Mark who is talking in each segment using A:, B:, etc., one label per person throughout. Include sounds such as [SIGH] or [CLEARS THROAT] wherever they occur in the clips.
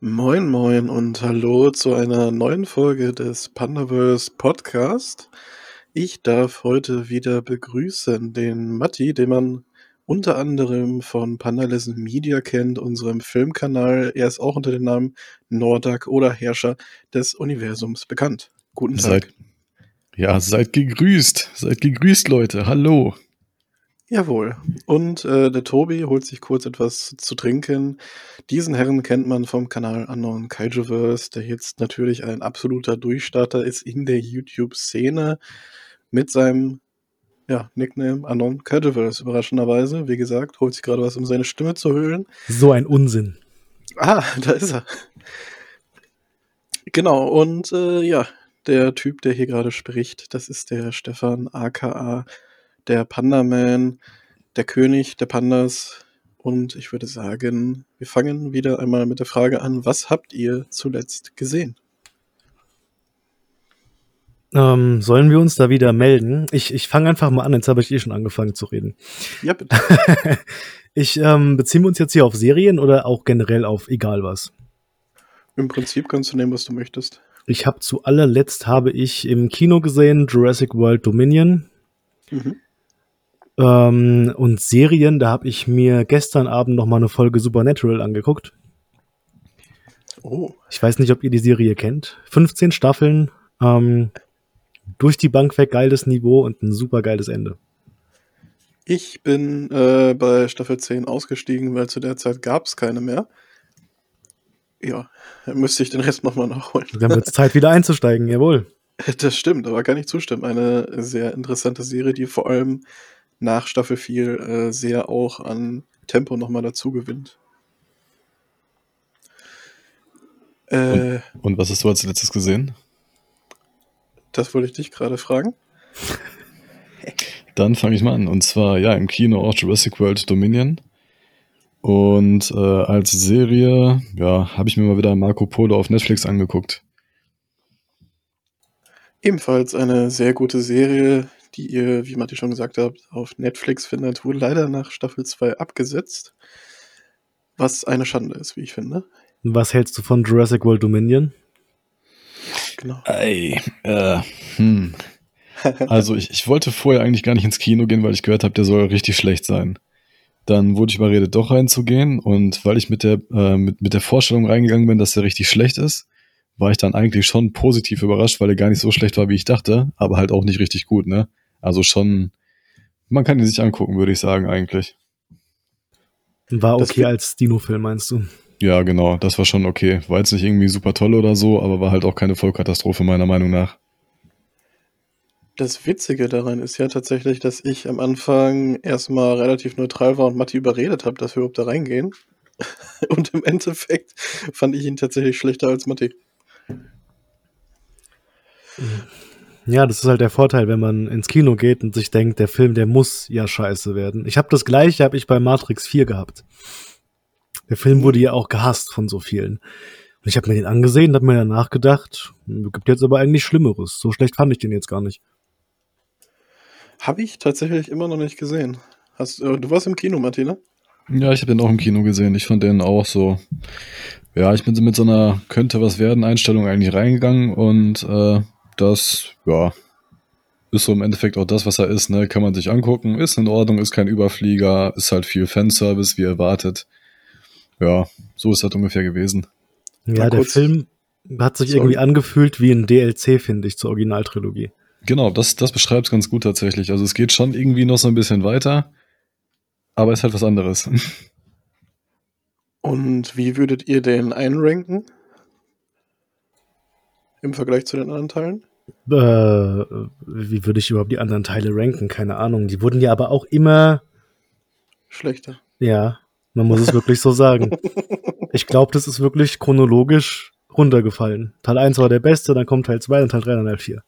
A: Moin, moin und hallo zu einer neuen Folge des Pandaverse Podcast. Ich darf heute wieder begrüßen den Matti, den man unter anderem von Pandalisten Media kennt, unserem Filmkanal. Er ist auch unter dem Namen Nordak oder Herrscher des Universums bekannt. Guten Tag.
B: Seid, ja, seid gegrüßt. Seid gegrüßt, Leute. Hallo.
A: Jawohl. Und äh, der Tobi holt sich kurz etwas zu trinken. Diesen Herren kennt man vom Kanal Unknown Kaijuverse, der jetzt natürlich ein absoluter Durchstarter ist in der YouTube-Szene mit seinem ja, Nickname Unknown Kaijuverse, überraschenderweise. Wie gesagt, holt sich gerade was, um seine Stimme zu höhlen.
C: So ein Unsinn.
A: Ah, [LAUGHS] da ist er. Genau, und äh, ja, der Typ, der hier gerade spricht, das ist der Stefan aka der Panda-Man, der König der Pandas. Und ich würde sagen, wir fangen wieder einmal mit der Frage an, was habt ihr zuletzt gesehen?
C: Ähm, sollen wir uns da wieder melden? Ich, ich fange einfach mal an, jetzt habe ich eh schon angefangen zu reden.
A: Ja, bitte. [LAUGHS]
C: ich ähm, beziehen wir uns jetzt hier auf Serien oder auch generell auf egal was?
A: Im Prinzip kannst du nehmen, was du möchtest.
C: Ich habe zu allerletzt habe ich im Kino gesehen Jurassic World Dominion. Mhm. Ähm, und Serien, da habe ich mir gestern Abend noch mal eine Folge Supernatural angeguckt.
A: Oh.
C: Ich weiß nicht, ob ihr die Serie kennt. 15 Staffeln, ähm, durch die Bank weg geiles Niveau und ein super geiles Ende.
A: Ich bin äh, bei Staffel 10 ausgestiegen, weil zu der Zeit gab es keine mehr. Ja, müsste ich den Rest nochmal nachholen.
C: Dann wird es Zeit, wieder einzusteigen, jawohl. [LAUGHS]
A: Das stimmt, aber kann ich zustimmen. Eine sehr interessante Serie, die vor allem nach Staffel 4 äh, sehr auch an Tempo nochmal dazu gewinnt.
B: Äh, und, und, was hast du als letztes gesehen?
A: Das wollte ich dich gerade fragen.
B: Dann fange ich mal an. Und zwar, ja, im Kino auch Jurassic World Dominion. Und äh, als Serie, ja, habe ich mir mal wieder Marco Polo auf Netflix angeguckt.
A: Ebenfalls eine sehr gute Serie, die ihr, wie Matti schon gesagt hat, auf Netflix findet, wurde leider nach Staffel 2 abgesetzt. Was eine Schande ist, wie ich finde.
C: Was hältst du von Jurassic World Dominion?
B: Genau. Ey, äh, hm. [LAUGHS] Also ich, ich wollte vorher eigentlich gar nicht ins Kino gehen, weil ich gehört habe, der soll richtig schlecht sein. Dann wurde ich überredet, doch reinzugehen und weil ich mit der, äh, mit, mit der Vorstellung reingegangen bin, dass der richtig schlecht ist, war ich dann eigentlich schon positiv überrascht, weil er gar nicht so schlecht war, wie ich dachte, aber halt auch nicht richtig gut, ne? Also schon, man kann ihn sich angucken, würde ich sagen, eigentlich.
C: War okay als Dino-Film, meinst du?
B: Ja, genau, das war schon okay. War jetzt nicht irgendwie super toll oder so, aber war halt auch keine Vollkatastrophe, meiner Meinung nach.
A: Das Witzige daran ist ja tatsächlich, dass ich am Anfang erstmal relativ neutral war und Matti überredet habe, dass wir überhaupt da reingehen. [LAUGHS] Und im Endeffekt fand ich ihn tatsächlich schlechter als Matti.
C: Ja, das ist halt der Vorteil, wenn man ins Kino geht und sich denkt, der Film, der muss ja scheiße werden. Ich habe das gleiche, habe ich bei Matrix 4 gehabt. Der Film wurde ja auch gehasst von so vielen. Und ich habe mir den angesehen und habe mir danach gedacht, gibt jetzt aber eigentlich Schlimmeres. So schlecht fand ich den jetzt gar nicht.
A: Habe ich tatsächlich immer noch nicht gesehen. Hast, äh, du warst im Kino, Martina?
B: Ja, ich habe den auch im Kino gesehen. Ich fand den auch so. Ja, ich bin so mit so einer könnte was werden Einstellung eigentlich reingegangen und äh, das, ja, ist so im Endeffekt auch das, was er ist, ne? Kann man sich angucken, ist in Ordnung, ist kein Überflieger, ist halt viel Fanservice, wie erwartet. Ja, so ist das ungefähr gewesen.
C: Ja, der Film hat sich Sorry. irgendwie angefühlt wie ein DLC, finde ich, zur Originaltrilogie.
B: Genau, das, das beschreibt es ganz gut tatsächlich. Also es geht schon irgendwie noch so ein bisschen weiter, aber ist halt was anderes. [LAUGHS]
A: Und wie würdet ihr den einranken? Im Vergleich zu den anderen Teilen?
C: Äh, wie würde ich überhaupt die anderen Teile ranken? Keine Ahnung. Die wurden ja aber auch immer
A: schlechter.
C: Ja, man muss es wirklich so sagen. [LAUGHS] Ich glaube, das ist wirklich chronologisch runtergefallen. Teil 1 war der beste, dann kommt Teil 2 und Teil 3 und Teil 4.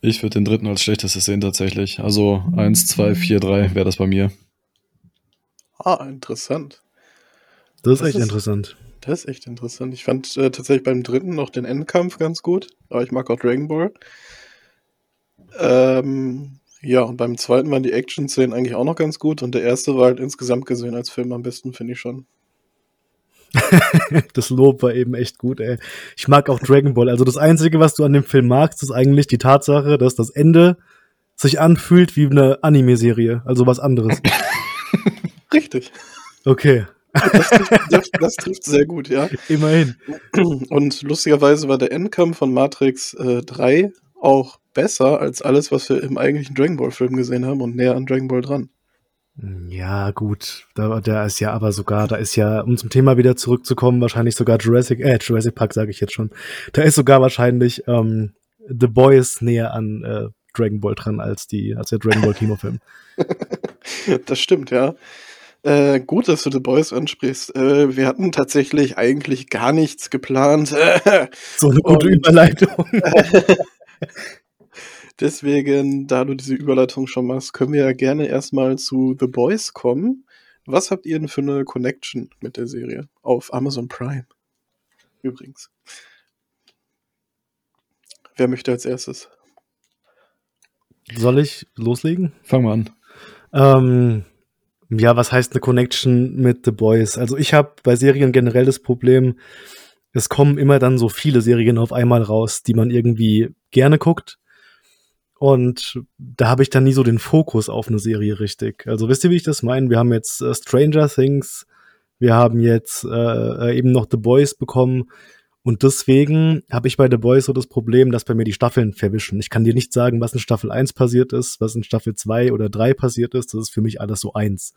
B: Ich würde den dritten als schlechtestes sehen tatsächlich. Also 1, 2, 4, 3 wäre das bei mir.
A: Ah, interessant.
C: Das ist das echt ist, interessant.
A: Das ist echt interessant. Ich fand äh, tatsächlich beim dritten noch den Endkampf ganz gut, aber ich mag auch Dragon Ball. Ähm, ja, und beim zweiten waren die Action-Szenen eigentlich auch noch ganz gut und der erste war halt insgesamt gesehen als Film am besten, finde ich schon. [LAUGHS]
C: das Lob war eben echt gut, ey. Ich mag auch Dragon Ball. Also das Einzige, was du an dem Film magst, ist eigentlich die Tatsache, dass das Ende sich anfühlt wie eine Anime-Serie, also was anderes. [LAUGHS]
A: Richtig.
C: Okay.
A: Das trifft, das, das trifft sehr gut, ja.
C: Immerhin.
A: Und lustigerweise war der Endkampf von Matrix äh, 3 auch besser als alles, was wir im eigentlichen Dragon Ball Film gesehen haben und näher an Dragon Ball dran.
C: Ja, gut. Da, da ist ja aber sogar, da ist ja, um zum Thema wieder zurückzukommen, wahrscheinlich sogar Jurassic, äh, Jurassic Park sage ich jetzt schon. Da ist sogar wahrscheinlich ähm, The Boys näher an äh, Dragon Ball dran als die, als der Dragon Ball Kinofilm. [LAUGHS]
A: das stimmt, ja. Äh, gut, dass du The Boys ansprichst. Äh, wir hatten tatsächlich eigentlich gar nichts geplant. [LAUGHS]
C: so eine gute Und, Überleitung. [LAUGHS]
A: deswegen, da du diese Überleitung schon machst, können wir ja gerne erstmal zu The Boys kommen. Was habt ihr denn für eine Connection mit der Serie? Auf Amazon Prime. Übrigens. Wer möchte als erstes?
C: Soll ich loslegen?
B: Fang mal an.
C: Ähm, ja, was heißt eine Connection mit The Boys? Also ich habe bei Serien generell das Problem, es kommen immer dann so viele Serien auf einmal raus, die man irgendwie gerne guckt. Und da habe ich dann nie so den Fokus auf eine Serie richtig. Also wisst ihr, wie ich das meine? Wir haben jetzt äh, Stranger Things, wir haben jetzt äh, eben noch The Boys bekommen. Und deswegen habe ich bei The Boys so das Problem, dass bei mir die Staffeln verwischen. Ich kann dir nicht sagen, was in Staffel 1 passiert ist, was in Staffel 2 oder 3 passiert ist. Das ist für mich alles so eins.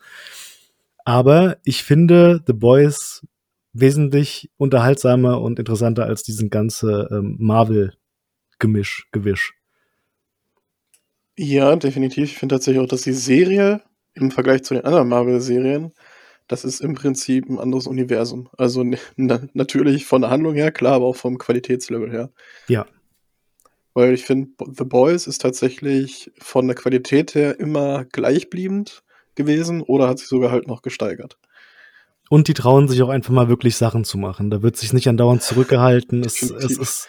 C: Aber ich finde The Boys wesentlich unterhaltsamer und interessanter als diesen ganze ähm, Marvel-Gemisch, Gewisch.
A: Ja, definitiv. Ich finde tatsächlich auch, dass die Serie im Vergleich zu den anderen Marvel-Serien das ist im Prinzip ein anderes Universum. Also na, natürlich von der Handlung her, klar, aber auch vom Qualitätslevel her.
C: Ja.
A: Weil ich finde, The Boys ist tatsächlich von der Qualität her immer gleichbliebend gewesen oder hat sich sogar halt noch gesteigert.
C: Und die trauen sich auch einfach mal wirklich Sachen zu machen. Da wird sich nicht andauernd zurückgehalten. [LAUGHS] es, es, ist,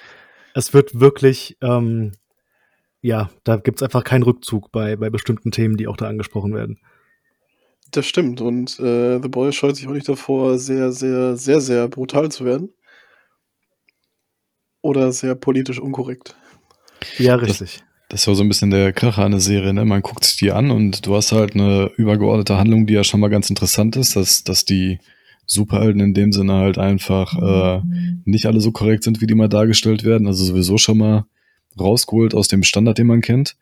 C: es wird wirklich, ähm, ja, da gibt es einfach keinen Rückzug bei, bei bestimmten Themen, die auch da angesprochen werden.
A: Das stimmt. Und äh, The Boys scheut sich auch nicht davor, sehr, sehr, sehr, sehr brutal zu werden. Oder sehr politisch unkorrekt.
C: Ja, richtig.
B: Das, das war so ein bisschen der Kracher an der Serie, ne? Man guckt sich die an und du hast halt eine übergeordnete Handlung, die ja schon mal ganz interessant ist, dass, dass die Superhelden in dem Sinne halt einfach äh, nicht alle so korrekt sind, wie die mal dargestellt werden. Also sowieso schon mal rausgeholt aus dem Standard, den man kennt.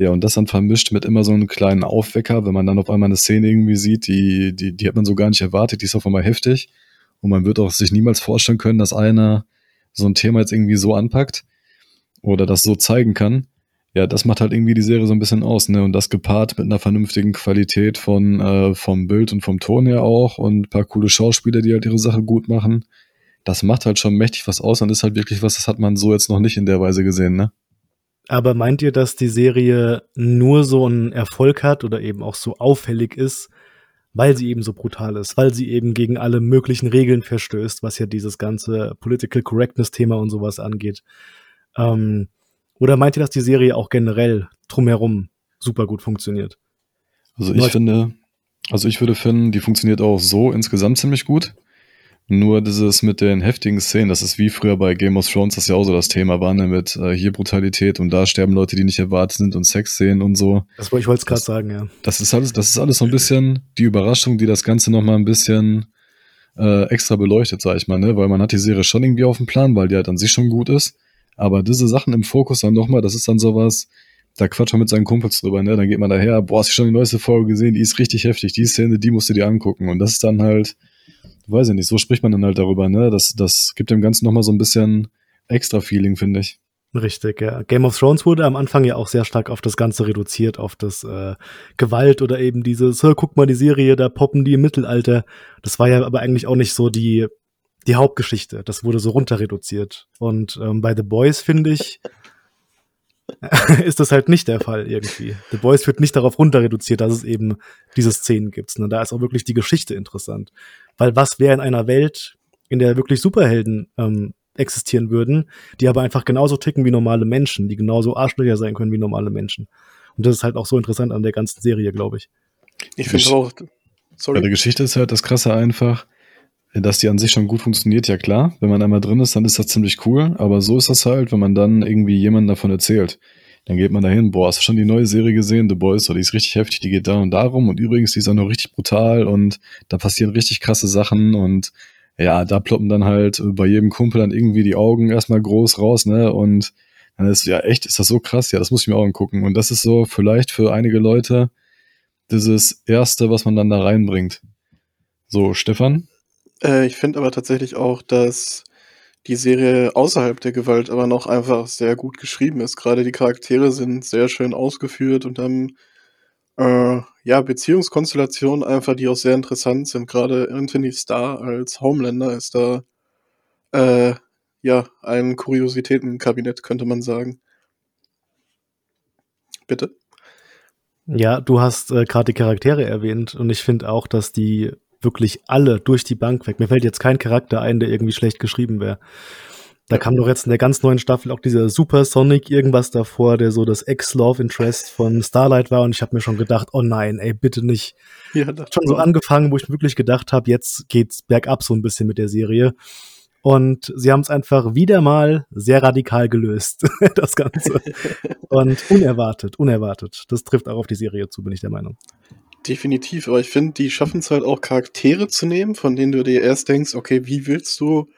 B: Ja, und das dann vermischt mit immer so einem kleinen Aufwecker, wenn man dann auf einmal eine Szene irgendwie sieht, die, die, die hat man so gar nicht erwartet, die ist auf einmal heftig. Und man wird auch sich niemals vorstellen können, dass einer so ein Thema jetzt irgendwie so anpackt oder das so zeigen kann. Ja, das macht halt irgendwie die Serie so ein bisschen aus, ne? Und das gepaart mit einer vernünftigen Qualität von äh, vom Bild und vom Ton her auch und paar coole Schauspieler, die halt ihre Sache gut machen. Das macht halt schon mächtig was aus und ist halt wirklich was, das hat man so jetzt noch nicht in der Weise gesehen, ne?
C: Aber meint ihr, dass die Serie nur so einen Erfolg hat oder eben auch so auffällig ist, weil sie eben so brutal ist, weil sie eben gegen alle möglichen Regeln verstößt, was ja dieses ganze Political Correctness-Thema und sowas angeht? Ähm, oder meint ihr, dass die Serie auch generell drumherum super gut funktioniert?
B: Also ich finde, also ich würde finden, die funktioniert auch so insgesamt ziemlich gut. Nur dieses mit den heftigen Szenen, das ist wie früher bei Game of Thrones, das ja auch so das Thema war, ne, mit äh, hier Brutalität und da sterben Leute, die nicht erwartet sind und Sexszenen und so.
C: Das wollte ich wollte es gerade sagen, ja.
B: Das ist alles, das ist alles so ein bisschen die Überraschung, die das Ganze nochmal ein bisschen äh, extra beleuchtet, sag ich mal, ne, weil man hat die Serie schon irgendwie auf dem Plan, weil die halt an sich schon gut ist. Aber diese Sachen im Fokus dann nochmal, das ist dann sowas, da quatscht man mit seinen Kumpels drüber, ne? Dann geht man daher, boah, hast du schon die neueste Folge gesehen, die ist richtig heftig, die Szene, die musst du dir angucken. Und das ist dann halt, weiß ich nicht, so spricht man dann halt darüber, ne? Das, das gibt dem Ganzen nochmal so ein bisschen extra Feeling, finde ich.
C: Richtig, ja. Game of Thrones wurde am Anfang ja auch sehr stark auf das Ganze reduziert, auf das äh, Gewalt oder eben dieses, guck mal die Serie, da poppen die im Mittelalter. Das war ja aber eigentlich auch nicht so die, die Hauptgeschichte. Das wurde so runter reduziert. Und ähm, bei The Boys, finde ich, [LAUGHS] ist das halt nicht der Fall irgendwie. The Boys wird nicht darauf runter reduziert, dass es eben diese Szenen gibt. Ne? Da ist auch wirklich die Geschichte interessant. Weil was wäre in einer Welt, in der wirklich Superhelden ähm, existieren würden, die aber einfach genauso ticken wie normale Menschen, die genauso Arschlöcher sein können wie normale Menschen. Und das ist halt auch so interessant an der ganzen Serie, glaube ich.
A: Ich finde auch.
B: Sorry. Bei der Geschichte ist halt das Krasse einfach, dass die an sich schon gut funktioniert, ja klar. Wenn man einmal drin ist, dann ist das ziemlich cool. Aber so ist das halt, wenn man dann irgendwie jemanden davon erzählt. Dann geht man dahin, boah, hast du schon die neue Serie gesehen, The Boys, so, die ist richtig heftig, die geht da und darum. Und übrigens, die ist auch noch richtig brutal und da passieren richtig krasse Sachen und ja, da ploppen dann halt bei jedem Kumpel dann irgendwie die Augen erstmal groß raus, ne, und dann ist ja echt, ist das so krass, ja, das muss ich mir auch angucken. Und das ist so vielleicht für einige Leute dieses Erste, was man dann da reinbringt. So, Stefan?
A: Äh, ich finde aber tatsächlich auch, dass die Serie außerhalb der Gewalt aber noch einfach sehr gut geschrieben ist. Gerade die Charaktere sind sehr schön ausgeführt und haben äh, ja Beziehungskonstellationen einfach, die auch sehr interessant sind. Gerade Anthony Starr als Homelander ist da äh, ja ein Kuriositätenkabinett, könnte man sagen. Bitte?
C: Ja, du hast äh, gerade die Charaktere erwähnt und ich finde auch, dass die wirklich alle durch die Bank weg. Mir fällt jetzt kein Charakter ein, der irgendwie schlecht geschrieben wäre. Da kam doch jetzt in der ganz neuen Staffel auch dieser Super Sonic irgendwas davor, der so das Ex-Love Interest von Starlight war und ich habe mir schon gedacht, oh nein, ey, bitte nicht. Ja, das schon so angefangen, wo ich wirklich gedacht habe, jetzt geht's bergab so ein bisschen mit der Serie. Und sie haben es einfach wieder mal sehr radikal gelöst, [LAUGHS] das Ganze. [LAUGHS] Und unerwartet, unerwartet. Das trifft auch auf die Serie zu, bin ich der Meinung.
A: Definitiv, aber ich finde, die schaffen es halt auch Charaktere zu nehmen, von denen du dir erst denkst, okay, wie willst du,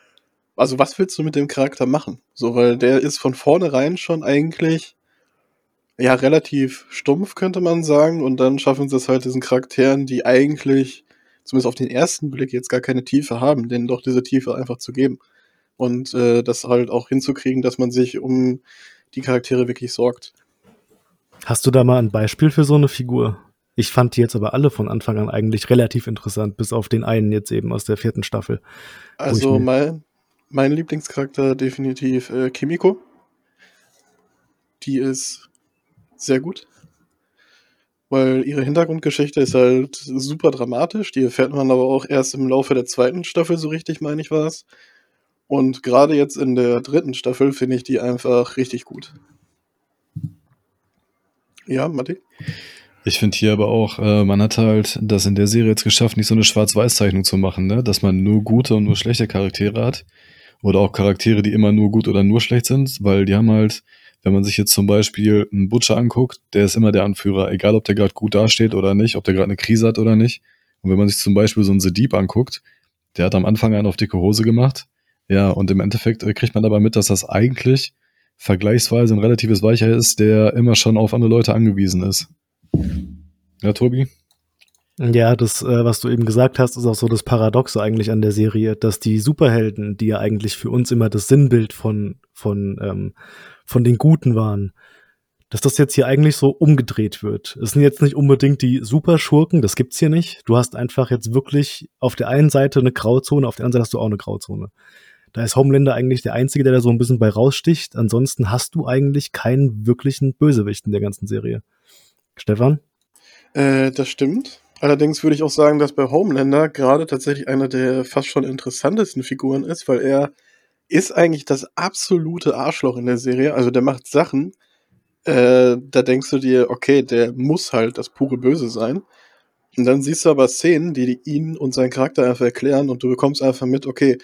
A: also was willst du mit dem Charakter machen? So, weil der ist von vornherein schon eigentlich, ja, relativ stumpf, könnte man sagen, und dann schaffen sie es halt diesen Charakteren, die eigentlich, zumindest auf den ersten Blick, jetzt gar keine Tiefe haben, denen doch diese Tiefe einfach zu geben. Und äh, das halt auch hinzukriegen, dass man sich um die Charaktere wirklich sorgt.
C: Hast du da mal ein Beispiel für so eine Figur? Ich fand die jetzt aber alle von Anfang an eigentlich relativ interessant, bis auf den einen jetzt eben aus der vierten Staffel.
A: Also mein, mein Lieblingscharakter definitiv äh, Kimiko. Die ist sehr gut. Weil ihre Hintergrundgeschichte ist halt super dramatisch. Die erfährt man aber auch erst im Laufe der zweiten Staffel, so richtig, meine ich, war es. Und gerade jetzt in der dritten Staffel finde ich die einfach richtig gut. Ja, Matti?
B: Ich finde hier aber auch, äh, man hat halt das in der Serie jetzt geschafft, nicht so eine Schwarz-Weiß-Zeichnung zu machen, ne? dass man nur gute und nur schlechte Charaktere hat. Oder auch Charaktere, die immer nur gut oder nur schlecht sind, weil die haben halt, wenn man sich jetzt zum Beispiel einen Butcher anguckt, der ist immer der Anführer, egal ob der gerade gut dasteht oder nicht, ob der gerade eine Krise hat oder nicht. Und wenn man sich zum Beispiel so einen The Deep anguckt, der hat am Anfang einen auf dicke Hose gemacht. Ja, und im Endeffekt äh, kriegt man dabei mit, dass das eigentlich vergleichsweise ein relatives Weicher ist, der immer schon auf andere Leute angewiesen ist. Ja, Tobi?
C: Ja, das, äh, was du eben gesagt hast, ist auch so das Paradoxe eigentlich an der Serie, dass die Superhelden, die ja eigentlich für uns immer das Sinnbild von, von, ähm, von den Guten waren, dass das jetzt hier eigentlich so umgedreht wird. Es sind jetzt nicht unbedingt die Superschurken, das gibt's hier nicht. Du hast einfach jetzt wirklich auf der einen Seite eine Grauzone, auf der anderen Seite hast du auch eine Grauzone. Da ist Homelander eigentlich der Einzige, der da so ein bisschen bei raussticht. Ansonsten hast du eigentlich keinen wirklichen Bösewicht in der ganzen Serie. Stefan?
A: Äh, das stimmt. Allerdings würde ich auch sagen, dass bei Homelander gerade tatsächlich einer der fast schon interessantesten Figuren ist, weil er ist eigentlich das absolute Arschloch in der Serie. Also der macht Sachen, äh, da denkst du dir, okay, der muss halt das pure Böse sein. Und dann siehst du aber Szenen, die ihn und seinen Charakter einfach erklären und du bekommst einfach mit, okay,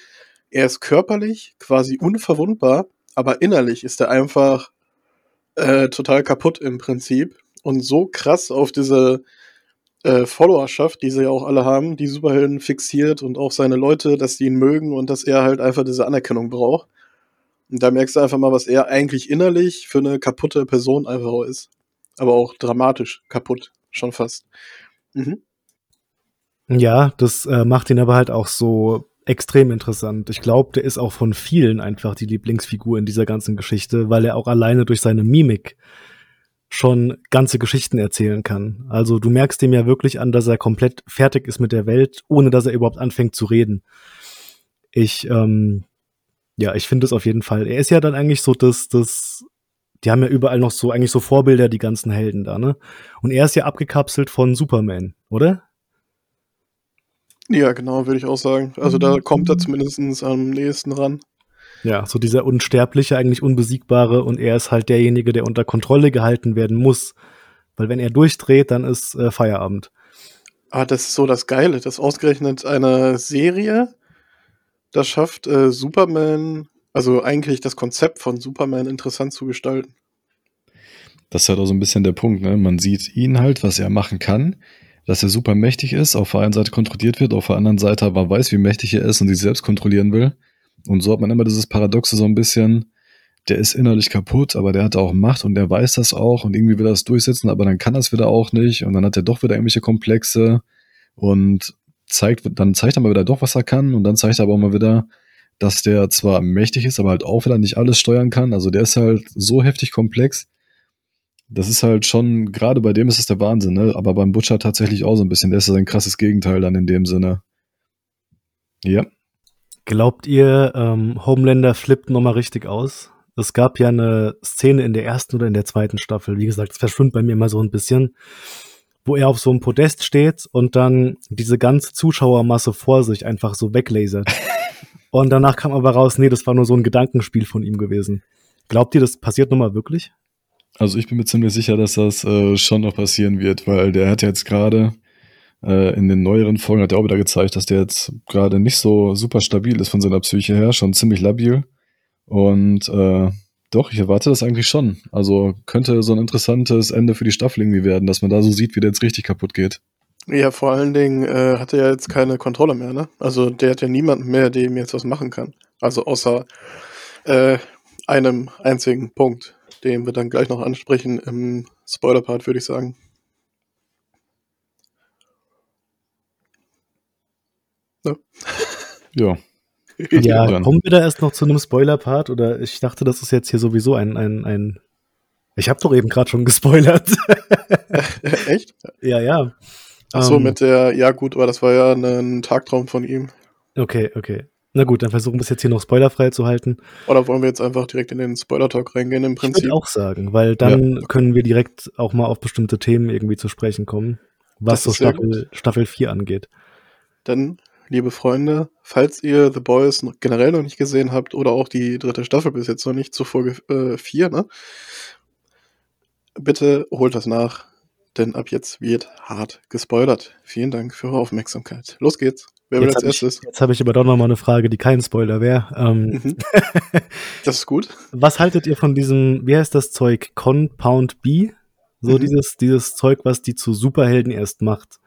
A: er ist körperlich quasi unverwundbar, aber innerlich ist er einfach äh, total kaputt im Prinzip und so krass auf diese äh, Followerschaft, die sie ja auch alle haben, die Superhelden fixiert und auch seine Leute, dass die ihn mögen und dass er halt einfach diese Anerkennung braucht. Und da merkst du einfach mal, was er eigentlich innerlich für eine kaputte Person einfach ist. Aber auch dramatisch kaputt, schon fast. Mhm.
C: Ja, das äh, macht ihn aber halt auch so extrem interessant. Ich glaube, der ist auch von vielen einfach die Lieblingsfigur in dieser ganzen Geschichte, weil er auch alleine durch seine Mimik schon ganze Geschichten erzählen kann. Also du merkst dem ja wirklich an, dass er komplett fertig ist mit der Welt, ohne dass er überhaupt anfängt zu reden. Ich, ähm, ja, ich finde es auf jeden Fall. Er ist ja dann eigentlich so das, das, die haben ja überall noch so, eigentlich so Vorbilder, die ganzen Helden da, ne? Und er ist ja abgekapselt von Superman, oder?
A: Ja, genau, würde ich auch sagen. Also da kommt er zumindest am nächsten ran.
C: Ja, so dieser Unsterbliche, eigentlich Unbesiegbare und er ist halt derjenige, der unter Kontrolle gehalten werden muss. Weil wenn er durchdreht, dann ist äh, Feierabend.
A: Ah, das ist so das Geile, dass ausgerechnet eine Serie das schafft äh, Superman, also eigentlich das Konzept von Superman interessant zu gestalten.
B: Das ist halt auch so ein bisschen der Punkt, ne? Man sieht ihn halt, was er machen kann, dass er super mächtig ist, auf der einen Seite kontrolliert wird, auf der anderen Seite aber weiß, wie mächtig er ist und sich selbst kontrollieren will. Und so hat man immer dieses Paradoxe so ein bisschen, der ist innerlich kaputt, aber der hat auch Macht und der weiß das auch und irgendwie will er das durchsetzen, aber dann kann er es wieder auch nicht und dann hat er doch wieder irgendwelche Komplexe und zeigt, dann zeigt er mal wieder doch, was er kann und dann zeigt er aber auch mal wieder, dass der zwar mächtig ist, aber halt auch wieder nicht alles steuern kann. Also der ist halt so heftig komplex. Das ist halt schon, gerade bei dem ist es der Wahnsinn, ne? Aber beim Butcher tatsächlich auch so ein bisschen. Der ist ja ein krasses Gegenteil dann in dem Sinne. Ja.
C: Glaubt ihr, ähm, Homelander flippt nochmal richtig aus? Es gab ja eine Szene in der ersten oder in der zweiten Staffel. Wie gesagt, es verschwimmt bei mir immer so ein bisschen wo er auf so einem Podest steht und dann diese ganze Zuschauermasse vor sich einfach so weglasert. [LAUGHS] und danach kam aber raus, nee, das war nur so ein Gedankenspiel von ihm gewesen. Glaubt ihr, das passiert nochmal wirklich?
B: Also ich bin mir ziemlich sicher, dass das äh, schon noch passieren wird, weil der hat jetzt gerade äh, in den neueren Folgen hat er auch wieder gezeigt, dass der jetzt gerade nicht so super stabil ist von seiner Psyche her, schon ziemlich labil. Und äh, doch, ich erwarte das eigentlich schon. Also könnte so ein interessantes Ende für die Staffel irgendwie werden, dass man da so sieht, wie der jetzt richtig kaputt geht.
A: Ja, vor allen Dingen äh, hat er ja jetzt keine Kontrolle mehr, ne? Also der hat ja niemanden mehr, der ihm jetzt was machen kann. Also außer äh, einem einzigen Punkt, den wir dann gleich noch ansprechen im Spoiler-Part, würde ich sagen.
B: Ja. [LAUGHS] ja.
C: Ja, kommen wir da erst noch zu einem Spoiler-Part? Oder ich dachte, das ist jetzt hier sowieso ein, ein, ein ich habe doch eben gerade schon gespoilert. [LAUGHS]
A: Echt?
C: Ja, ja.
A: Ach so, um, ähm. mit der, ja gut, aber das war ja ein Tagtraum von ihm.
C: Okay, okay. Na gut, dann versuchen wir es jetzt hier noch spoilerfrei zu halten.
A: Oder wollen wir jetzt einfach direkt in den Spoiler-Talk reingehen im Prinzip?
C: Ich würde auch sagen, weil dann ja. können wir direkt auch mal auf bestimmte Themen irgendwie zu sprechen kommen, was so Staffel, Staffel 4 angeht.
A: Dann liebe Freunde, falls ihr The Boys generell noch nicht gesehen habt oder auch die dritte Staffel bis jetzt noch nicht zu Folge 4, äh, ne? Bitte holt das nach, denn ab jetzt wird hart gespoilert. Vielen Dank für eure Aufmerksamkeit. Los geht's.
C: Wer will als erstes? Jetzt habe ich aber doch noch mal eine Frage, die kein Spoiler wäre. Ähm, mhm. [LAUGHS]
A: Das ist gut.
C: Was haltet ihr von diesem, wie heißt das Zeug? Compound B? So mhm. dieses, dieses Zeug, was die zu Superhelden erst macht.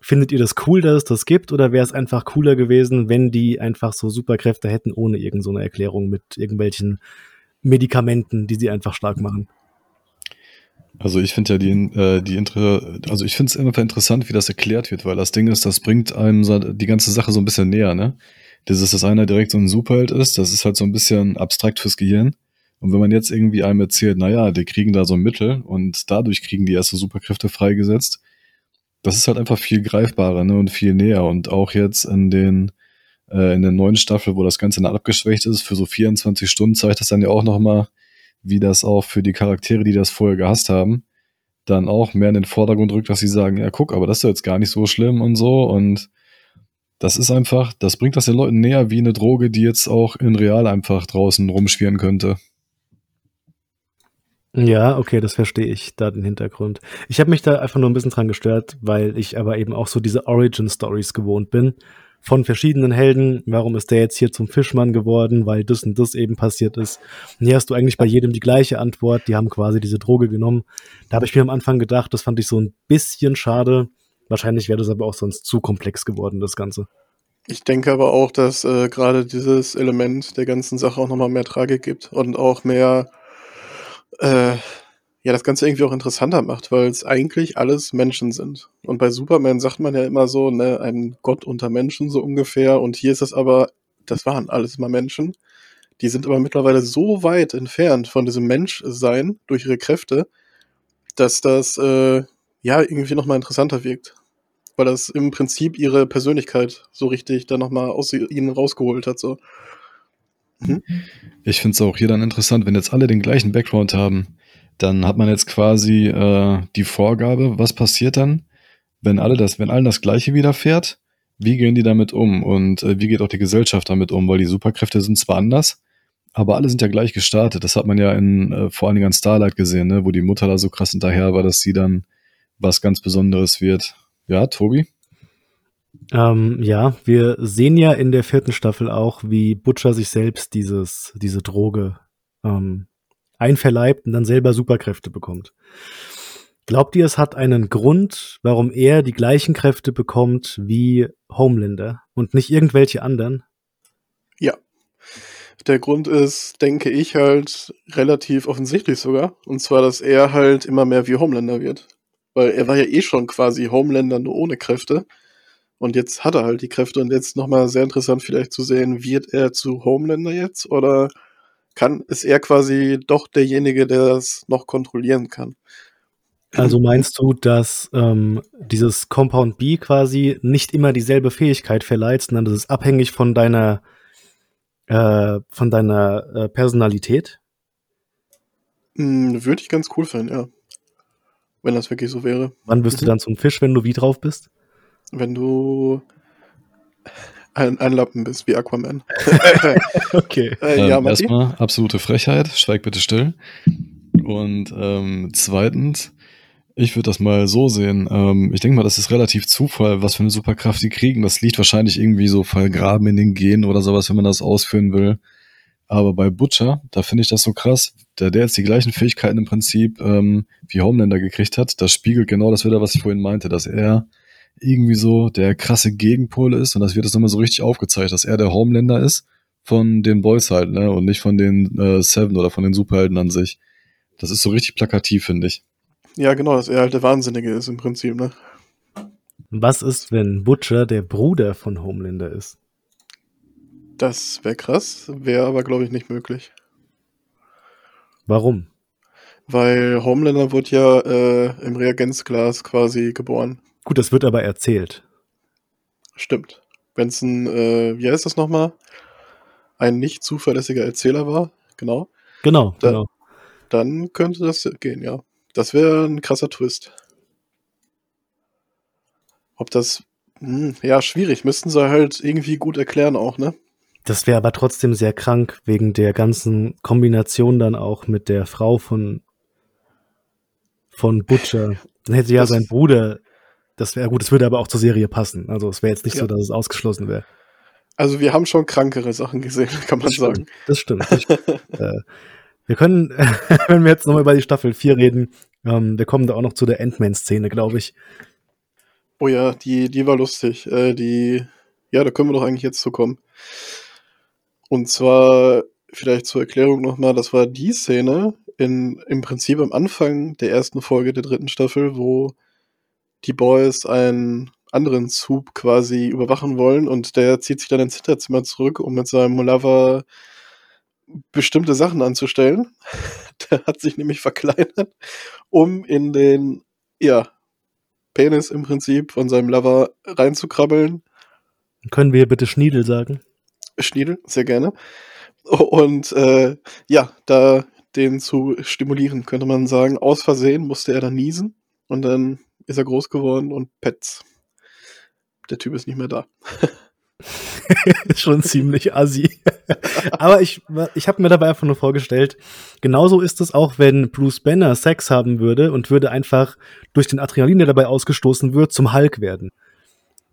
C: Findet ihr das cool, dass es das gibt, oder wäre es einfach cooler gewesen, wenn die einfach so Superkräfte hätten, ohne irgendeine so Erklärung mit irgendwelchen Medikamenten, die sie einfach stark machen?
B: Also ich finde ja die, äh, die Inter also ich finde es immer interessant, wie das erklärt wird, weil das Ding ist, das bringt einem die ganze Sache so ein bisschen näher, ne? Das ist, dass einer direkt so ein Superheld ist, das ist halt so ein bisschen abstrakt fürs Gehirn. Und wenn man jetzt irgendwie einem erzählt, naja, die kriegen da so ein Mittel und dadurch kriegen die erste Superkräfte freigesetzt, das ist halt einfach viel greifbarer ne, und viel näher. Und auch jetzt in den äh, in der neuen Staffel, wo das Ganze dann abgeschwächt ist, für so 24 Stunden zeigt das dann ja auch nochmal, wie das auch für die Charaktere, die das vorher gehasst haben, dann auch mehr in den Vordergrund rückt, dass sie sagen, ja guck, aber das ist jetzt gar nicht so schlimm und so. Und das ist einfach, das bringt das den Leuten näher wie eine Droge, die jetzt auch in real einfach draußen rumschwirren könnte.
C: Ja, okay, das verstehe ich, da den Hintergrund. Ich habe mich da einfach nur ein bisschen dran gestört, weil ich aber eben auch so diese Origin-Stories gewohnt bin. Von verschiedenen Helden, warum ist der jetzt hier zum Fischmann geworden, weil das und das eben passiert ist. Und hier hast du eigentlich bei jedem die gleiche Antwort, die haben quasi diese Droge genommen. Da habe ich mir am Anfang gedacht, das fand ich so ein bisschen schade. Wahrscheinlich wäre das aber auch sonst zu komplex geworden, das Ganze.
A: Ich denke aber auch, dass äh, gerade dieses Element der ganzen Sache auch nochmal mehr Tragik gibt und auch mehr äh, ja, das Ganze irgendwie auch interessanter macht, weil es eigentlich alles Menschen sind. Und bei Superman sagt man ja immer so, ne, ein Gott unter Menschen so ungefähr. Und hier ist es aber, das waren alles mal Menschen. Die sind aber mittlerweile so weit entfernt von diesem Menschsein durch ihre Kräfte, dass das äh, ja irgendwie nochmal interessanter wirkt. Weil das im Prinzip ihre Persönlichkeit so richtig dann nochmal aus ihnen rausgeholt hat. So.
B: Mhm. Ich finde es auch hier dann interessant, wenn jetzt alle den gleichen Background haben, dann hat man jetzt quasi äh, die Vorgabe, was passiert dann, wenn alle das, wenn allen das Gleiche widerfährt, wie gehen die damit um und äh, wie geht auch die Gesellschaft damit um, weil die Superkräfte sind zwar anders, aber alle sind ja gleich gestartet. Das hat man ja in äh, vor allen Dingen an Starlight gesehen, ne? wo die Mutter da so krass hinterher war, dass sie dann was ganz Besonderes wird. Ja, Tobi?
C: Ähm, ja, wir sehen ja in der vierten Staffel auch, wie Butcher sich selbst dieses, diese Droge ähm, einverleibt und dann selber Superkräfte bekommt. Glaubt ihr, es hat einen Grund, warum er die gleichen Kräfte bekommt wie Homelander und nicht irgendwelche anderen?
A: Ja. Der Grund ist, denke ich, halt relativ offensichtlich sogar. Und zwar, dass er halt immer mehr wie Homelander wird. Weil er war ja eh schon quasi Homelander nur ohne Kräfte. Und jetzt hat er halt die Kräfte und jetzt nochmal sehr interessant vielleicht zu sehen, wird er zu Homelander jetzt oder kann, ist er quasi doch derjenige, der das noch kontrollieren kann?
C: Also meinst du, dass ähm, dieses Compound B quasi nicht immer dieselbe Fähigkeit verleiht, sondern das ist abhängig von deiner äh, von deiner äh, Personalität?
A: Hm, Würde ich ganz cool finden, ja. Wenn das wirklich so wäre.
C: Wann wirst mhm. du dann zum Fisch, wenn du wie drauf bist?
A: Wenn du ein, ein Lappen bist, wie Aquaman. [LAUGHS]
B: okay. Äh, ja, ähm, erstmal absolute Frechheit, schweig bitte still. Und ähm, zweitens, ich würde das mal so sehen. Ähm, ich denke mal, das ist relativ Zufall, was für eine Superkraft die kriegen. Das liegt wahrscheinlich irgendwie so vergraben in den Genen oder sowas, wenn man das ausführen will. Aber bei Butcher, da finde ich das so krass, der, der jetzt die gleichen Fähigkeiten im Prinzip ähm, wie Homelander gekriegt hat, das spiegelt genau das wieder, was ich vorhin meinte, dass er irgendwie so der krasse Gegenpol ist und das wird jetzt nochmal so richtig aufgezeigt, dass er der Homelander ist von den Boys halt, ne, und nicht von den äh, Seven oder von den Superhelden an sich. Das ist so richtig plakativ, finde ich.
A: Ja, genau, dass er halt der Wahnsinnige ist im Prinzip, ne?
C: Was ist, wenn Butcher der Bruder von Homelander ist?
A: Das wäre krass, wäre aber, glaube ich, nicht möglich.
C: Warum?
A: Weil Homelander wurde ja äh, im Reagenzglas quasi geboren.
C: Gut, das wird aber erzählt.
A: Stimmt. Wenn es ein, äh, wie heißt das nochmal? Ein nicht zuverlässiger Erzähler war, genau.
C: Genau, da, genau.
A: Dann könnte das gehen, ja. Das wäre ein krasser Twist. Ob das, hm, ja, schwierig. Müssten sie halt irgendwie gut erklären auch, ne?
C: Das wäre aber trotzdem sehr krank, wegen der ganzen Kombination dann auch mit der Frau von, von Butcher. Dann hätte ja das, sein Bruder, das wäre gut, es würde aber auch zur Serie passen. Also es wäre jetzt nicht ja. so, dass es ausgeschlossen wäre.
A: Also wir haben schon krankere Sachen gesehen, [LAUGHS] kann man
C: das
A: sagen.
C: Stimmt, das stimmt. Das stimmt. [LAUGHS] äh, wir können, [LAUGHS] wenn wir jetzt nochmal über die Staffel 4 reden, ähm, wir kommen da auch noch zu der Endman-Szene, glaube ich.
A: Oh ja, die, die war lustig. Äh, die, ja, da können wir doch eigentlich jetzt zu kommen. Und zwar, vielleicht zur Erklärung nochmal, das war die Szene in, im Prinzip am Anfang der ersten Folge der dritten Staffel, wo die Boys einen anderen Zug quasi überwachen wollen und der zieht sich dann ins Hinterzimmer zurück, um mit seinem Lover bestimmte Sachen anzustellen. [LAUGHS] Der hat sich nämlich verkleinert, um in den, ja, Penis im Prinzip von seinem Lover reinzukrabbeln.
C: Können wir bitte Schniedel sagen?
A: Schniedel, sehr gerne. Und äh, ja, da den zu stimulieren, könnte man sagen. Aus Versehen musste er dann niesen und dann ist er groß geworden und Pets. Der Typ ist nicht mehr da. [LAUGHS]
C: schon ziemlich assi. [LAUGHS] Aber ich, ich habe mir dabei einfach nur vorgestellt, genauso ist es auch, wenn Bruce Banner Sex haben würde und würde einfach durch den Adrenalin, der dabei ausgestoßen wird, zum Hulk werden.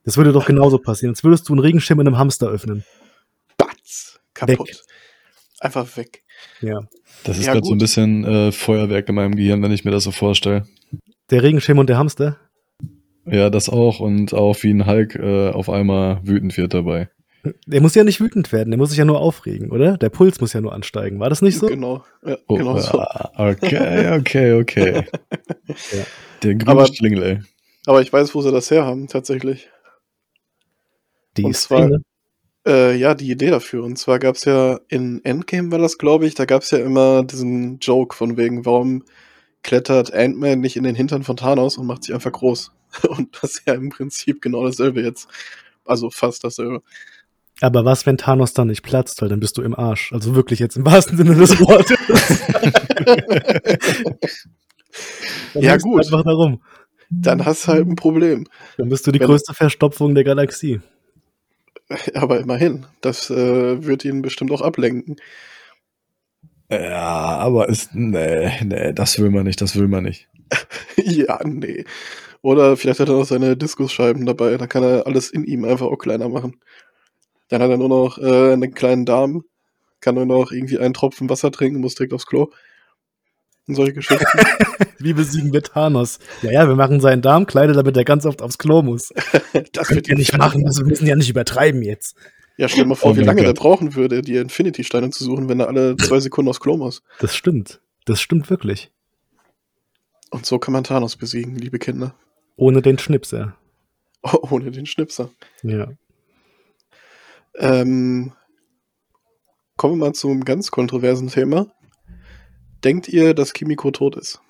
C: Das würde doch genauso passieren. Jetzt würdest du einen Regenschirm in einem Hamster öffnen.
A: Batz, kaputt. Weg. Einfach weg.
C: Ja.
B: Das ist ja, gerade so ein bisschen äh, Feuerwerk in meinem Gehirn, wenn ich mir das so vorstelle.
C: Der Regenschirm und der Hamster?
B: Ja, das auch und auch wie ein Hulk äh, auf einmal wütend wird dabei.
C: Der muss ja nicht wütend werden, der muss sich ja nur aufregen, oder? Der Puls muss ja nur ansteigen. War das nicht so?
A: Genau, ja, oh, genau so.
B: Okay, okay, okay. [LAUGHS] ja. Der grüne aber, Schlingel, ey.
A: Aber ich weiß, wo sie das her haben, tatsächlich.
C: Die Und zwar,
A: äh, ja, die Idee dafür. Und zwar gab es ja in Endgame war das, glaube ich, da gab es ja immer diesen Joke von wegen, warum klettert Ant-Man nicht in den Hintern von Thanos und macht sich einfach groß. [LAUGHS] Und das ist ja im Prinzip genau dasselbe jetzt. Also fast dasselbe.
C: Aber was, wenn Thanos dann nicht platzt, weil dann bist du im Arsch. Also wirklich jetzt im wahrsten Sinne des Wortes. [LAUGHS]
A: ja, gut.
C: Einfach darum.
A: Dann hast du halt ein Problem.
C: Dann bist du die wenn, größte Verstopfung der Galaxie.
A: Aber immerhin, das äh, wird ihn bestimmt auch ablenken.
B: Ja, aber ist, nee, nee, das will man nicht, das will man nicht. [LAUGHS]
A: ja, nee. Oder vielleicht hat er noch seine Diskusscheiben dabei, dann kann er alles in ihm einfach auch kleiner machen. Dann hat er nur noch äh, einen kleinen Darm, kann nur noch irgendwie einen Tropfen Wasser trinken, muss direkt aufs Klo. Und solche Geschichten. [LAUGHS]
C: Wie besiegen wir Thanos? Ja, ja, wir machen seinen Darm kleiner, damit er ganz oft aufs Klo muss. [LAUGHS] das wird ja nicht machen, also wir müssen ja nicht übertreiben jetzt.
A: Ja, stell dir mal vor, oh wie lange der brauchen würde, die Infinity-Steine zu suchen, wenn er alle [LAUGHS] zwei Sekunden aufs Klo muss.
C: Das stimmt. Das stimmt wirklich.
A: Und so kann man Thanos besiegen, liebe Kinder.
C: Ohne den Schnipser. [LAUGHS]
A: Oh, ohne den Schnipser.
C: Ja.
A: Ähm, kommen wir mal zu einem ganz kontroversen Thema. Denkt ihr, dass Kimiko tot ist?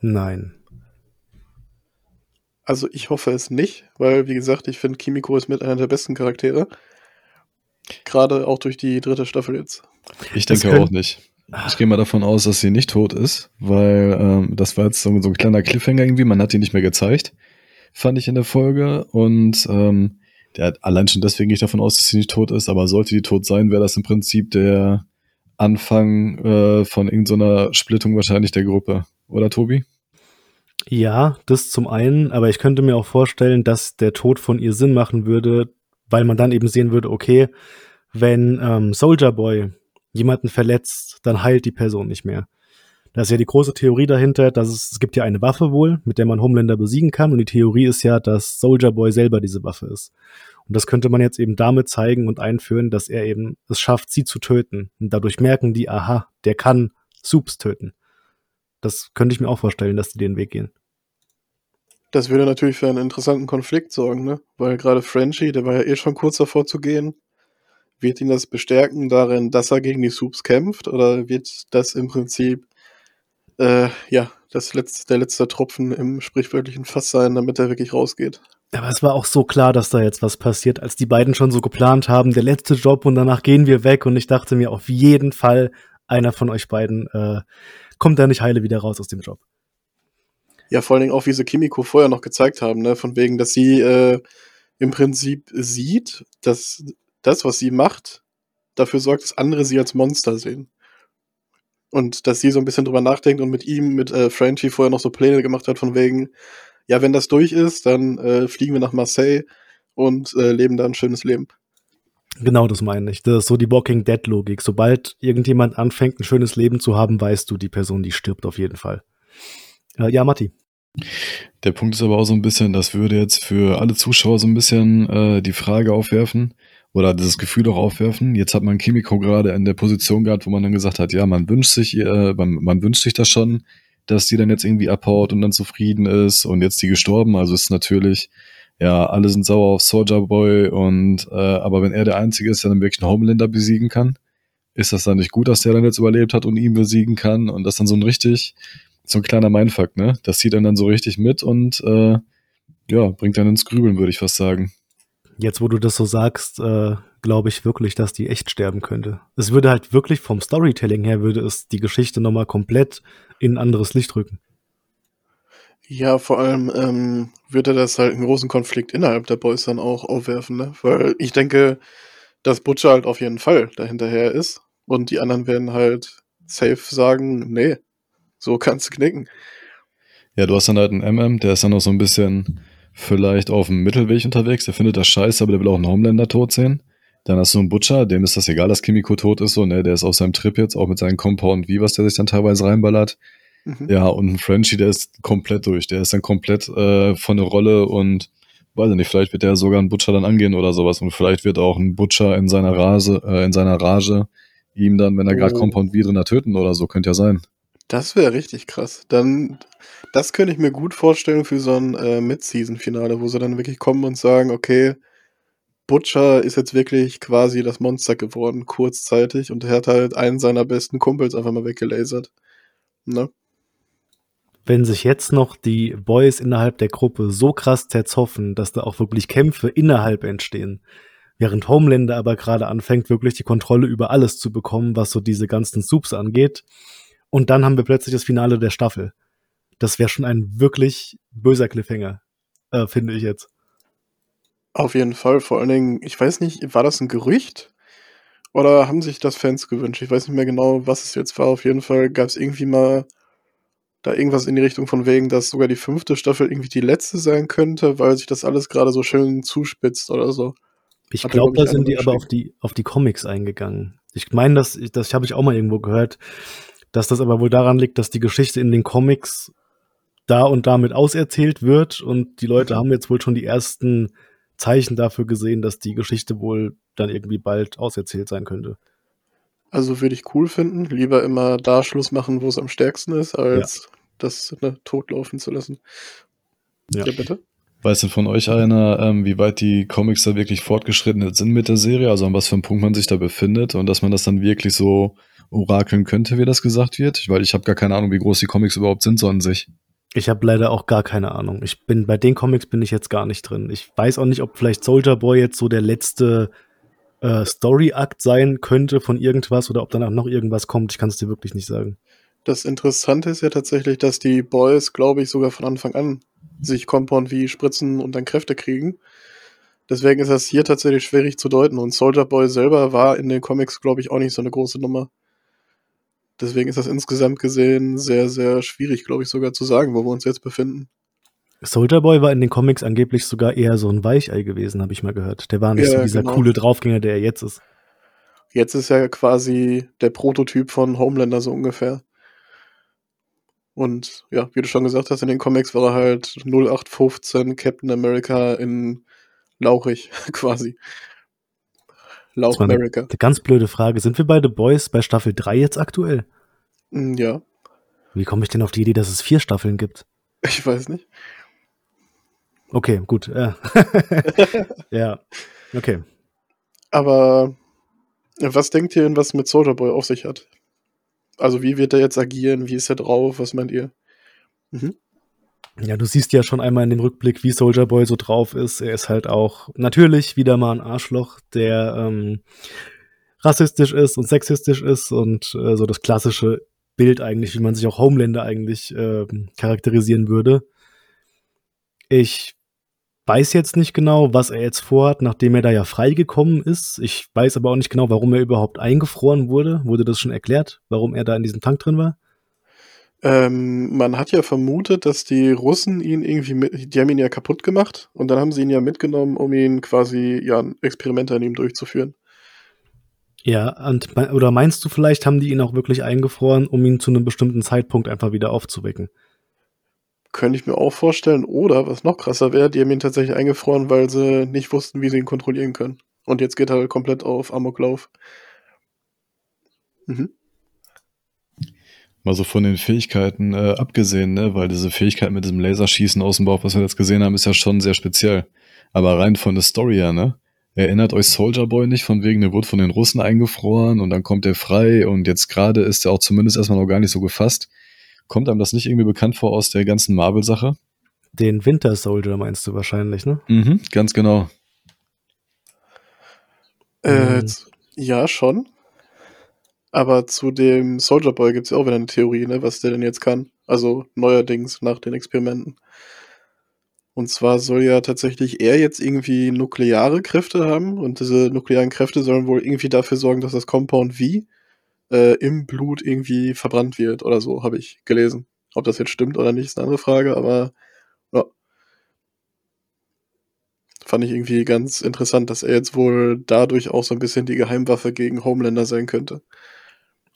C: Nein.
A: Also ich hoffe es nicht, weil wie gesagt, ich finde Kimiko ist mit einer der besten Charaktere. Gerade auch durch die dritte Staffel jetzt.
B: Ich denke auch nicht. Ich gehe mal davon aus, dass sie nicht tot ist, weil ähm, das war jetzt so, so, ein kleiner Cliffhanger irgendwie. Man hat die nicht mehr gezeigt, fand ich in der Folge. Und ähm, der hat allein schon deswegen gehe ich davon aus, dass sie nicht tot ist. Aber sollte die tot sein, wäre das im Prinzip der Anfang äh, von irgendeiner Splittung wahrscheinlich der Gruppe. Oder Tobi?
C: Ja, das zum einen, aber ich könnte mir auch vorstellen, dass der Tod von ihr Sinn machen würde, weil man dann eben sehen würde, okay, wenn ähm, Soldier Boy jemanden verletzt, dann heilt die Person nicht mehr. Da ist ja die große Theorie dahinter, dass es, es gibt ja eine Waffe wohl, mit der man Homelander besiegen kann. Und die Theorie ist ja, dass Soldier Boy selber diese Waffe ist. Und das könnte man jetzt eben damit zeigen und einführen, dass er eben es schafft, sie zu töten. Und dadurch merken die, aha, der kann Soups töten. Das könnte ich mir auch vorstellen, dass die den Weg gehen.
A: Das würde natürlich für einen interessanten Konflikt sorgen, ne? Weil gerade Frenchie, der war ja eh schon kurz davor zu gehen. Wird ihn das bestärken darin, dass er gegen die Soups kämpft? Oder wird das im Prinzip, äh, ja, das letzte, der letzte Tropfen im sprichwörtlichen Fass sein, damit er wirklich rausgeht?
C: Aber es war auch so klar, dass da jetzt was passiert, als die beiden schon so geplant haben, der letzte Job und danach gehen wir weg. Und ich dachte mir, auf jeden Fall, einer von euch beiden äh, kommt da nicht heile wieder raus aus dem Job.
A: Ja, vor allen Dingen auch, wie sie Kimiko vorher noch gezeigt haben, ne? Von wegen, dass sie äh, im Prinzip sieht, dass das, was sie macht, dafür sorgt, dass andere sie als Monster sehen. Und dass sie so ein bisschen drüber nachdenkt und mit ihm, mit äh, Frenchie vorher noch so Pläne gemacht hat, von wegen, ja, wenn das durch ist, dann äh, fliegen wir nach Marseille und äh, leben da ein schönes Leben.
C: Genau, das meine ich. Das ist so die Walking Dead Logik. Sobald irgendjemand anfängt, ein schönes Leben zu haben, weißt du, die Person, die stirbt auf jeden Fall. Äh, ja, Matti.
B: Der Punkt ist aber auch so ein bisschen, das würde jetzt für alle Zuschauer so ein bisschen äh, die Frage aufwerfen oder dieses Gefühl auch aufwerfen. Jetzt hat man Kimiko gerade in der Position gehabt, wo man dann gesagt hat, ja, man wünscht sich, äh, man, man wünscht sich das schon, dass die dann jetzt irgendwie abhaut und dann zufrieden ist und jetzt die gestorben. Also ist natürlich, ja, alle sind sauer auf Soldier Boy und äh, aber wenn er der Einzige ist, der dann wirklich einen Homelander besiegen kann, ist das dann nicht gut, dass der dann jetzt überlebt hat und ihn besiegen kann und das dann so ein richtig, so ein kleiner Mindfuck, ne? Das zieht dann dann so richtig mit und äh, ja, bringt dann ins Grübeln, würde ich fast sagen.
C: Jetzt, wo du das so sagst, äh, glaube ich wirklich, dass die echt sterben könnte. Es würde halt wirklich vom Storytelling her, würde es die Geschichte nochmal komplett in ein anderes Licht rücken.
A: Ja, vor allem ähm, würde das halt einen großen Konflikt innerhalb der Boys dann auch aufwerfen, ne? Weil ich denke, dass Butcher halt auf jeden Fall dahinterher ist und die anderen werden halt safe sagen, nee, so kannst du knicken.
B: Ja, du hast dann halt einen MM, der ist dann noch so ein bisschen vielleicht auf dem Mittelweg unterwegs, der findet das scheiße, aber der will auch einen Homelander tot sehen. Dann hast du einen Butcher, dem ist das egal, dass Kimiko tot ist, so, ne, der ist auf seinem Trip jetzt, auch mit seinem Compound wie was der sich dann teilweise reinballert. Mhm. Ja, und ein Frenchie, der ist komplett durch, der ist dann komplett äh, von der Rolle und weiß ich nicht, vielleicht wird der sogar einen Butcher dann angehen oder sowas und vielleicht wird auch ein Butcher in seiner Rase, äh, in seiner Rage ihm dann, wenn er oh. gerade Compound wie drin töten oder so, könnte ja sein.
A: Das wäre richtig krass. Dann, das könnte ich mir gut vorstellen für so ein äh, Mid-Season-Finale, wo sie dann wirklich kommen und sagen, okay, Butcher ist jetzt wirklich quasi das Monster geworden, kurzzeitig, und er hat halt einen seiner besten Kumpels einfach mal weggelasert. Ne?
C: Wenn sich jetzt noch die Boys innerhalb der Gruppe so krass zerzoffen, dass da auch wirklich Kämpfe innerhalb entstehen, während Homelander aber gerade anfängt, wirklich die Kontrolle über alles zu bekommen, was so diese ganzen Soups angeht, und dann haben wir plötzlich das Finale der Staffel. Das wäre schon ein wirklich böser Cliffhanger, äh, finde ich jetzt.
A: Auf jeden Fall. Vor allen Dingen, ich weiß nicht, war das ein Gerücht? Oder haben sich das Fans gewünscht? Ich weiß nicht mehr genau, was es jetzt war. Auf jeden Fall gab es irgendwie mal da irgendwas in die Richtung von wegen, dass sogar die fünfte Staffel irgendwie die letzte sein könnte, weil sich das alles gerade so schön zuspitzt oder so.
C: Ich glaube, da sind die aber auf die, auf die Comics eingegangen. Ich meine, das, das habe ich auch mal irgendwo gehört, dass das aber wohl daran liegt, dass die Geschichte in den Comics da und damit auserzählt wird und die Leute mhm. haben jetzt wohl schon die ersten Zeichen dafür gesehen, dass die Geschichte wohl dann irgendwie bald auserzählt sein könnte.
A: Also würde ich cool finden. Lieber immer da Schluss machen, wo es am stärksten ist, als ja. das ne, totlaufen zu lassen.
B: Ja. ja, bitte. Weiß denn von euch einer, ähm, wie weit die Comics da wirklich fortgeschritten sind mit der Serie? Also an was für einem Punkt man sich da befindet und dass man das dann wirklich so orakeln könnte, wie das gesagt wird? Weil ich habe gar keine Ahnung, wie groß die Comics überhaupt sind so an sich.
C: Ich habe leider auch gar keine Ahnung. Ich bin bei den Comics bin ich jetzt gar nicht drin. Ich weiß auch nicht, ob vielleicht Soldier Boy jetzt so der letzte äh, Story-Akt sein könnte von irgendwas oder ob danach noch irgendwas kommt. Ich kann es dir wirklich nicht sagen.
A: Das Interessante ist ja tatsächlich, dass die Boys, glaube ich, sogar von Anfang an sich Compound wie spritzen und dann Kräfte kriegen. Deswegen ist das hier tatsächlich schwierig zu deuten. Und Soldier Boy selber war in den Comics, glaube ich, auch nicht so eine große Nummer. Deswegen ist das insgesamt gesehen sehr, sehr schwierig, glaube ich, sogar zu sagen, wo wir uns jetzt befinden.
C: Soldier Boy war in den Comics angeblich sogar eher so ein Weichei gewesen, habe ich mal gehört. Der war nicht ja, so dieser genau. coole Draufgänger, der er jetzt ist.
A: Jetzt ist er quasi der Prototyp von Homelander so ungefähr. Und ja, wie du schon gesagt hast, in den Comics war er halt 0815 Captain America in Lauchig [LAUGHS] quasi.
C: Lauch America. Eine, eine ganz blöde Frage. Sind wir beide Boys bei Staffel 3 jetzt aktuell?
A: Mm, ja.
C: Wie komme ich denn auf die Idee, dass es vier Staffeln gibt?
A: Ich weiß nicht.
C: Okay, gut. Äh. [LAUGHS] ja, okay.
A: Aber was denkt ihr denn, was mit Soldier Boy auf sich hat? Also wie wird er jetzt agieren? Wie ist er drauf? Was meint ihr?
C: Mhm. Ja, du siehst ja schon einmal in dem Rückblick, wie Soldier Boy so drauf ist. Er ist halt auch natürlich wieder mal ein Arschloch, der ähm, rassistisch ist und sexistisch ist und äh, so das klassische Bild eigentlich, wie man sich auch Homelander eigentlich äh, charakterisieren würde. Ich weiß jetzt nicht genau, was er jetzt vorhat, nachdem er da ja freigekommen ist. Ich weiß aber auch nicht genau, warum er überhaupt eingefroren wurde. Wurde das schon erklärt, warum er da in diesem Tank drin war?
A: Ähm, man hat ja vermutet, dass die Russen ihn irgendwie, mit, die haben ihn ja kaputt gemacht und dann haben sie ihn ja mitgenommen, um ihn quasi, ja, ein Experiment an ihm durchzuführen.
C: Ja, und, oder meinst du vielleicht, haben die ihn auch wirklich eingefroren, um ihn zu einem bestimmten Zeitpunkt einfach wieder aufzuwecken?
A: Könnte ich mir auch vorstellen. Oder, was noch krasser wäre, die haben ihn tatsächlich eingefroren, weil sie nicht wussten, wie sie ihn kontrollieren können. Und jetzt geht er komplett auf Amoklauf.
B: Mhm. Mal so von den Fähigkeiten äh, abgesehen, ne? weil diese Fähigkeit mit diesem Laserschießen aus dem Bauch, was wir jetzt gesehen haben, ist ja schon sehr speziell. Aber rein von der Story her, ne? Erinnert euch Soldier Boy nicht von wegen, der wurde von den Russen eingefroren und dann kommt er frei und jetzt gerade ist er auch zumindest erstmal noch gar nicht so gefasst. Kommt einem das nicht irgendwie bekannt vor aus der ganzen Marvel-Sache?
C: Den Winter Soldier meinst du wahrscheinlich, ne?
B: Mhm, ganz genau.
A: Äh, mhm. ja, schon. Aber zu dem Soldier Boy gibt es ja auch wieder eine Theorie, ne, was der denn jetzt kann. Also neuerdings nach den Experimenten. Und zwar soll ja tatsächlich er jetzt irgendwie nukleare Kräfte haben und diese nuklearen Kräfte sollen wohl irgendwie dafür sorgen, dass das Compound V äh, im Blut irgendwie verbrannt wird oder so, habe ich gelesen. Ob das jetzt stimmt oder nicht, ist eine andere Frage, aber ja. Fand ich irgendwie ganz interessant, dass er jetzt wohl dadurch auch so ein bisschen die Geheimwaffe gegen Homelander sein könnte.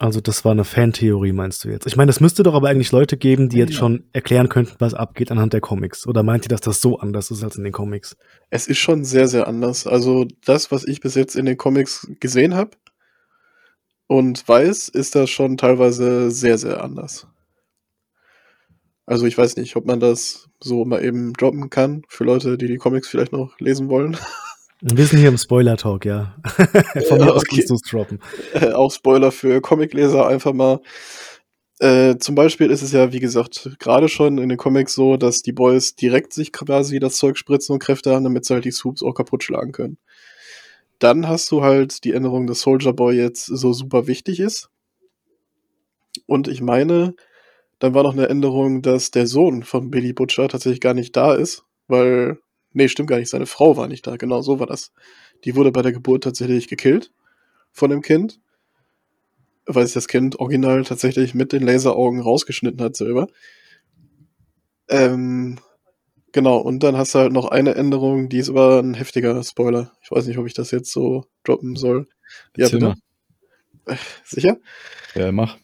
C: Also das war eine Fantheorie, meinst du jetzt? Ich meine, es müsste doch aber eigentlich Leute geben, die jetzt ja. schon erklären könnten, was abgeht anhand der Comics. Oder meint ihr, dass das so anders ist als in den Comics?
A: Es ist schon sehr, sehr anders. Also das, was ich bis jetzt in den Comics gesehen habe, und weiß, ist das schon teilweise sehr, sehr anders. Also ich weiß nicht, ob man das so mal eben droppen kann für Leute, die die Comics vielleicht noch lesen wollen. [LAUGHS]
C: Wir sind hier im Spoiler-Talk, ja. [LAUGHS] Von mir aus kannst du es droppen.
A: Äh, auch Spoiler für Comicleser einfach mal. Äh, zum Beispiel ist es ja, wie gesagt, gerade schon in den Comics so, dass die Boys direkt sich quasi das Zeug spritzen und Kräfte haben, damit sie halt die Swoops auch kaputt schlagen können. Dann hast du halt die Änderung, dass Soldier Boy jetzt so super wichtig ist. Und ich meine, dann war noch eine Änderung, dass der Sohn von Billy Butcher tatsächlich gar nicht da ist, weil, nee, stimmt gar nicht, seine Frau war nicht da, genau so war das. Die wurde bei der Geburt tatsächlich gekillt von dem Kind, weil sich das Kind original tatsächlich mit den Laseraugen rausgeschnitten hat selber. Ähm, genau, und dann hast du halt noch eine Änderung, die ist aber ein heftiger Spoiler. Ich weiß nicht, ob ich das jetzt so droppen soll. Ja, bitte.
B: mal.
A: Sicher?
B: Ja, mach.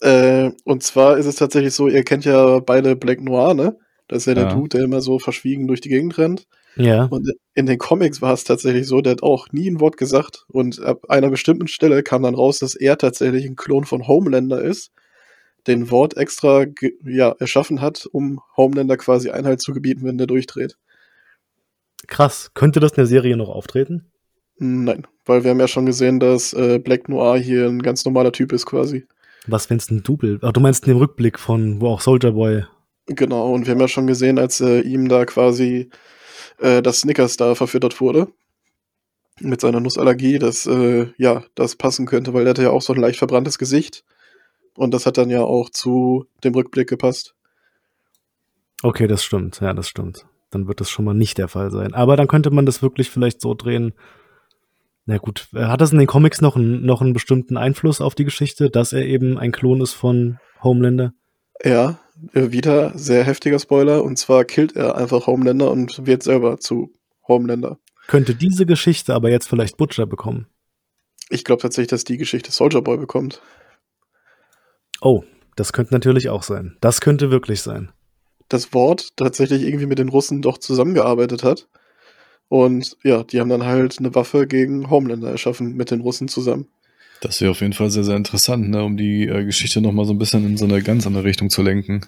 A: Äh, und zwar ist es tatsächlich so, ihr kennt ja beide Black Noir, ne? Das ist ja, der
B: Ja.
A: Dude, der immer so verschwiegen durch die Gegend rennt.
C: Ja.
A: Und in den Comics war es tatsächlich so, der hat auch nie ein Wort gesagt. Und ab einer bestimmten Stelle kam dann raus, dass er tatsächlich ein Klon von Homelander ist, den Wort extra ja, erschaffen hat, um Homelander quasi Einhalt zu gebieten, wenn der durchdreht.
C: Krass. Könnte das in der Serie noch auftreten?
A: Nein, weil wir haben ja schon gesehen, dass äh, Black Noir hier ein ganz normaler Typ ist quasi.
C: Was, wenn es ein Double? Ach, du meinst den Rückblick von, wo auch Soldier Boy.
A: Genau, und wir haben ja schon gesehen, als äh, ihm da quasi äh, das Snickers da verfüttert wurde. Mit seiner Nussallergie, dass äh, ja, das passen könnte, weil er hatte ja auch so ein leicht verbranntes Gesicht. Und das hat dann ja auch zu dem Rückblick gepasst.
C: Okay, das stimmt. Ja, das stimmt. Dann wird das schon mal nicht der Fall sein. Aber dann könnte man das wirklich vielleicht so drehen. Na gut, hat das in den Comics noch, einen- noch einen bestimmten Einfluss auf die Geschichte, dass er eben ein Klon ist von Homelander?
A: Ja, äh, wieder sehr heftiger Spoiler. Und zwar killt er einfach Homelander und wird selber zu Homelander.
C: Könnte diese Geschichte aber jetzt vielleicht Butcher bekommen?
A: Ich glaube tatsächlich, dass die Geschichte Soldier Boy bekommt.
C: Oh, das könnte natürlich auch sein. Das könnte wirklich sein.
A: das Wort tatsächlich irgendwie mit den Russen doch zusammengearbeitet hat. Und ja, die haben dann halt eine Waffe gegen Homelander erschaffen mit den Russen zusammen.
B: Das wäre auf jeden Fall sehr, sehr interessant, ne, um die äh, Geschichte nochmal so ein bisschen in so eine ganz andere Richtung zu lenken.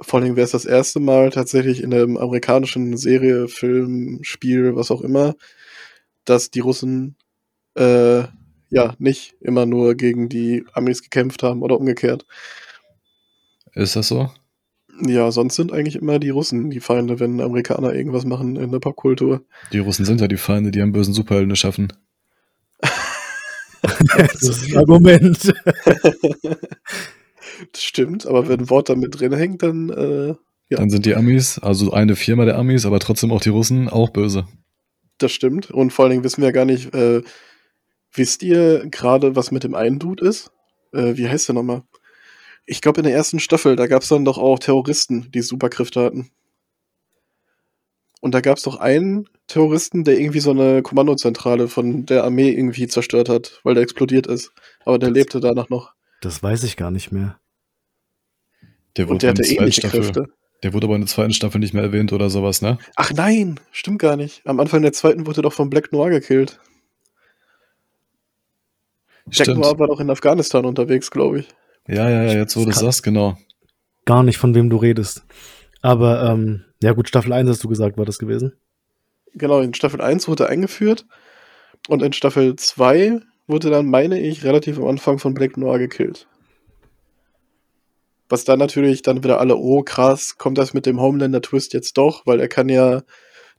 A: Vor allem wäre es das erste Mal tatsächlich in einem amerikanischen Serie, Film, Spiel, was auch immer, dass die Russen äh, ja nicht immer nur gegen die Amis gekämpft haben oder umgekehrt.
B: Ist das so?
A: Ja, sonst sind eigentlich immer die Russen die Feinde, wenn Amerikaner irgendwas machen in der Popkultur.
B: Die Russen sind ja die Feinde, die einen bösen Superhelden erschaffen.
C: das ist ein Argument. [LAUGHS]
A: Das stimmt, aber wenn ein Wort da mit drin hängt, dann äh, Ja.
B: Dann sind die Amis, also eine Firma der Amis, aber trotzdem auch die Russen, auch böse.
A: Das stimmt. Und vor allen Dingen wissen wir ja gar nicht, äh, wisst ihr gerade, was mit dem einen Dude ist? Äh, wie heißt der nochmal? Ich glaube, in der ersten Staffel, da gab es dann doch auch Terroristen, die Superkräfte hatten. Und da gab es doch einen Terroristen, der irgendwie so eine Kommandozentrale von der Armee irgendwie zerstört hat, weil der explodiert ist. Aber der lebte danach noch.
C: Das weiß ich gar nicht mehr.
B: Der
A: Und der
B: in
A: hatte
B: der zweiten
A: ähnliche
B: Staffel,
A: Kräfte.
B: der wurde aber in der zweiten Staffel nicht mehr erwähnt oder sowas, ne?
A: Ach nein, stimmt gar nicht. Am Anfang der zweiten wurde er doch von Black Noir gekillt. Noir war doch in Afghanistan unterwegs, glaube ich.
B: Ja, ja, ja, jetzt wo du das sagst, genau.
C: Gar nicht, von wem du redest. Aber, ähm, ja gut, Staffel 1 hast du gesagt, war das gewesen.
A: Genau, in Staffel 1 wurde er eingeführt und in Staffel 2 wurde dann, meine ich, relativ am Anfang von Black Noir gekillt. Was dann natürlich dann wieder alle, oh krass, kommt das mit dem Homelander-Twist jetzt doch, weil er kann ja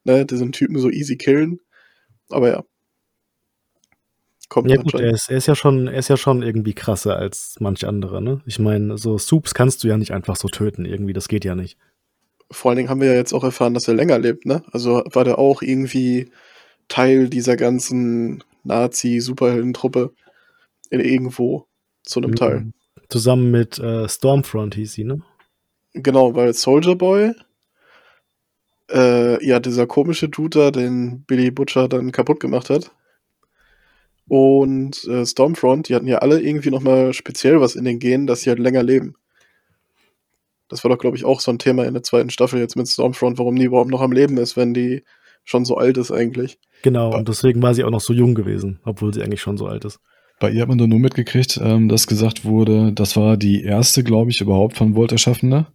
A: ne, diesen Typen so easy killen. Aber ja. Kommt
C: Ja gut, er ist, er ist ja schon, er ist ja schon irgendwie krasser als manch andere, ne? Ich meine, so Soups kannst du ja nicht einfach so töten, irgendwie, das geht ja nicht.
A: Vor allen Dingen haben wir ja jetzt auch erfahren, dass er länger lebt, ne? Also war der auch irgendwie Teil dieser ganzen Nazi-Superheldentruppe in irgendwo zu einem Teil.
C: Mhm. Zusammen mit äh, Stormfront hieß sie, ne?
A: Genau, weil Soldier Boy, äh, ja, dieser komische da, den Billy Butcher dann kaputt gemacht hat. Und äh, Stormfront, die hatten ja alle irgendwie nochmal speziell was in den Genen, dass sie halt länger leben. Das war doch, glaube ich, auch so ein Thema in der zweiten Staffel jetzt mit Stormfront, warum die überhaupt noch am Leben ist, wenn die schon so alt ist eigentlich.
C: Genau, und deswegen war sie auch noch so jung gewesen, obwohl sie eigentlich schon so alt ist.
B: Bei ihr hat man nur nur mitgekriegt, ähm, dass gesagt wurde, das war die erste, glaube ich, überhaupt von Volt Erschaffene.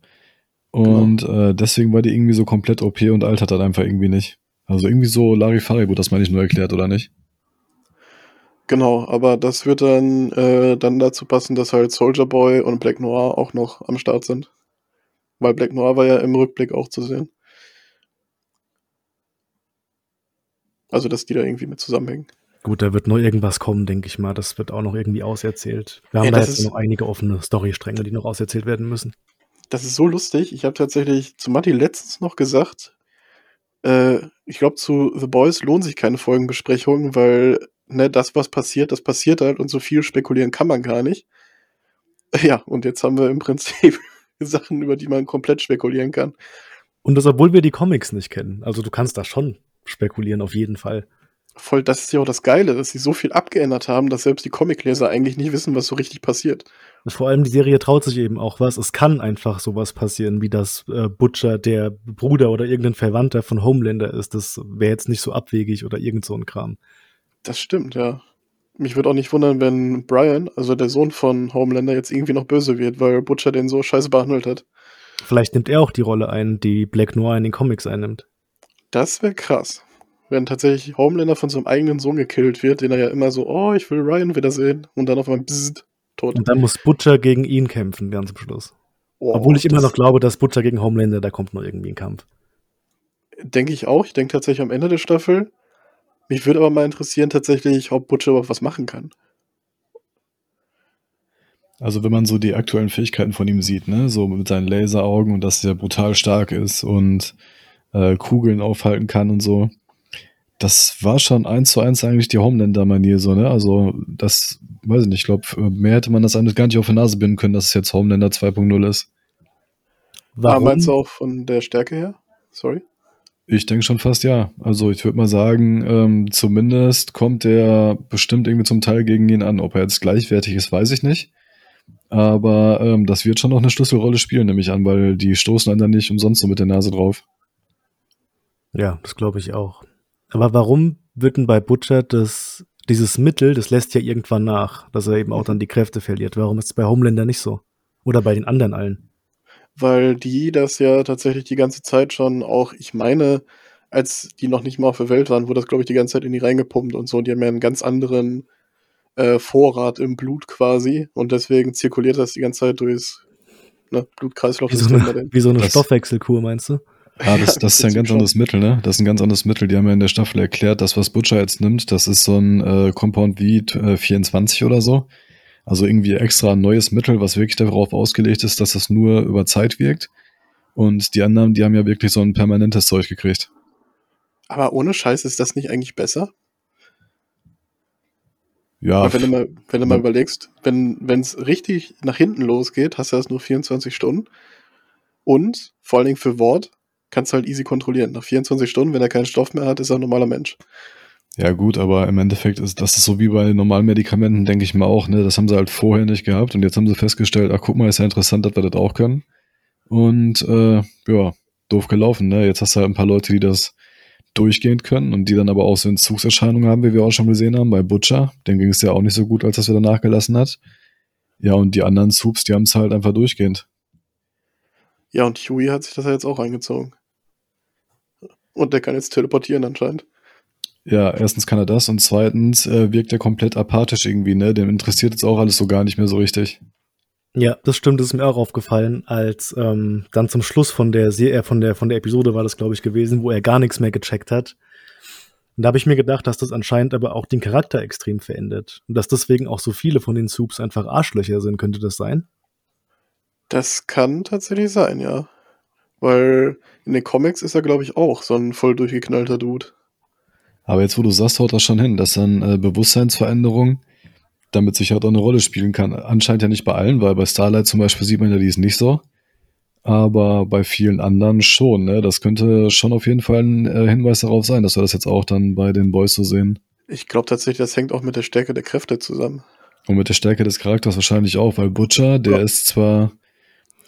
B: Und äh, deswegen war die irgendwie so komplett OP und altert dann einfach irgendwie nicht. Also irgendwie so Larifari wurde das mal nicht nur erklärt, oder nicht?
A: Genau, aber das wird dann, äh, dann dazu passen, dass halt Soldier Boy und Black Noir auch noch am Start sind. Weil Black Noir war ja im Rückblick auch zu sehen. Also, dass die da irgendwie mit zusammenhängen.
C: Gut, da wird noch irgendwas kommen, denke ich mal. Das wird auch noch irgendwie auserzählt. Wir haben
A: Ja,
C: da jetzt
A: ist-
C: noch einige offene Storystränge, die noch auserzählt werden müssen.
A: Das ist so lustig. Ich habe tatsächlich zu Matti letztens noch gesagt, äh, ich glaube, zu The Boys lohnt sich keine Folgenbesprechung, weil ne, das, was passiert, das passiert halt und so viel spekulieren kann man gar nicht. Ja, und jetzt haben wir im Prinzip [LAUGHS] Sachen, über die man komplett spekulieren kann.
C: Und das, obwohl wir die Comics nicht kennen. Also du kannst da schon spekulieren, auf jeden Fall.
A: Voll, das ist ja auch das Geile, dass sie so viel abgeändert haben, dass selbst die Comicleser eigentlich nicht wissen, was so richtig passiert.
C: Und vor allem die Serie traut sich eben auch was. Es kann einfach sowas passieren, wie das äh, Butcher der Bruder oder irgendein Verwandter von Homelander ist. Das wäre jetzt nicht so abwegig oder irgend so ein Kram.
A: Das stimmt, ja. Mich würde auch nicht wundern, wenn Brian, also der Sohn von Homelander, jetzt irgendwie noch böse wird, weil Butcher den so scheiße behandelt hat.
C: Vielleicht nimmt er auch die Rolle ein, die Black Noir in den Comics einnimmt.
A: Das wäre krass wenn tatsächlich Homelander von seinem eigenen Sohn gekillt wird, den er ja immer so, oh, ich will Ryan wiedersehen und dann auf einmal bzzzt, tot.
C: Und dann muss Butcher gegen ihn kämpfen, ganz am Schluss. Oh, Obwohl ich immer noch glaube, dass Butcher gegen Homelander, da kommt noch irgendwie ein Kampf.
A: Denke ich auch. Ich denke tatsächlich am Ende der Staffel. Mich würde aber mal interessieren, tatsächlich, ob Butcher überhaupt was machen kann.
B: Also wenn man so die aktuellen Fähigkeiten von ihm sieht, ne, so mit seinen Laseraugen und dass er brutal stark ist und äh, Kugeln aufhalten kann und so, das war schon eins zu eins eigentlich die Homelander-Manier, so, ne? Also, das, weiß ich nicht, ich glaube, mehr hätte man das eigentlich gar nicht auf die Nase binden können, dass es jetzt Homelander 2.0 ist.
A: Warum? Ah, meinst du auch von der Stärke her? Sorry.
B: Ich denke schon fast ja. Also ich würde mal sagen, ähm, zumindest kommt er bestimmt irgendwie zum Teil gegen ihn an. Ob er jetzt gleichwertig ist, weiß ich nicht. Aber ähm, das wird schon noch eine Schlüsselrolle spielen, nämlich an, weil die stoßen dann nicht umsonst so mit der Nase drauf.
C: Ja, das glaube ich auch. Aber warum wird denn bei Butcher das, dieses Mittel, das lässt ja irgendwann nach, dass er eben auch dann die Kräfte verliert? Warum ist es bei Homelander nicht so? Oder bei den anderen allen?
A: Weil die das ja tatsächlich die ganze Zeit schon auch, ich meine, als die noch nicht mal auf der Welt waren, wurde das, glaube ich, die ganze Zeit in die reingepumpt und so. Die haben ja einen ganz anderen äh, Vorrat im Blut quasi und deswegen zirkuliert das die ganze Zeit durchs ne, Blutkreislauf.
C: Wie so eine, wie so eine Stoffwechselkur, meinst du?
B: Ah, das, das ist ja ein ganz anderes Mittel, ne? Das ist ein ganz anderes Mittel. Die haben ja in der Staffel erklärt, dass was Butcher jetzt nimmt, das ist so ein äh, Compound wie äh, 24 oder so. Also irgendwie extra ein neues Mittel, was wirklich darauf ausgelegt ist, dass das nur über Zeit wirkt. Und die anderen, die haben ja wirklich so ein permanentes Zeug gekriegt.
A: Aber ohne Scheiß ist das nicht eigentlich besser?
B: Ja.
A: wenn du mal, wenn du mal überlegst, wenn es richtig nach hinten losgeht, hast du das nur 24 Stunden. Und vor allen Dingen für Wort kannst du halt easy kontrollieren. Nach 24 Stunden, wenn er keinen Stoff mehr hat, ist er ein normaler Mensch.
B: Ja, gut, aber im Endeffekt ist das ist so wie bei normalen Medikamenten, denke ich mal auch, ne? Das haben sie halt vorher nicht gehabt und jetzt haben sie festgestellt, ach guck mal, ist ja interessant, dass wir das auch können. Und äh, ja, doof gelaufen, ne? Jetzt hast du halt ein paar Leute, die das durchgehend können und die dann aber auch so Entzugserscheinungen haben, wie wir auch schon gesehen haben, bei Butcher. Den ging es ja auch nicht so gut, als das wieder nachgelassen hat. Ja, und die anderen Soups, die haben es halt einfach durchgehend.
A: Ja, und Huey hat sich das ja jetzt auch eingezogen. Und der kann jetzt teleportieren anscheinend.
B: Ja, erstens kann er das und zweitens äh, wirkt er komplett apathisch irgendwie, ne? Dem interessiert jetzt auch alles so gar nicht mehr so richtig.
C: Ja, das stimmt, das ist mir auch aufgefallen, als ähm, dann zum Schluss von der Serie, äh, von der von der Episode war das, glaube ich, gewesen, wo er gar nichts mehr gecheckt hat. Und da habe ich mir gedacht, dass das anscheinend aber auch den Charakter extrem verändert. Und dass deswegen auch so viele von den Soups einfach Arschlöcher sind, könnte das sein?
A: Das kann tatsächlich sein, ja. Weil in den Comics ist er, glaube ich, auch so ein voll durchgeknallter Dude.
B: Aber jetzt, wo du sagst, haut das schon hin, dass dann äh, Bewusstseinsveränderung damit sicher auch eine Rolle spielen kann. Anscheinend ja nicht bei allen, weil bei Starlight zum Beispiel sieht man ja dies nicht so. Aber bei vielen anderen schon, ne? Das könnte schon auf jeden Fall ein äh, Hinweis darauf sein, dass wir das jetzt auch dann bei den Boys so sehen.
A: Ich glaube tatsächlich, das hängt auch mit der Stärke der Kräfte zusammen.
B: Und mit der Stärke des Charakters wahrscheinlich auch, weil Butcher, der ja. ist zwar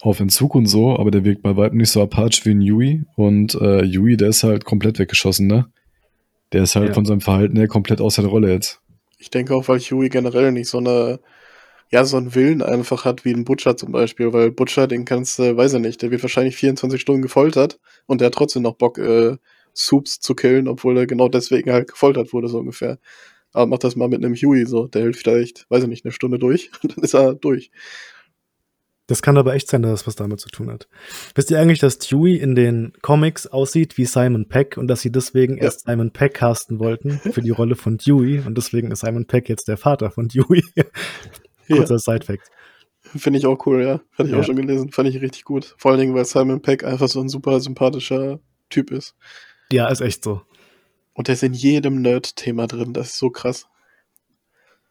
B: auf Entzug und so, aber der wirkt bei weitem nicht so apathisch wie ein Yui. Und äh, Yui, der ist halt komplett weggeschossen, ne? Der ist halt ja. von seinem Verhalten her komplett außer der Rolle jetzt.
A: Ich denke auch, weil Yui generell nicht so eine, ja, so einen Willen einfach hat wie ein Butcher zum Beispiel, weil Butcher, den kannst du, weiß ich nicht, der wird wahrscheinlich 24 Stunden gefoltert und der hat trotzdem noch Bock, äh, Soups zu killen, obwohl er genau deswegen halt gefoltert wurde, so ungefähr. Aber mach das mal mit einem Huey so, der hält vielleicht, weiß ich nicht, eine Stunde durch und [LAUGHS] dann ist er durch.
C: Das kann aber echt sein, dass das was damit zu tun hat. Wisst ihr eigentlich, dass Dewey in den Comics aussieht wie Simon Peck und dass sie deswegen ja. erst Simon Peck casten wollten für die Rolle von Dewey und deswegen ist Simon Peck jetzt der Vater von Dewey. Kurzer ja. Side-Fact.
A: Finde ich auch cool, ja. Hatte ich ja. auch schon gelesen. Fand ich richtig gut. Vor allen Dingen, weil Simon Peck einfach so ein super sympathischer Typ ist.
C: Ja, ist echt so.
A: Und der ist in jedem Nerd-Thema drin. Das ist so krass.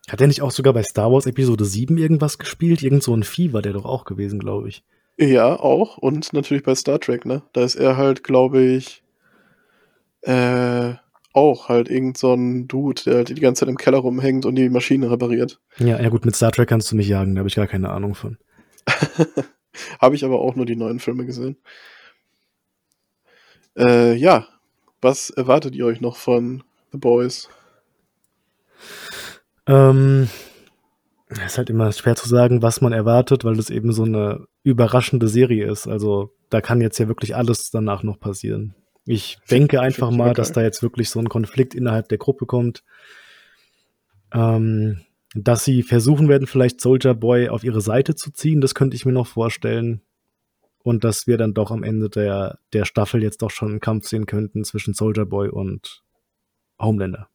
C: Hat er nicht auch sogar bei Star Wars Episode 7 irgendwas gespielt? Irgend so ein Vieh war der doch auch gewesen, glaube ich.
A: Ja, auch. Und natürlich bei Star Trek, ne? Da ist er halt, glaube ich, äh, auch halt irgend so ein Dude, der halt die ganze Zeit im Keller rumhängt und die Maschine repariert.
C: Ja, ja gut, mit Star Trek kannst du mich jagen, da habe ich gar keine Ahnung von. [LAUGHS]
A: habe ich aber auch nur die neuen Filme gesehen. Äh, ja, was erwartet ihr euch noch von The Boys?
C: Ähm, es ist halt immer schwer zu sagen, was man erwartet, weil das eben so eine überraschende Serie ist. Also da kann jetzt ja wirklich alles danach noch passieren. Ich denke einfach mal, dass da jetzt wirklich so ein Konflikt innerhalb der Gruppe kommt. Ähm, dass sie versuchen werden, vielleicht Soldier Boy auf ihre Seite zu ziehen, das könnte ich mir noch vorstellen. Und dass wir dann doch am Ende der, der Staffel jetzt doch schon einen Kampf sehen könnten zwischen Soldier Boy und Homelander.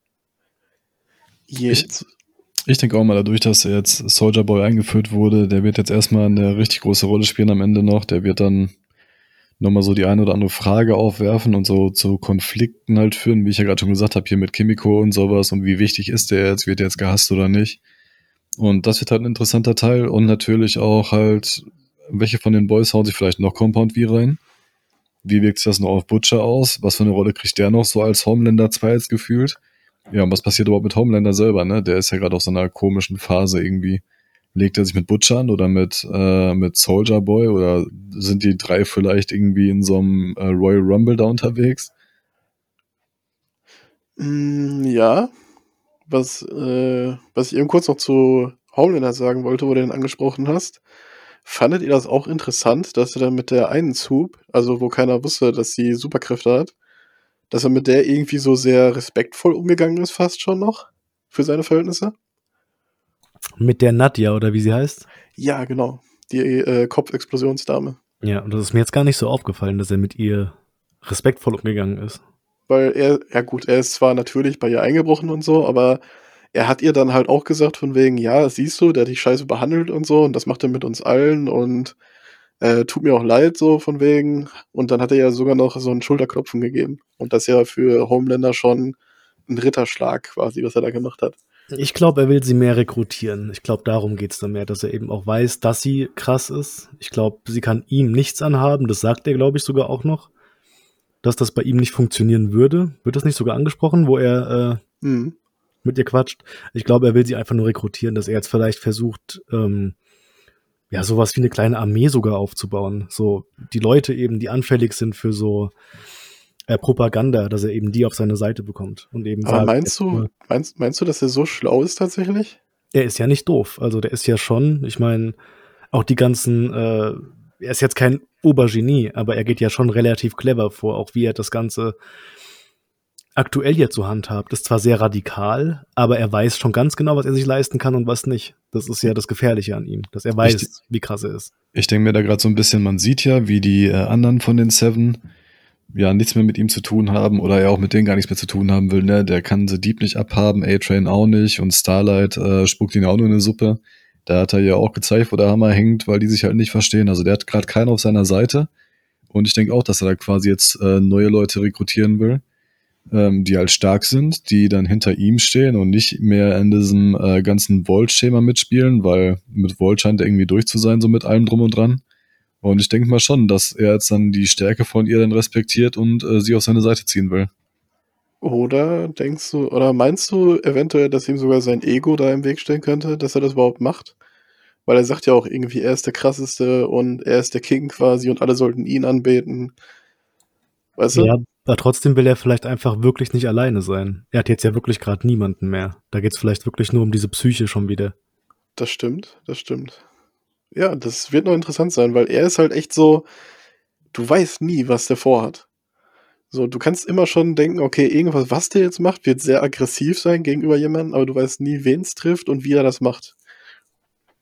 B: Jetzt. Ich, denke auch mal dadurch, dass jetzt Soldier Boy eingeführt wurde, der wird jetzt erstmal eine richtig große Rolle spielen am Ende noch. Der wird dann nochmal so die eine oder andere Frage aufwerfen und so zu Konflikten halt führen, wie ich ja gerade schon gesagt habe, hier mit Kimiko und sowas und wie wichtig ist der jetzt, wird der jetzt gehasst oder nicht. Und das wird halt ein interessanter Teil und natürlich auch halt, welche von den Boys hauen sich vielleicht noch Compound V rein? Wie wirkt sich das noch auf Butcher aus? Was für eine Rolle kriegt der noch so als Homelander 2 jetzt gefühlt? Ja, und was passiert überhaupt mit Homelander selber, ne? Der ist ja gerade auf so einer komischen Phase irgendwie. Legt er sich mit Butcher an oder mit, äh, mit Soldier Boy oder sind die drei vielleicht irgendwie in so einem äh, Royal Rumble da unterwegs?
A: Mm, ja. Was, äh, was ich eben kurz noch zu Homelander sagen wollte, wo du den angesprochen hast. Fandet ihr das auch interessant, dass er dann mit der einen Soup, also wo keiner wusste, dass sie Superkräfte hat, dass er mit der irgendwie so sehr respektvoll umgegangen ist, fast schon noch, für seine Verhältnisse?
C: Mit der Nadja, oder wie sie heißt?
A: Ja, genau. Die äh, Kopfexplosionsdame.
C: Ja, und das ist mir jetzt gar nicht so aufgefallen, dass er mit ihr respektvoll umgegangen ist.
A: Weil er, ja gut, er ist zwar natürlich bei ihr eingebrochen und so, aber er hat ihr dann halt auch gesagt, von wegen, ja, siehst du, der hat dich scheiße behandelt und so, und das macht er mit uns allen und äh, tut mir auch leid, so von wegen. Und dann hat er ja sogar noch so einen Schulterklopfen gegeben. Und das ja für Homelander schon ein Ritterschlag quasi, was er da gemacht hat.
C: Ich glaube, er will sie mehr rekrutieren. Ich glaube, darum geht es dann mehr, dass er eben auch weiß, dass sie krass ist. Ich glaube, sie kann ihm nichts anhaben. Das sagt er, glaube ich, sogar auch noch. Dass das bei ihm nicht funktionieren würde. Wird das nicht sogar angesprochen, wo er äh, mhm. mit ihr quatscht? Ich glaube, er will sie einfach nur rekrutieren, dass er jetzt vielleicht versucht, ähm, ja, sowas wie eine kleine Armee sogar aufzubauen. So die Leute eben, die anfällig sind für so äh, Propaganda, dass er eben die auf seine Seite bekommt. Und eben
A: Aber sagt, meinst du, meinst, meinst du, dass er so schlau ist tatsächlich?
C: Er ist ja nicht doof. Also der ist ja schon, ich meine, auch die ganzen, äh, er ist jetzt kein Obergenie, aber er geht ja schon relativ clever vor, auch wie er das Ganze aktuell jetzt so handhabt. Ist zwar sehr radikal, aber er weiß schon ganz genau, was er sich leisten kann und was nicht. Das ist ja das Gefährliche an ihm, dass er weiß, ich, wie krass er ist.
B: Ich denke mir da gerade so ein bisschen, man sieht ja, wie die äh, anderen von den Seven ja nichts mehr mit ihm zu tun haben oder er auch mit denen gar nichts mehr zu tun haben will, ne? Der kann The Deep nicht abhaben, A-Train auch nicht und Starlight äh, spuckt ihn auch nur in eine Suppe. Da hat er ja auch gezeigt, wo der Hammer hängt, weil die sich halt nicht verstehen. Also der hat gerade keinen auf seiner Seite. Und ich denke auch, dass er da quasi jetzt äh, neue Leute rekrutieren will, ähm, die halt stark sind, die dann hinter ihm stehen und nicht mehr in diesem äh, ganzen Volt-Schema mitspielen, weil mit Volt scheint er irgendwie durch zu sein, so mit allem drum und dran. Und ich denke mal schon, dass er jetzt dann die Stärke von ihr dann respektiert und äh, sie auf seine Seite ziehen will.
A: Oder denkst du, oder meinst du eventuell, dass ihm sogar sein Ego da im Weg stehen könnte, dass er das überhaupt macht? Weil er sagt ja auch irgendwie, er ist der krasseste und er ist der King quasi und alle sollten ihn anbeten.
C: Weißt du? Ja, aber trotzdem will er vielleicht einfach wirklich nicht alleine sein. Er hat jetzt ja wirklich gerade niemanden mehr. Da geht es vielleicht wirklich nur um diese Psyche schon wieder.
A: Das stimmt, das stimmt. Ja, das wird noch interessant sein, weil er ist halt echt so, du weißt nie, was der vorhat. So, du kannst immer schon denken, okay, irgendwas, was der jetzt macht, wird sehr aggressiv sein gegenüber jemandem, aber du weißt nie, wen es trifft und wie er das macht.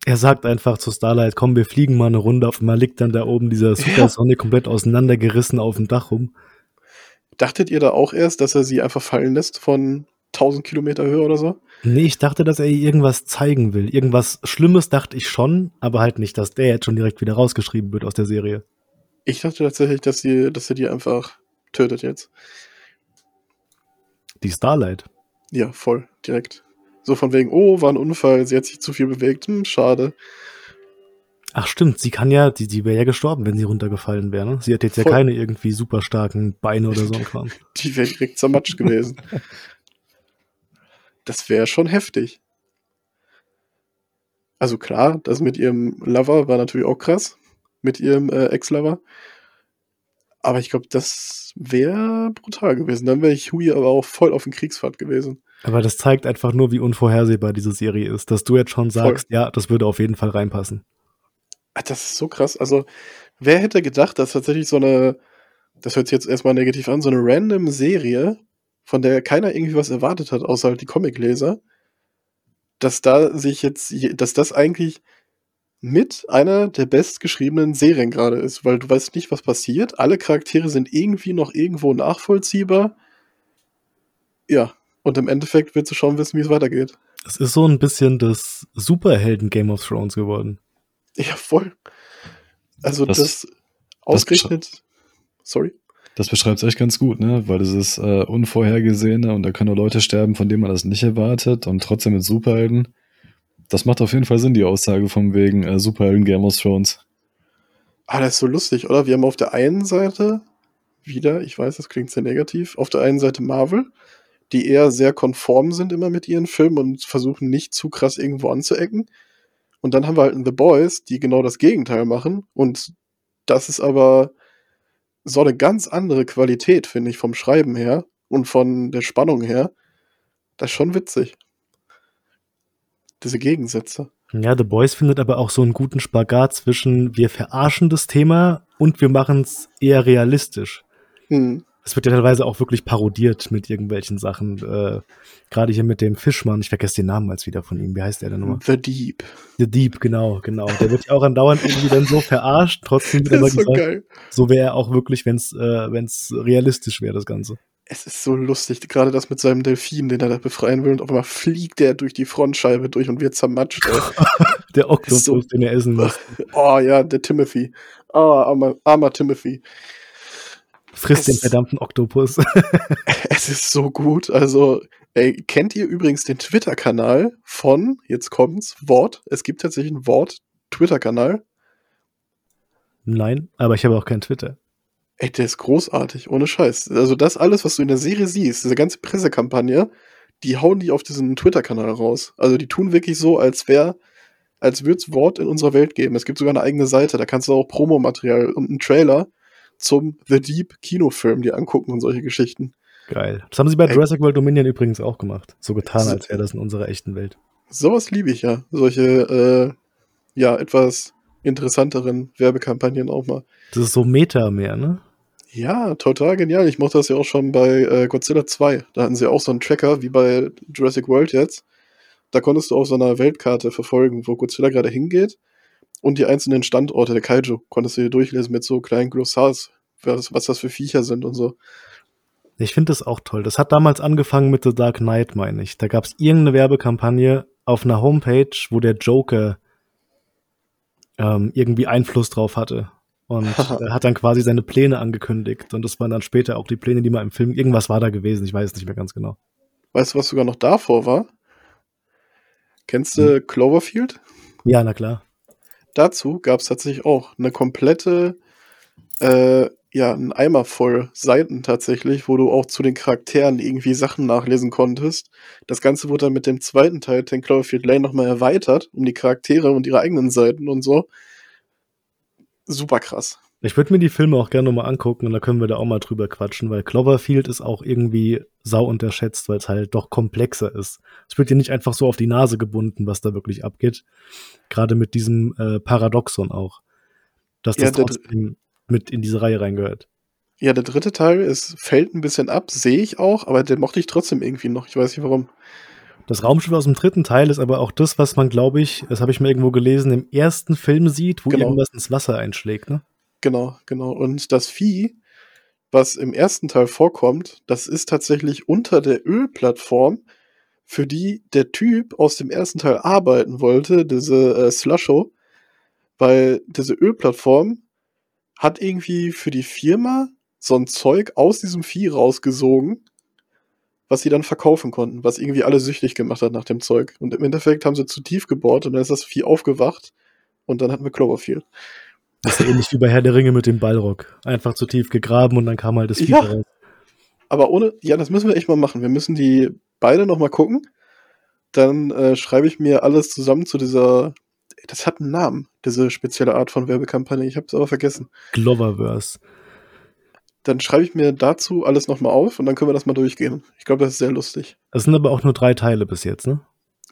C: Er sagt einfach zu Starlight, komm, wir fliegen mal eine Runde. Auf einmal liegt dann da oben dieser Supersonic ja. komplett auseinandergerissen auf dem Dach rum.
A: Dachtet ihr da auch erst, dass er sie einfach fallen lässt von 1000 Kilometer Höhe oder so?
C: Nee, ich dachte, dass er ihr irgendwas zeigen will. Irgendwas Schlimmes dachte ich schon, aber halt nicht, dass der jetzt schon direkt wieder rausgeschrieben wird aus der Serie.
A: Ich dachte tatsächlich, dass, sie, dass er die einfach tötet jetzt.
C: Die Starlight?
A: Ja, voll, direkt. So von wegen, oh, war ein Unfall, sie hat sich zu viel bewegt, hm, schade.
C: Ach stimmt, sie kann ja, die, die wäre ja gestorben, wenn sie runtergefallen wäre. Ne? Sie hat jetzt Voll. ja keine irgendwie super starken Beine oder so ein Kram. [LAUGHS]
A: Die wäre direkt zermatscht gewesen. [LAUGHS] Das wäre schon heftig. Also klar, das mit ihrem Lover war natürlich auch krass. Mit ihrem äh, Ex-Lover. Aber ich glaube, das wäre brutal gewesen. Dann wäre ich Hui aber auch voll auf den Kriegsfahrt gewesen.
C: Aber das zeigt einfach nur, wie unvorhersehbar diese Serie ist, dass du jetzt schon sagst, voll. ja, das würde auf jeden Fall reinpassen.
A: Das ist so krass. Also, wer hätte gedacht, dass tatsächlich so eine, das hört sich jetzt erstmal negativ an, so eine random Serie, von der keiner irgendwie was erwartet hat, außer halt die Comicleser, dass da sich jetzt, dass das eigentlich mit einer der bestgeschriebenen Serien gerade ist, weil du weißt nicht, was passiert. Alle Charaktere sind irgendwie noch irgendwo nachvollziehbar. Ja, und im Endeffekt willst du schon wissen, wie es weitergeht.
C: Es ist so ein bisschen das Superhelden Game of Thrones geworden.
A: Ja, voll. Also das, das ausgerechnet. Das sorry.
B: Das beschreibt es echt ganz gut, ne? Weil das ist äh, unvorhergesehene und da können nur Leute sterben, von denen man das nicht erwartet und trotzdem mit Superhelden. Das macht auf jeden Fall Sinn, die Aussage von wegen äh, Superhelden Game of Thrones.
A: Ah, das ist so lustig, oder? Wir haben auf der einen Seite wieder, ich weiß, das klingt sehr negativ, auf der einen Seite Marvel, die eher sehr konform sind immer mit ihren Filmen und versuchen nicht zu krass irgendwo anzuecken. Und dann haben wir halt The Boys, die genau das Gegenteil machen. Und das ist aber so eine ganz andere Qualität, finde ich, vom Schreiben her und von der Spannung her. Das ist schon witzig. Diese Gegensätze.
C: Ja, The Boys findet aber auch so einen guten Spagat zwischen wir verarschen das Thema und wir machen es eher realistisch. Hm es wird ja teilweise auch wirklich parodiert mit irgendwelchen Sachen. Äh, Gerade hier mit dem Fischmann, ich vergesse den Namen als wieder von ihm. Wie heißt der denn nochmal?
A: The Deep.
C: The Deep, genau, genau. Der wird ja auch andauernd irgendwie dann so verarscht. Trotzdem wird [LAUGHS] immer so gesagt, geil. so wäre er auch wirklich, wenn es äh, wenn's realistisch wäre, das Ganze.
A: Es ist so lustig, gerade das mit seinem Delfin, den er da befreien will, und auf einmal fliegt der durch die Frontscheibe durch und wird zermatscht. [LAUGHS]
C: der Oktopus, so, den er essen muss. [LAUGHS]
A: Oh ja, der Timothy. Oh, armer, armer Timothy.
C: Frisst den verdammten Oktopus. [LAUGHS]
A: es ist so gut. Also, ey, kennt ihr übrigens den Twitter-Kanal von, jetzt kommt's, Wort? Es gibt tatsächlich einen Wort-Twitter-Kanal.
C: Nein, aber ich habe auch keinen Twitter.
A: Ey, der ist großartig, ohne Scheiß. Also, das alles, was du in der Serie siehst, diese ganze Pressekampagne, die hauen die auf diesen Twitter-Kanal raus. Also, die tun wirklich so, als wäre als würde es Wort in unserer Welt geben. Es gibt sogar eine eigene Seite, da kannst du auch Promomaterial und einen Trailer zum The Deep Kinofilm dir angucken und solche Geschichten.
C: Geil. Das haben sie bei Ey. Jurassic World Dominion übrigens auch gemacht. So getan, als wäre das in unserer echten Welt.
A: Sowas liebe ich ja. Solche, äh, ja, etwas interessanteren Werbekampagnen auch mal.
C: Das ist so Meta mehr, ne?
A: Ja, total genial. Ich mochte das ja auch schon bei äh, Godzilla 2. Da hatten sie auch so einen Tracker wie bei Jurassic World jetzt. Da konntest du auf so einer Weltkarte verfolgen, wo Godzilla gerade hingeht und die einzelnen Standorte der Kaiju konntest du hier durchlesen mit so kleinen Glossars, was, was das für Viecher sind und so.
C: Ich finde das auch toll. Das hat damals angefangen mit The Dark Knight, meine ich. Da gab es irgendeine Werbekampagne auf einer Homepage, wo der Joker ähm, irgendwie Einfluss drauf hatte. Und [LAUGHS] er hat dann quasi seine Pläne angekündigt. Und das waren dann später auch die Pläne, die mal im Film. Irgendwas war da gewesen, ich weiß es nicht mehr ganz genau.
A: Weißt du, was sogar noch davor war? Kennst du hm. Cloverfield?
C: Ja, na klar
A: dazu gab es tatsächlich auch eine komplette, äh, ja, ein Eimer voll Seiten tatsächlich, wo du auch zu den Charakteren irgendwie Sachen nachlesen konntest. Das Ganze wurde dann mit dem zweiten Teil, den Cloverfield Lane, nochmal erweitert, um die Charaktere und ihre eigenen Seiten und so. Super krass.
C: Ich würde mir die Filme auch gerne nochmal angucken und da können wir da auch mal drüber quatschen, weil Cloverfield ist auch irgendwie sau unterschätzt, weil es halt doch komplexer ist. Es wird dir nicht einfach so auf die Nase gebunden, was da wirklich abgeht. Gerade mit diesem äh, Paradoxon auch. Dass ja, das trotzdem mit in diese Reihe reingehört.
A: Ja, der dritte Teil ist, fällt ein bisschen ab, sehe ich auch, aber den mochte ich trotzdem irgendwie noch. Ich weiß nicht warum.
C: Das Raumschiff aus dem dritten Teil ist aber auch das, was man, glaube ich, das habe ich mir irgendwo gelesen, im ersten Film sieht, wo genau. irgendwas ins Wasser einschlägt, ne?
A: Genau, genau. Und das Vieh, was im ersten Teil vorkommt, das ist tatsächlich unter der Ölplattform, für die der Typ aus dem ersten Teil arbeiten wollte, diese äh, Slusho, weil diese Ölplattform hat irgendwie für die Firma so ein Zeug aus diesem Vieh rausgesogen, was sie dann verkaufen konnten, was irgendwie alle süchtig gemacht hat nach dem Zeug. Und im Endeffekt haben sie zu tief gebohrt und dann ist das Vieh aufgewacht und dann hatten wir Cloverfield.
C: Das ist ja ähnlich wie bei Herr der Ringe mit dem Ballrock. Einfach zu tief gegraben und dann kam halt das Vieh
A: ja, raus. Aber ohne, ja, das müssen wir echt mal machen. Wir müssen die beide noch mal gucken. Dann äh, schreibe ich mir alles zusammen zu dieser, das hat einen Namen, diese spezielle Art von Werbekampagne. Ich habe es aber vergessen.
C: Gloververse.
A: Dann schreibe ich mir dazu alles noch mal auf und dann können wir das mal durchgehen. Ich glaube, das ist sehr lustig.
C: Es sind aber auch nur drei Teile bis jetzt, ne?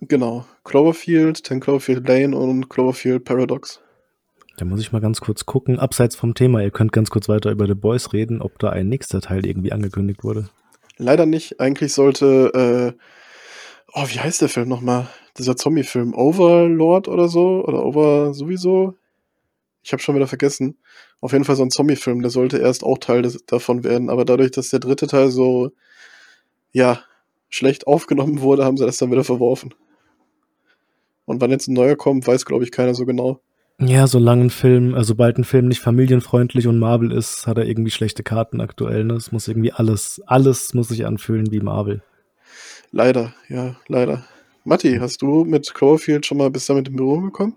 A: Genau. Cloverfield, dann Cloverfield Lane und Cloverfield Paradox.
C: Da muss ich mal ganz kurz gucken. Abseits vom Thema, ihr könnt ganz kurz weiter über The Boys reden, ob da ein nächster Teil irgendwie angekündigt wurde.
A: Leider nicht. Eigentlich sollte, äh, oh, wie heißt der Film nochmal? Dieser Zombie-Film Overlord oder so? Oder Over sowieso? Ich habe schon wieder vergessen. Auf jeden Fall so ein Zombie-Film, der sollte erst auch Teil des, davon werden. Aber dadurch, dass der dritte Teil so, ja, schlecht aufgenommen wurde, haben sie das dann wieder verworfen. Und wann jetzt ein neuer kommt, weiß, glaube ich, keiner so genau.
C: Ja, solange ein Film, also sobald ein Film nicht familienfreundlich und Marvel ist, hat er irgendwie schlechte Karten aktuell. Ne? Es muss irgendwie alles, alles muss sich anfühlen wie Marvel.
A: Leider, ja, leider. Matti, hast du mit Cloverfield schon mal bis damit in Büro gekommen?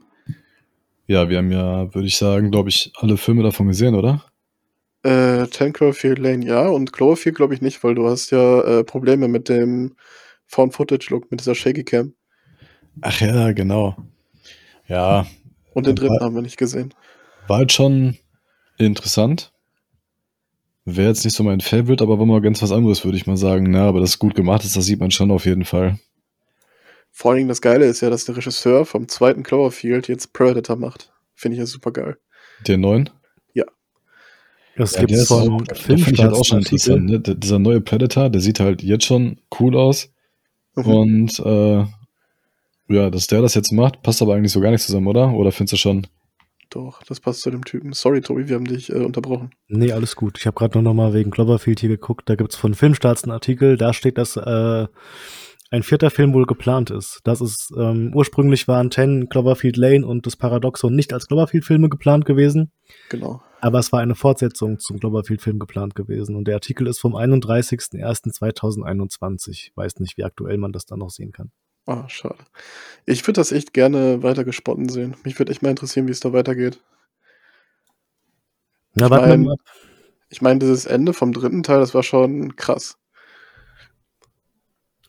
B: Ja, wir haben ja, würde ich sagen, glaube ich, alle Filme davon gesehen, oder?
A: Äh, 10 Cloverfield Lane ja und Cloverfield glaube ich nicht, weil du hast ja äh, Probleme mit dem Found-Footage-Look, mit dieser Shaky Cam.
B: Ach ja, genau. Ja,
A: und den dritten war, haben wir nicht gesehen.
B: War halt schon interessant. Wäre jetzt nicht so mein Favorite, aber war mal ganz was anderes, würde ich mal sagen. Na, aber das gut gemacht ist, das sieht man schon auf jeden Fall.
A: Vor allen Dingen das Geile ist ja, dass der Regisseur vom zweiten Cloverfield jetzt Predator macht. Finde ich ja super geil.
B: Den neuen?
A: Ja.
C: Das ja, gibt von
B: Film ich halt auch schon interessant. Ne? Dieser neue Predator, der sieht halt jetzt schon cool aus. Mhm. Und äh, ja, dass der das jetzt macht, passt aber eigentlich so gar nicht zusammen, oder? Oder findest du schon?
A: Doch, das passt zu dem Typen. Sorry, Tobi, wir haben dich äh, unterbrochen.
C: Nee, alles gut. Ich habe gerade noch mal wegen Cloverfield hier geguckt. Da gibt's von Filmstarts einen Artikel. Da steht, dass äh, ein vierter Film wohl geplant ist. Das ist ähm, ursprünglich waren Ten, Cloverfield Lane und das Paradoxon nicht als Cloverfield-Filme geplant gewesen.
A: Genau.
C: Aber es war eine Fortsetzung zum Cloverfield-Film geplant gewesen. Und der Artikel ist vom 31.01.2021. Weiß nicht, wie aktuell man das dann noch sehen kann.
A: Ah, schade. Ich würde das echt gerne weiter gesponnen sehen. Mich würde echt mal interessieren, wie es da weitergeht.
C: Na, ich meine,
A: ich mein, dieses Ende vom dritten Teil, das war schon krass.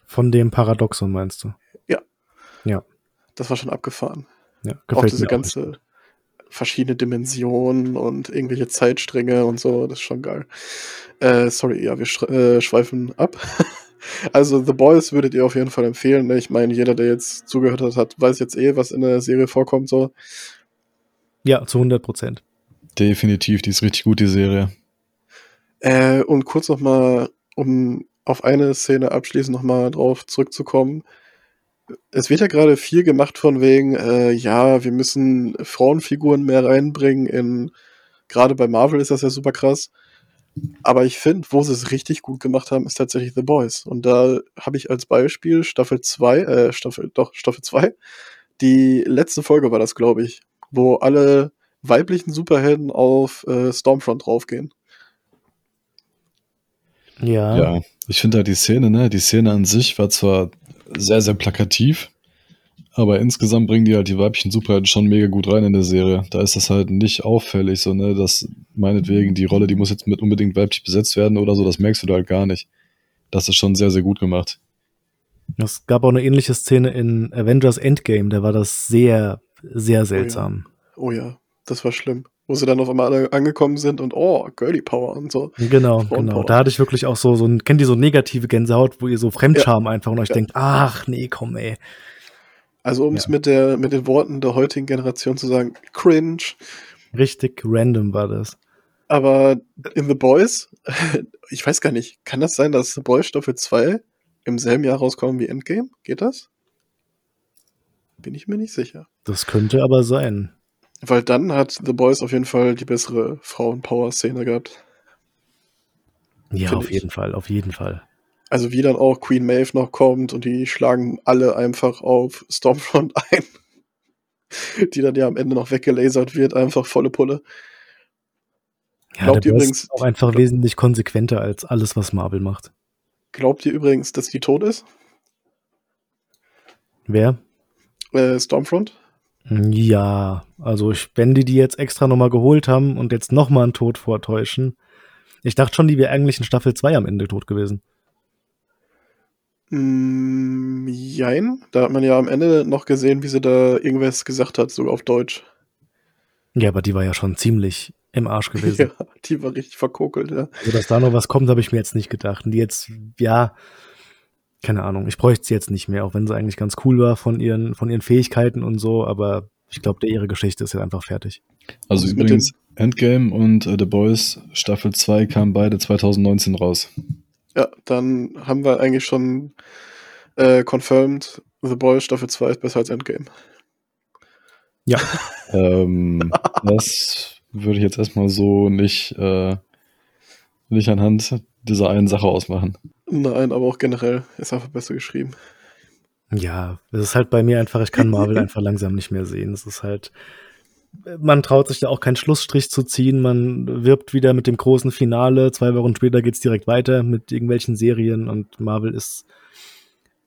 C: Von dem Paradoxon meinst du?
A: Ja.
C: Ja.
A: Das war schon abgefahren.
C: Ja,
A: gefällt auch diese mir ganze nicht. verschiedene Dimensionen und irgendwelche Zeitstränge und so, das ist schon geil. Äh, sorry, ja, wir äh, schweifen ab. [LAUGHS] Also The Boys würdet ihr auf jeden Fall empfehlen. Ne? Ich meine, jeder, der jetzt zugehört hat, hat, weiß jetzt eh, was in der Serie vorkommt. So.
C: Ja, zu 100 Prozent.
B: Definitiv, die ist richtig gut, die Serie.
A: Äh, und kurz nochmal, um auf eine Szene abschließend nochmal drauf zurückzukommen. Es wird ja gerade viel gemacht von wegen, äh, ja, wir müssen Frauenfiguren mehr reinbringen in, gerade bei Marvel ist das ja super krass. Aber ich finde, wo sie es richtig gut gemacht haben, ist tatsächlich The Boys. Und da habe ich als Beispiel Staffel 2, äh, Staffel, doch, Staffel 2, die letzte Folge war das, glaube ich, wo alle weiblichen Superhelden auf äh, Stormfront draufgehen.
C: Ja.
B: Ja, ich finde halt die Szene, ne, die Szene an sich war zwar sehr, sehr plakativ, aber insgesamt bringen die halt die weiblichen Superhelden schon mega gut rein in der Serie. Da ist das halt nicht auffällig, so, ne, dass meinetwegen die Rolle, die muss jetzt mit unbedingt weiblich besetzt werden oder so, das merkst du da halt gar nicht. Das ist schon sehr, sehr gut gemacht.
C: Es gab auch eine ähnliche Szene in Avengers Endgame, da war das sehr, sehr seltsam.
A: Oh ja, oh ja das war schlimm. Wo sie dann auf einmal alle angekommen sind und oh, Girly Power und so.
C: Genau, genau. Da hatte ich wirklich auch so, so ein, kennt ihr so negative Gänsehaut, wo ihr so Fremdscham ja. einfach und euch ja. denkt, ach nee, komm ey.
A: Also um es ja. mit, der, mit den Worten der heutigen Generation zu sagen, cringe.
C: Richtig random war das.
A: Aber in The Boys, [LAUGHS] ich weiß gar nicht, kann das sein, dass The Boys Staffel 2 im selben Jahr rauskommen wie Endgame? Geht das? Bin ich mir nicht sicher.
C: Das könnte aber sein.
A: Weil dann hat The Boys auf jeden Fall die bessere Frauen-Power-Szene gehabt.
C: Ja, auf ich. jeden Fall, auf jeden Fall.
A: Also wie dann auch Queen Maeve noch kommt und die schlagen alle einfach auf Stormfront [LAUGHS] ein. die dann ja am Ende noch weggelasert wird, einfach volle Pulle.
C: Ja, glaubt ihr übrigens auch einfach wesentlich konsequenter als alles, was Marvel macht.
A: Glaubt ihr übrigens, dass die tot ist?
C: Wer?
A: Äh, Stormfront.
C: Ja, also ich, wenn die die jetzt extra nochmal geholt haben und jetzt nochmal einen Tod vortäuschen, ich dachte schon, die wäre eigentlich in Staffel 2 am Ende tot gewesen.
A: Mm, jein, da hat man ja am Ende noch gesehen, wie sie da irgendwas gesagt hat, sogar auf Deutsch.
C: Ja, aber die war ja schon ziemlich im Arsch [LAUGHS] gewesen.
A: Ja, die war richtig verkokelt, ja.
C: Also, dass da noch was kommt, habe ich mir jetzt nicht gedacht. Und die jetzt, ja, keine Ahnung, ich bräuchte sie jetzt nicht mehr, auch wenn sie eigentlich ganz cool war von ihren, von ihren Fähigkeiten und so, aber ich glaube, ihre Geschichte ist jetzt einfach fertig.
B: Also übrigens, Endgame und äh, The Boys Staffel 2 kamen beide 2019 raus.
A: Ja, dann haben wir eigentlich schon äh, confirmed, The Boys Staffel 2 ist besser als Endgame. [LAUGHS]
B: Ähm, das würde ich jetzt erstmal so nicht, äh, nicht anhand dieser einen Sache ausmachen.
A: Nein, aber auch generell ist einfach besser geschrieben.
C: Ja, es ist halt bei mir einfach, ich kann Marvel [LAUGHS] einfach langsam nicht mehr sehen. Es ist halt, man traut sich da auch keinen Schlussstrich zu ziehen. Man wirbt wieder mit dem großen Finale. Zwei Wochen später geht's direkt weiter mit irgendwelchen Serien und Marvel ist,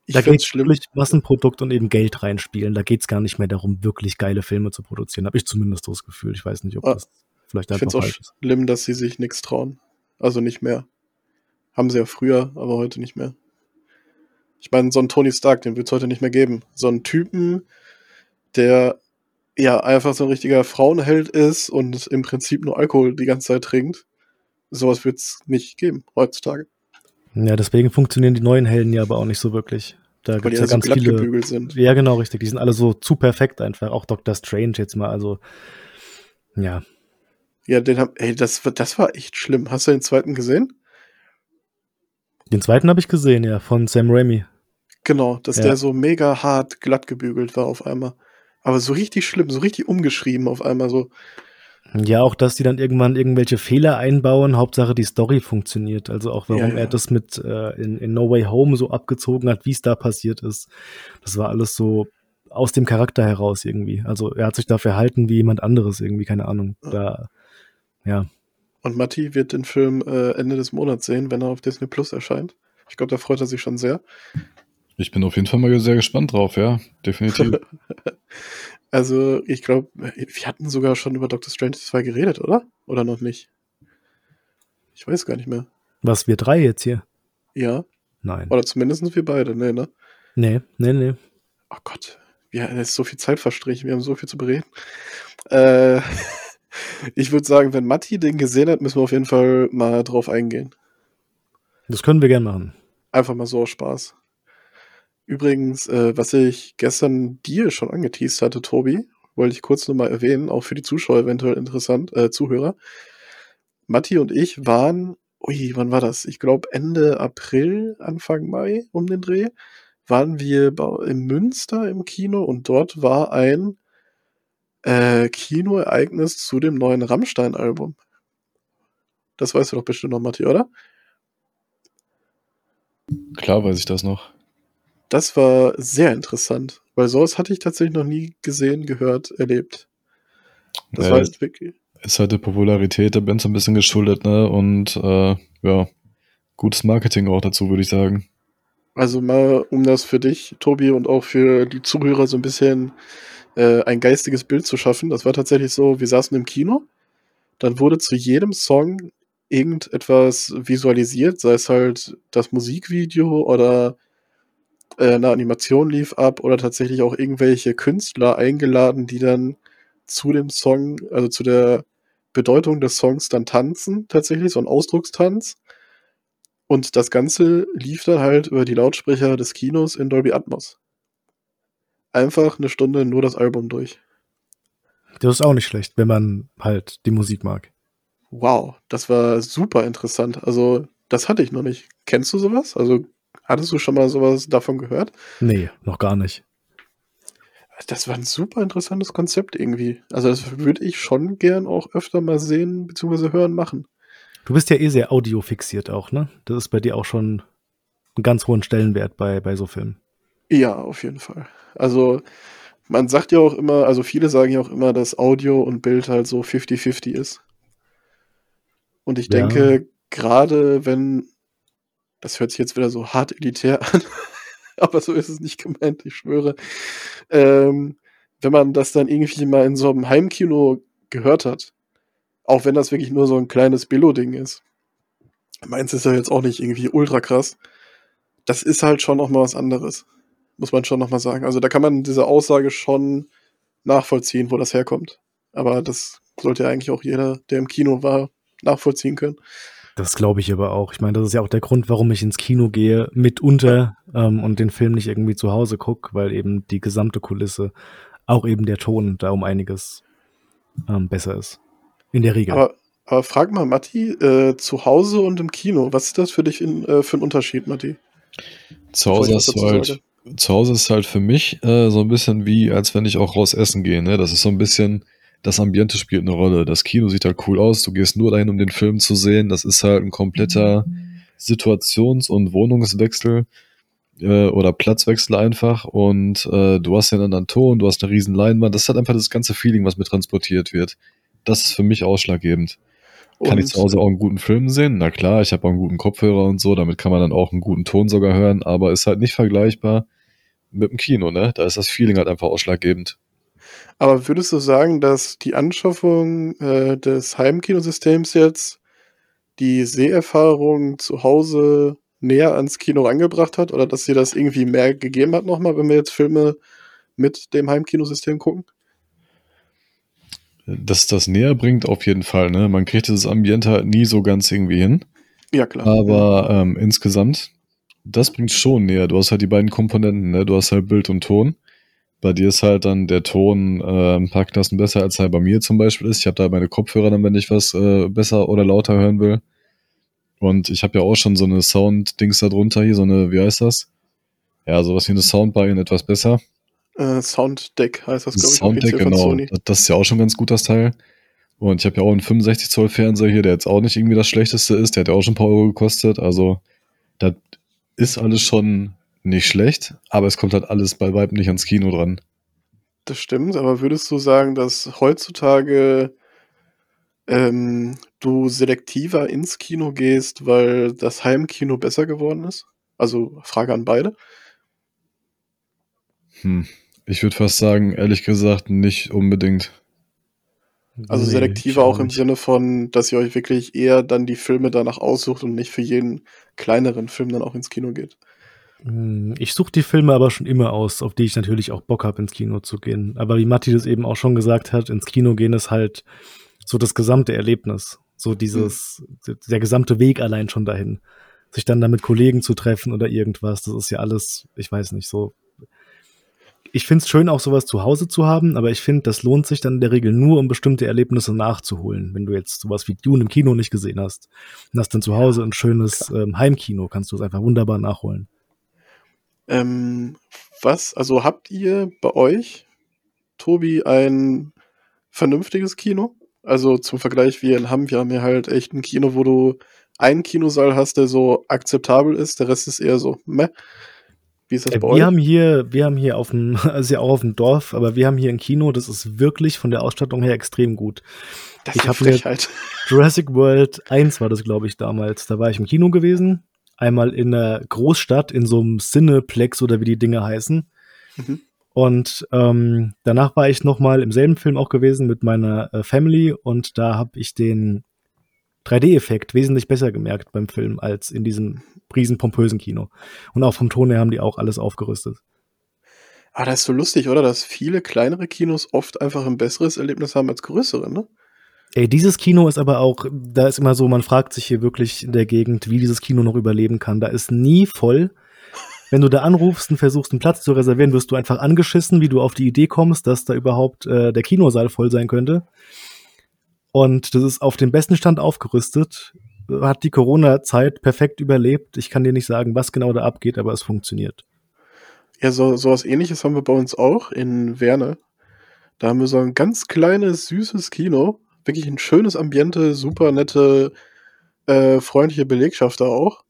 A: Ich
C: da geht's
A: es schlimm.
C: wirklich Massenprodukt und eben Geld reinspielen. Da geht's gar nicht mehr darum, wirklich geile Filme zu produzieren. Habe ich zumindest so das Gefühl. Ich weiß nicht, ob
A: Ah,
C: das vielleicht
A: Ich finde
C: einfach
A: es auch
C: ist.
A: schlimm, dass sie sich nichts trauen. Also nicht mehr. Haben sie ja früher, aber heute nicht mehr. Ich meine, so einen Tony Stark, den wird es heute nicht mehr geben. So einen Typen, der ja einfach so ein richtiger Frauenheld ist und im Prinzip nur Alkohol die ganze Zeit trinkt. Sowas wird es nicht geben heutzutage.
C: Ja, deswegen funktionieren die neuen Helden ja aber auch nicht so wirklich. Da
A: Weil die
C: gibt's
A: ja
C: ja ganz
A: glatt
C: viele.
A: gebügelt sind.
C: Ja, genau, richtig. Die sind alle so zu perfekt einfach. Auch Doctor Strange jetzt mal. Also, ja.
A: Ja, den hab, ey, das, war- das war echt schlimm. Hast du den zweiten gesehen?
C: Den zweiten habe ich gesehen, ja, von Sam Raimi.
A: Genau, dass
C: Ja.
A: der so mega hart glatt gebügelt war auf einmal. Aber so richtig schlimm, so richtig umgeschrieben auf einmal so.
C: Ja, auch, dass die dann irgendwann irgendwelche Fehler einbauen. Hauptsache, die Story funktioniert. Also auch, warum
A: Ja, ja.
C: er das mit äh, in, in No Way Home so abgezogen hat, wie es da passiert ist. Das war alles so aus dem Charakter heraus irgendwie. Also er hat sich da verhalten wie jemand anderes irgendwie, keine Ahnung. Da, ja.
A: Und Matti wird den Film äh, Ende des Monats sehen, wenn er auf Disney Plus erscheint. Ich glaube, da freut er sich schon sehr.
B: Ich bin auf jeden Fall mal sehr gespannt drauf, ja, definitiv. [LAUGHS]
A: Also, ich glaube, wir hatten sogar schon über Doctor Strange 2 geredet, oder? Oder noch nicht? Ich weiß gar nicht mehr.
C: Was, wir drei jetzt hier?
A: Ja,
C: Nein.
A: oder zumindest wir beide. Nee, ne?
C: Nee, nee, nee.
A: Oh Gott, wir, es ist so viel Zeit verstrichen, wir haben so viel zu bereden. Äh, [LAUGHS] ich würde sagen, wenn Matti den gesehen hat, müssen wir auf jeden Fall mal drauf eingehen.
C: Das können wir gern machen.
A: Einfach mal so aus Spaß. Übrigens, äh, was ich gestern dir schon angeteased hatte, Tobi, wollte ich kurz nur mal erwähnen, auch für die Zuschauer eventuell interessant, äh, Zuhörer. Matti und ich waren, ui, wann war das? Ich glaube Ende April, Anfang Mai um den Dreh, waren wir im Münster im Kino und dort war ein äh, Kinoereignis zu dem neuen Rammstein-Album. Das weißt du doch bestimmt noch, Matti, oder?
B: Klar weiß ich das noch.
A: Das war sehr interessant, weil sowas hatte ich tatsächlich noch nie gesehen, gehört, erlebt. Das
B: Äh,
A: war jetzt wirklich.
B: ist halt der Popularität der Band so ein bisschen geschuldet, ne? Und äh, ja, gutes Marketing auch dazu, würde ich sagen.
A: Also mal, um das für dich, Tobi, und auch für die Zuhörer so ein bisschen äh, ein geistiges Bild zu schaffen. Das war tatsächlich so, wir saßen im Kino, dann wurde zu jedem Song irgendetwas visualisiert, sei es halt das Musikvideo oder äh, eine Animation lief ab oder tatsächlich auch irgendwelche Künstler eingeladen, die dann zu dem Song, also zu der Bedeutung des Songs dann tanzen, tatsächlich, so ein Ausdruckstanz. Und das Ganze lief dann halt über die Lautsprecher des Kinos in Dolby Atmos. Einfach eine Stunde nur das Album durch.
C: Das ist auch nicht schlecht, wenn man halt die Musik mag.
A: Wow, das war super interessant. Also, das hatte ich noch nicht. Kennst du sowas? Also, hattest du schon mal sowas davon gehört?
C: Nee, noch gar nicht.
A: Das war ein super interessantes Konzept irgendwie. Also, das würde ich schon gern auch öfter mal sehen bzw. hören machen.
C: Du bist ja eh sehr audiofixiert auch, ne? Das ist bei dir auch schon einen ganz hohen Stellenwert bei, bei so Filmen.
A: Ja, auf jeden Fall. Also, man sagt ja auch immer, also viele sagen ja auch immer, dass Audio und Bild halt so 50-50 ist. Und ich
C: Ja.
A: denke, gerade wenn, das hört sich jetzt wieder so hart elitär an, [LAUGHS] aber so ist es nicht gemeint, ich schwöre. Ähm, wenn man das dann irgendwie mal in so einem Heimkino gehört hat, auch wenn das wirklich nur so ein kleines Billo-Ding ist, meins ist ja jetzt auch nicht irgendwie ultra krass, das ist halt schon noch mal was anderes. Muss man schon noch mal sagen. Also da kann man diese Aussage schon nachvollziehen, wo das herkommt. Aber das sollte ja eigentlich auch jeder, der im Kino war, nachvollziehen können.
C: Das glaube ich aber auch. Ich meine, das ist ja auch der Grund, warum ich ins Kino gehe, mitunter ähm, und den Film nicht irgendwie zu Hause gucke, weil eben die gesamte Kulisse, auch eben der Ton, da um einiges ähm, besser ist. In der Regel.
A: Aber, aber frag mal, Matti, äh, zu Hause und im Kino, was ist das für dich in, äh, für ein Unterschied, Matti?
B: Zu Hause, ist halt, zu Hause ist halt für mich äh, so ein bisschen wie, als wenn ich auch raus essen gehe. Ne? Das ist so ein bisschen das Ambiente spielt eine Rolle. Das Kino sieht halt cool aus. Du gehst nur dahin, um den Film zu sehen. Das ist halt ein kompletter Situations- und Wohnungswechsel äh, oder Platzwechsel einfach. Und äh, du hast ja einen anderen Ton, du hast eine riesen Leinwand. Das hat einfach das ganze Feeling, was mit transportiert wird. Das ist für mich ausschlaggebend. Und kann ich zu Hause auch einen guten Film sehen? Na klar, ich habe auch einen guten Kopfhörer und so, damit kann man dann auch einen guten Ton sogar hören, aber ist halt nicht vergleichbar mit dem Kino, ne? Da ist das Feeling halt einfach ausschlaggebend.
A: Aber würdest du sagen, dass die Anschaffung äh, des Heimkinosystems jetzt die Seherfahrung zu Hause näher ans Kino angebracht hat oder dass sie das irgendwie mehr gegeben hat nochmal, wenn wir jetzt Filme mit dem Heimkinosystem gucken?
B: Dass das näher bringt, auf jeden Fall. Ne? Man kriegt dieses Ambiente halt nie so ganz irgendwie hin.
A: Ja, klar.
B: Aber ähm, insgesamt, das bringt schon näher. Du hast halt die beiden Komponenten, ne? Du hast halt Bild und Ton. Bei dir ist halt dann der Ton äh, ein paar Klassen besser, als er bei mir zum Beispiel ist. Ich habe da meine Kopfhörer dann, wenn ich was äh, besser oder lauter hören will. Und ich habe ja auch schon so eine Sound-Dings da drunter hier, so eine, wie heißt das? Ja, sowas wie eine Soundbar in etwas besser.
A: Äh, Sounddeck heißt das,
B: glaube ich. Sounddeck, genau. Das ist ja auch schon ganz gut, das Teil. Und ich habe ja auch einen 65 Zoll Fernseher hier, der jetzt auch nicht irgendwie das schlechteste ist. Der hat ja auch schon ein paar Euro gekostet. Also, das ist alles schon nicht schlecht, aber es kommt halt alles bei weitem nicht ans Kino dran.
A: Das stimmt, aber würdest du sagen, dass heutzutage ähm, du selektiver ins Kino gehst, weil das Heimkino besser geworden ist? Also Frage an beide.
B: Hm. Ich würde fast sagen, ehrlich gesagt, nicht unbedingt.
A: Also selektiver nee, auch im Sinne von, dass ihr euch wirklich eher dann die Filme danach aussucht und nicht für jeden kleineren Film dann auch ins Kino geht.
C: Hm, ich suche die Filme aber schon immer aus, auf die ich natürlich auch Bock habe, ins Kino zu gehen. Aber wie Matti das eben auch schon gesagt hat, ins Kino gehen ist halt so das gesamte Erlebnis. So dieses, mhm. der gesamte Weg allein schon dahin. Sich dann da mit Kollegen zu treffen oder irgendwas, das ist ja alles, ich weiß nicht, so. Ich finde es schön, auch sowas zu Hause zu haben, aber ich finde, das lohnt sich dann in der Regel nur, um bestimmte Erlebnisse nachzuholen. Wenn du jetzt sowas wie Dune im Kino nicht gesehen hast und hast dann zu Hause ein schönes ähm, Heimkino, kannst du es einfach wunderbar nachholen.
A: Ähm, was, also habt ihr bei euch, Tobi, ein vernünftiges Kino? Also zum Vergleich, wir haben, wir haben ja halt echt ein Kino, wo du einen Kinosaal hast, der so akzeptabel ist, der Rest ist eher so, meh.
C: Wie ist das äh, bei wir euch? Haben hier, wir haben hier auf dem, [LAUGHS] also ja auch auf dem Dorf, aber wir haben hier ein Kino, das ist wirklich von der Ausstattung her extrem gut.
A: Das ist ich habe
C: Jurassic World 1 war das, glaube ich, damals. Da war ich im Kino gewesen einmal in der Großstadt, in so einem Cineplex oder wie die Dinge heißen. Mhm. Und ähm, danach war ich noch mal im selben Film auch gewesen mit meiner äh, Family und da habe ich den 3D-Effekt wesentlich besser gemerkt beim Film als in diesem riesen pompösen Kino. Und auch vom Ton her haben die auch alles aufgerüstet.
A: Ah, das ist so lustig, oder? Dass viele kleinere Kinos oft einfach ein besseres Erlebnis haben als größere, ne?
C: Ey, dieses Kino ist aber auch, da ist immer so, man fragt sich hier wirklich in der Gegend, wie dieses Kino noch überleben kann. Da ist nie voll. Wenn du da anrufst und versuchst, einen Platz zu reservieren, wirst du einfach angeschissen, wie du auf die Idee kommst, dass da überhaupt äh, der Kinosaal voll sein könnte. Und das ist auf dem besten Stand aufgerüstet. Hat die Corona-Zeit perfekt überlebt. Ich kann dir nicht sagen, was genau da abgeht, aber es funktioniert.
A: Ja, so, was ähnliches haben wir bei uns auch in Werne. Da haben wir so ein ganz kleines, süßes Kino wirklich ein schönes Ambiente, super nette, äh, freundliche Belegschaft da auch.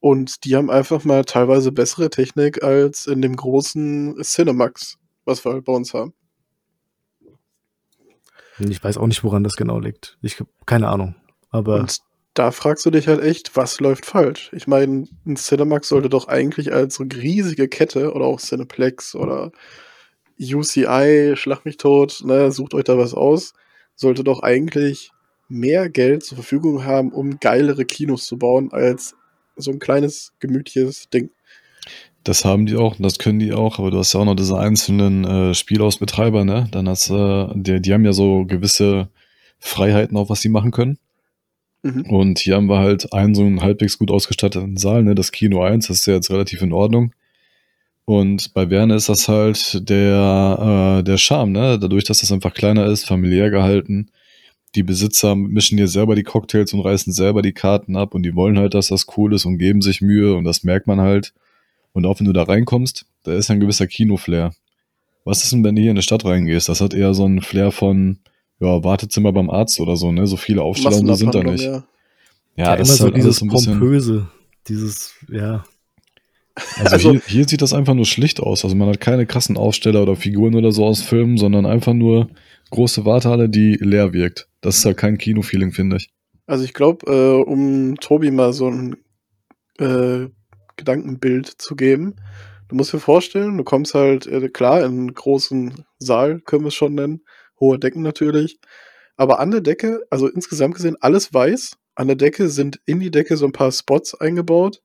A: Und die haben einfach mal teilweise bessere Technik als in dem großen Cinemax, was wir halt bei uns haben.
C: Ich weiß auch nicht, woran das genau liegt. Ich habe keine Ahnung. Aber
A: und da fragst du dich halt echt, was läuft falsch? Ich meine, ein Cinemax sollte doch eigentlich als riesige Kette oder auch Cineplex oder UCI, schlag mich tot, ne, sucht euch da was aus, sollte doch eigentlich mehr Geld zur Verfügung haben, um geilere Kinos zu bauen, als so ein kleines, gemütliches Ding.
B: Das haben die auch, das können die auch, aber du hast ja auch noch diese einzelnen äh, Spielhausbetreiber, ne? Dann hast äh, die, die haben ja so gewisse Freiheiten auch, was sie machen können. Mhm. Und hier haben wir halt einen so einen halbwegs gut ausgestatteten Saal, ne? Das Kino 1, das ist ja jetzt relativ in Ordnung. Und bei Bern ist das halt der, äh, der Charme, ne? Dadurch, dass das einfach kleiner ist, familiär gehalten. Die Besitzer mischen hier selber die Cocktails und reißen selber die Karten ab und die wollen halt, dass das cool ist und geben sich Mühe und das merkt man halt. Und auch wenn du da reinkommst, da ist ein gewisser Kino-Flair. Was ist denn, wenn du hier in die Stadt reingehst? Das hat eher so einen Flair von, ja, Wartezimmer beim Arzt oder so, ne? So viele Aufstellungen sind da nicht.
C: Ja, ja, ja das ist halt so dieses so ein pompöse, dieses, ja.
B: Also, also hier, hier, sieht das einfach nur schlicht aus. Also man hat keine krassen Aufsteller oder Figuren oder so aus Filmen, sondern einfach nur große Wartehalle, die leer wirkt. Das ist halt kein Kino-Feeling, finde ich.
A: Also ich glaube, äh, um Tobi mal so ein äh, Gedankenbild zu geben. Du musst dir vorstellen, du kommst halt, äh, klar, in einen großen Saal, können wir es schon nennen, hohe Decken natürlich, aber an der Decke, also insgesamt gesehen, alles weiß. An der Decke sind in die Decke so ein paar Spots eingebaut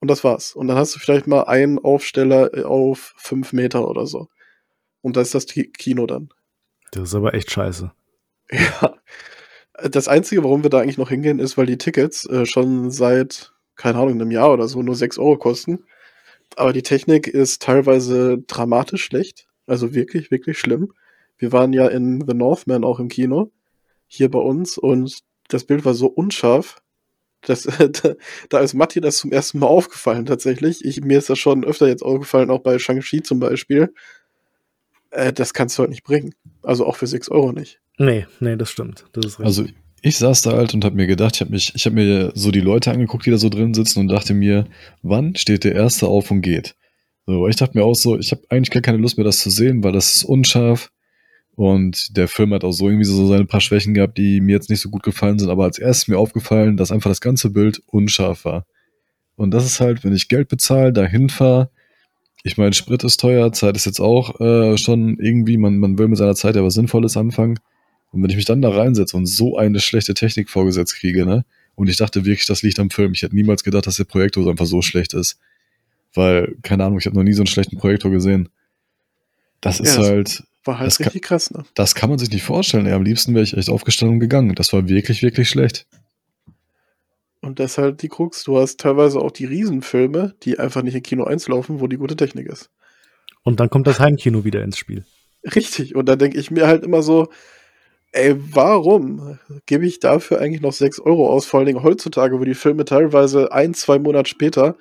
A: und das war's. Und dann hast du vielleicht mal einen Aufsteller äh, auf fünf Meter oder so. Und da ist das Kino dann.
C: Das ist aber echt scheiße. [LAUGHS]
A: Ja. Das Einzige, warum wir da eigentlich noch hingehen, ist, weil die Tickets äh, schon seit keine Ahnung, einem Jahr oder so nur 6 Euro kosten. Aber die Technik ist teilweise dramatisch schlecht. Also wirklich, wirklich schlimm. Wir waren ja in The Northman auch im Kino, hier bei uns, und das Bild war so unscharf, dass, [LAUGHS] da, da ist Matti das zum ersten Mal aufgefallen tatsächlich. Ich, mir ist das schon öfter jetzt aufgefallen, auch bei Shang-Chi zum Beispiel. Äh, das kannst du halt nicht bringen. Also auch für 6 Euro nicht.
C: Nee, nee, das stimmt. Das ist
B: also ich saß da halt und habe mir gedacht, ich habe mich, ich habe mir so die Leute angeguckt, die da so drin sitzen und dachte mir, wann steht der erste auf und geht? So, ich dachte mir auch so, ich habe eigentlich gar keine Lust mehr, das zu sehen, weil das ist unscharf. Und der Film hat auch so irgendwie so seine paar Schwächen gehabt, die mir jetzt nicht so gut gefallen sind. Aber als erstes mir aufgefallen, dass einfach das ganze Bild unscharf war. Und das ist halt, wenn ich Geld bezahle, dahin fahre. Ich meine, Sprit ist teuer, Zeit ist jetzt auch äh, schon irgendwie, man, man will mit seiner Zeit ja was Sinnvolles anfangen. Und wenn ich mich dann da reinsetze und so eine schlechte Technik vorgesetzt kriege, ne? Und ich dachte wirklich, das liegt am Film. Ich hätte niemals gedacht, dass der Projektor einfach so schlecht ist. Weil, keine Ahnung, ich habe noch nie so einen schlechten Projektor gesehen. Das ja, ist das halt.
A: War halt richtig
B: kann,
A: krass, ne?
B: Das kann man sich nicht vorstellen. Ey, am liebsten wäre ich echt aufgestanden und gegangen. Das war wirklich, wirklich schlecht.
A: Und das ist halt die Krux. Du hast teilweise auch die Riesenfilme, die einfach nicht in Kino 1 laufen, wo die gute Technik ist.
C: Und dann kommt das Heimkino wieder ins Spiel.
A: Richtig. Und da denke ich mir halt immer so, ey, warum gebe ich dafür eigentlich noch 6 Euro aus? Vor allen Dingen heutzutage, wo die Filme teilweise ein, zwei Monate später,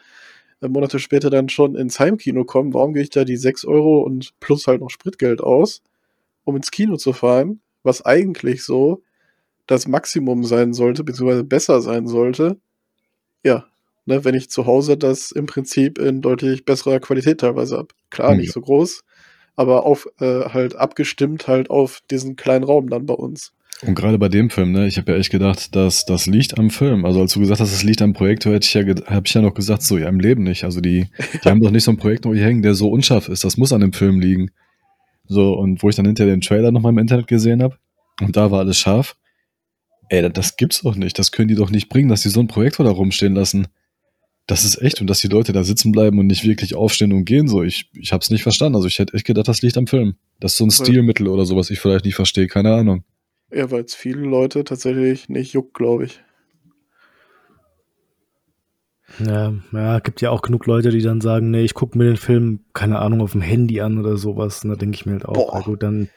A: Monate später dann schon ins Heimkino kommen. Warum gehe ich da die 6 Euro und plus halt noch Spritgeld aus, um ins Kino zu fahren? Was eigentlich so das Maximum sein sollte, beziehungsweise besser sein sollte. Ja, ne, wenn ich zu Hause das im Prinzip in deutlich besserer Qualität teilweise habe. Klar, mhm. nicht so groß, aber auf äh, halt abgestimmt halt auf diesen kleinen Raum dann bei uns.
B: Und gerade bei dem Film, ne, ich habe ja echt gedacht, dass das liegt am Film. Also als du gesagt hast, es liegt am Projektor, hätte ich ja, habe ich ja noch gesagt, so ja im Leben nicht. Also die, die haben doch nicht so einen Projektor hier hängen, der so unscharf ist. Das muss an dem Film liegen. So und wo ich dann hinterher den Trailer nochmal im Internet gesehen habe und da war alles scharf. Ey, das gibt's doch nicht. Das können die doch nicht bringen, dass die so einen Projektor da rumstehen lassen. Das ist echt und dass die Leute da sitzen bleiben und nicht wirklich aufstehen und gehen so. Ich, ich hab's nicht verstanden. Also ich hätte echt gedacht, das liegt am Film. Das ist so ein Stilmittel oder so, was ich vielleicht nicht verstehe. Keine Ahnung.
A: Ja, weil es viele Leute tatsächlich nicht juckt, glaube ich.
C: Ja, ja, gibt ja auch genug Leute, die dann sagen, nee, ich gucke mir den Film, keine Ahnung, auf dem Handy an oder sowas. Und da denke ich mir halt auch, Boah. gut, dann,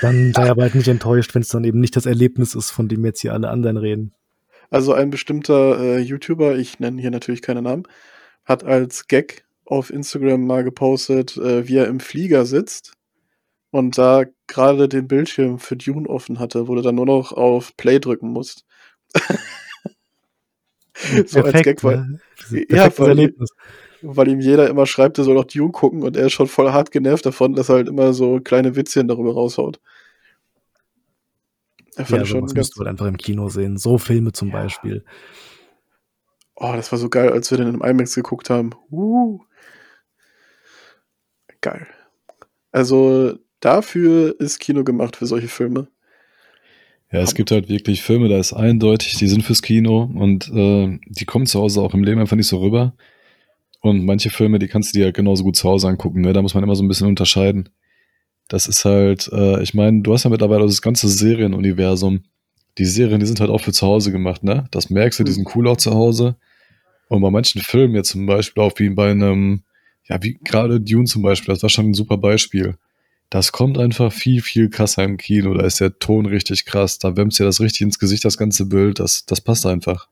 C: dann [LAUGHS] sei aber halt nicht enttäuscht, wenn es dann eben nicht das Erlebnis ist, von dem jetzt hier alle anderen reden.
A: Also ein bestimmter äh, YouTuber, ich nenne hier natürlich keine Namen, hat als Gag auf Instagram mal gepostet, äh, wie er im Flieger sitzt und da gerade den Bildschirm für Dune offen hatte, wo du dann nur noch auf Play drücken musst. [LAUGHS]
C: so Perfekt, als Gag, weil,
A: ne? ja, weil, weil, ihm jeder immer schreibt, er soll noch Dune gucken und er ist schon voll hart genervt davon, dass er halt immer so kleine Witzchen darüber raushaut.
C: Ja, fand ja, schon ganz musst du halt einfach im Kino sehen. So Filme zum ja. Beispiel.
A: Oh, das war so geil, als wir den im IMAX geguckt haben. Uh. Geil. Also dafür ist Kino gemacht für solche Filme.
B: Ja, es gibt halt wirklich Filme, da ist eindeutig, die sind fürs Kino und äh, die kommen zu Hause auch im Leben einfach nicht so rüber. Und manche Filme, die kannst du dir halt genauso gut zu Hause angucken. Ne? Da muss man immer so ein bisschen unterscheiden. Das ist halt, äh, ich meine, du hast ja mittlerweile das ganze Serienuniversum. Die Serien, die sind halt auch für zu Hause gemacht, ne? Das merkst du, die sind cool auch zu Hause. Und bei manchen Filmen jetzt zum Beispiel auch wie bei einem, ja, wie gerade Dune zum Beispiel, das war schon ein super Beispiel. Das kommt einfach viel, viel krasser im Kino. Da ist der Ton richtig krass. Da wärmt dir das richtig ins Gesicht, das ganze Bild. Das, das passt einfach.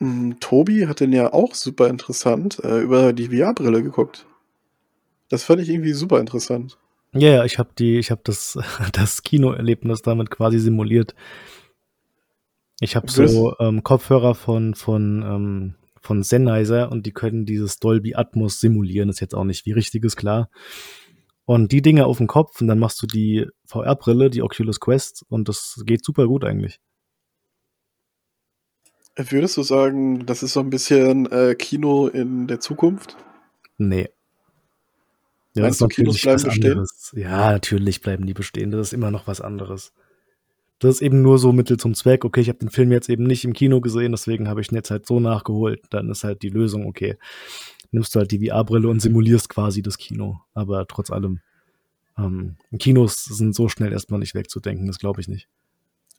A: Mm, Tobi hat den ja auch super interessant äh, über die VR-Brille geguckt. Das fand ich irgendwie super interessant.
C: Ja, yeah, ich habe die, ich habe das, [LAUGHS] das Kinoerlebnis damit quasi simuliert. Ich habe so ähm, Kopfhörer von von ähm, von Sennheiser und die können dieses Dolby Atmos simulieren. Das ist jetzt auch nicht wie richtiges klar. Und die Dinge auf dem Kopf und dann machst du die VR-Brille, die Oculus Quest und das geht super gut eigentlich.
A: Würdest du sagen, das ist so ein bisschen äh, Kino in der Zukunft?
C: Nee.
A: Ja, Meinst du, Kinos bleiben bestehen?
C: Ja, natürlich bleiben die bestehen. Das ist immer noch was anderes. Das ist eben nur so Mittel zum Zweck. Okay, ich habe den Film jetzt eben nicht im Kino gesehen, deswegen habe ich ihn jetzt halt so nachgeholt. Dann ist halt die Lösung, okay, nimmst du halt die VR-Brille und simulierst quasi das Kino. Aber trotz allem, ähm, Kinos sind so schnell erstmal nicht wegzudenken, das glaube ich nicht.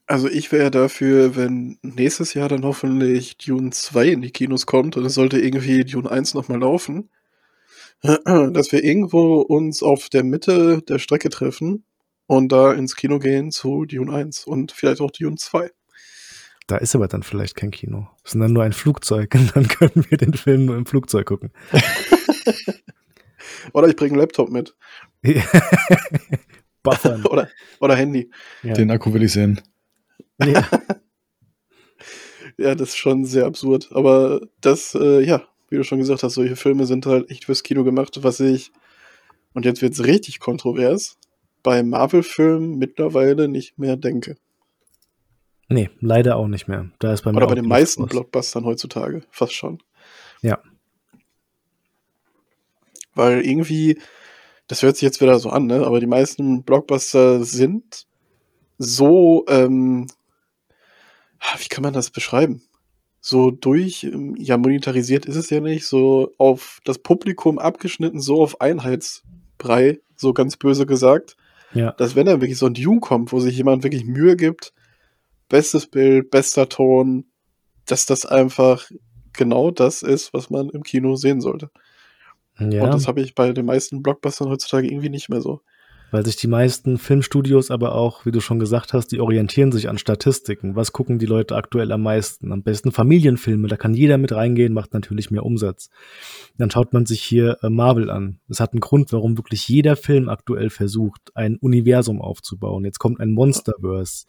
A: Also ich wäre dafür, wenn nächstes Jahr dann hoffentlich Dune 2 in die Kinos kommt und es sollte irgendwie Dune 1 nochmal laufen, [CLEARS THROAT] dass wir irgendwo uns auf der Mitte der Strecke treffen und da ins Kino gehen zu Dune 1 und vielleicht auch Dune 2.
C: Da ist aber dann vielleicht kein Kino. Es ist dann nur ein Flugzeug und dann [LAUGHS] können wir den Film nur im Flugzeug gucken. [LAUGHS]
A: oder ich bringe einen Laptop mit. [LAUGHS]
C: Buffern.
A: oder, oder Handy.
B: Ja. Den Akku will ich sehen.
A: Ja. ja, das ist schon sehr absurd. Aber das, äh, ja, wie du schon gesagt hast, solche Filme sind halt echt fürs Kino gemacht, was ich, und jetzt wird es richtig kontrovers, bei Marvel-Filmen mittlerweile nicht mehr denke.
C: Nee, leider auch nicht mehr. Da ist bei
A: Oder bei den meisten Blockbustern heutzutage, fast schon.
C: Ja.
A: Weil irgendwie, das hört sich jetzt wieder so an, ne? aber die meisten Blockbuster sind so ähm, Ah, wie kann man das beschreiben? So durch, ähm, ja, monetarisiert ist es ja nicht, so auf das Publikum abgeschnitten, so auf Einheitsbrei, so ganz böse gesagt.
C: Ja.
A: Dass wenn da wirklich so ein Dune kommt, wo sich jemand wirklich Mühe gibt, bestes Bild, bester Ton, dass das einfach genau das ist, was man im Kino sehen sollte. Ja. Und das habe ich bei den meisten Blockbustern heutzutage irgendwie nicht mehr so.
C: Weil sich die meisten Filmstudios aber auch, wie du schon gesagt hast, die orientieren sich an Statistiken. Was gucken die Leute aktuell am meisten? Am besten Familienfilme, da kann jeder mit reingehen, macht natürlich mehr Umsatz. Dann schaut man sich hier äh, Marvel an. Es hat einen Grund, warum wirklich jeder Film aktuell versucht, ein Universum aufzubauen. Jetzt kommt ein Monsterverse.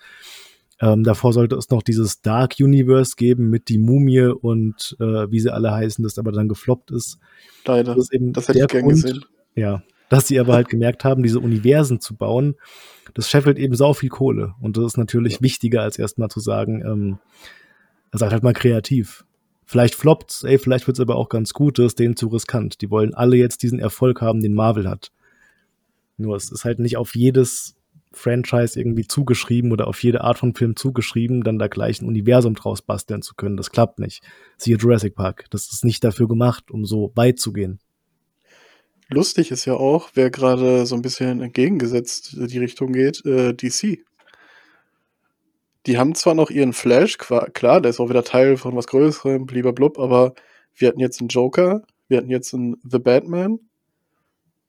C: Ähm, davor sollte es noch dieses Dark Universe geben mit die Mumie und äh, wie sie alle heißen, das aber dann gefloppt ist.
A: Leider.
C: Das, ist eben das hätte ich gern Grund, gesehen. Ja, dass sie aber halt gemerkt haben, diese Universen zu bauen, das scheffelt eben sau viel Kohle. Und das ist natürlich wichtiger, als erstmal zu sagen, ähm, sagt halt mal kreativ. Vielleicht floppt's, ey, vielleicht wird's aber auch ganz gut, das ist denen zu riskant. Die wollen alle jetzt diesen Erfolg haben, den Marvel hat. Nur es ist halt nicht auf jedes Franchise irgendwie zugeschrieben oder auf jede Art von Film zugeschrieben, dann da gleich ein Universum draus basteln zu können. Das klappt nicht. Siehe Jurassic Park. Das ist nicht dafür gemacht, um so weit zu gehen.
A: Lustig ist ja auch, wer gerade so ein bisschen entgegengesetzt die Richtung geht, äh, DC. Die haben zwar noch ihren Flash, klar, der ist auch wieder Teil von was Größerem, blub, aber wir hatten jetzt einen Joker, wir hatten jetzt einen The Batman.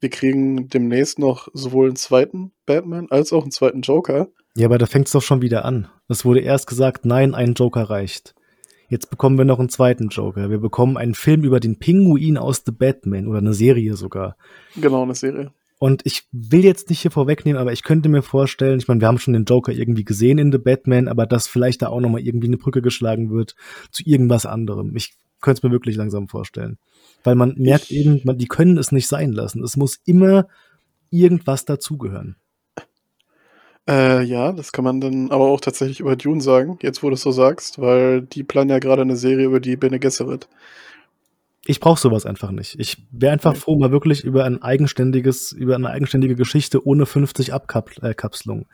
A: Wir kriegen demnächst noch sowohl einen zweiten Batman als auch einen zweiten Joker.
C: Ja, aber da fängt es doch schon wieder an. Es wurde erst gesagt, nein, ein Joker reicht. Jetzt bekommen wir noch einen zweiten Joker. Wir bekommen einen Film über den Pinguin aus The Batman oder eine Serie sogar.
A: Genau, eine Serie.
C: Und ich will jetzt nicht hier vorwegnehmen, aber ich könnte mir vorstellen, ich meine, wir haben schon den Joker irgendwie gesehen in The Batman, aber dass vielleicht da auch nochmal irgendwie eine Brücke geschlagen wird zu irgendwas anderem. Ich könnte es mir wirklich langsam vorstellen. Weil man merkt ich eben, man, die können es nicht sein lassen. Es muss immer irgendwas dazugehören.
A: Äh, ja, das kann man dann aber auch tatsächlich über Dune sagen, jetzt wo du es so sagst, weil die planen ja gerade eine Serie über die Bene Gesserit.
C: Ich brauche sowas einfach nicht. Ich wäre einfach froh, mal wirklich über ein eigenständiges, über eine eigenständige Geschichte ohne 50 Abkapselungen.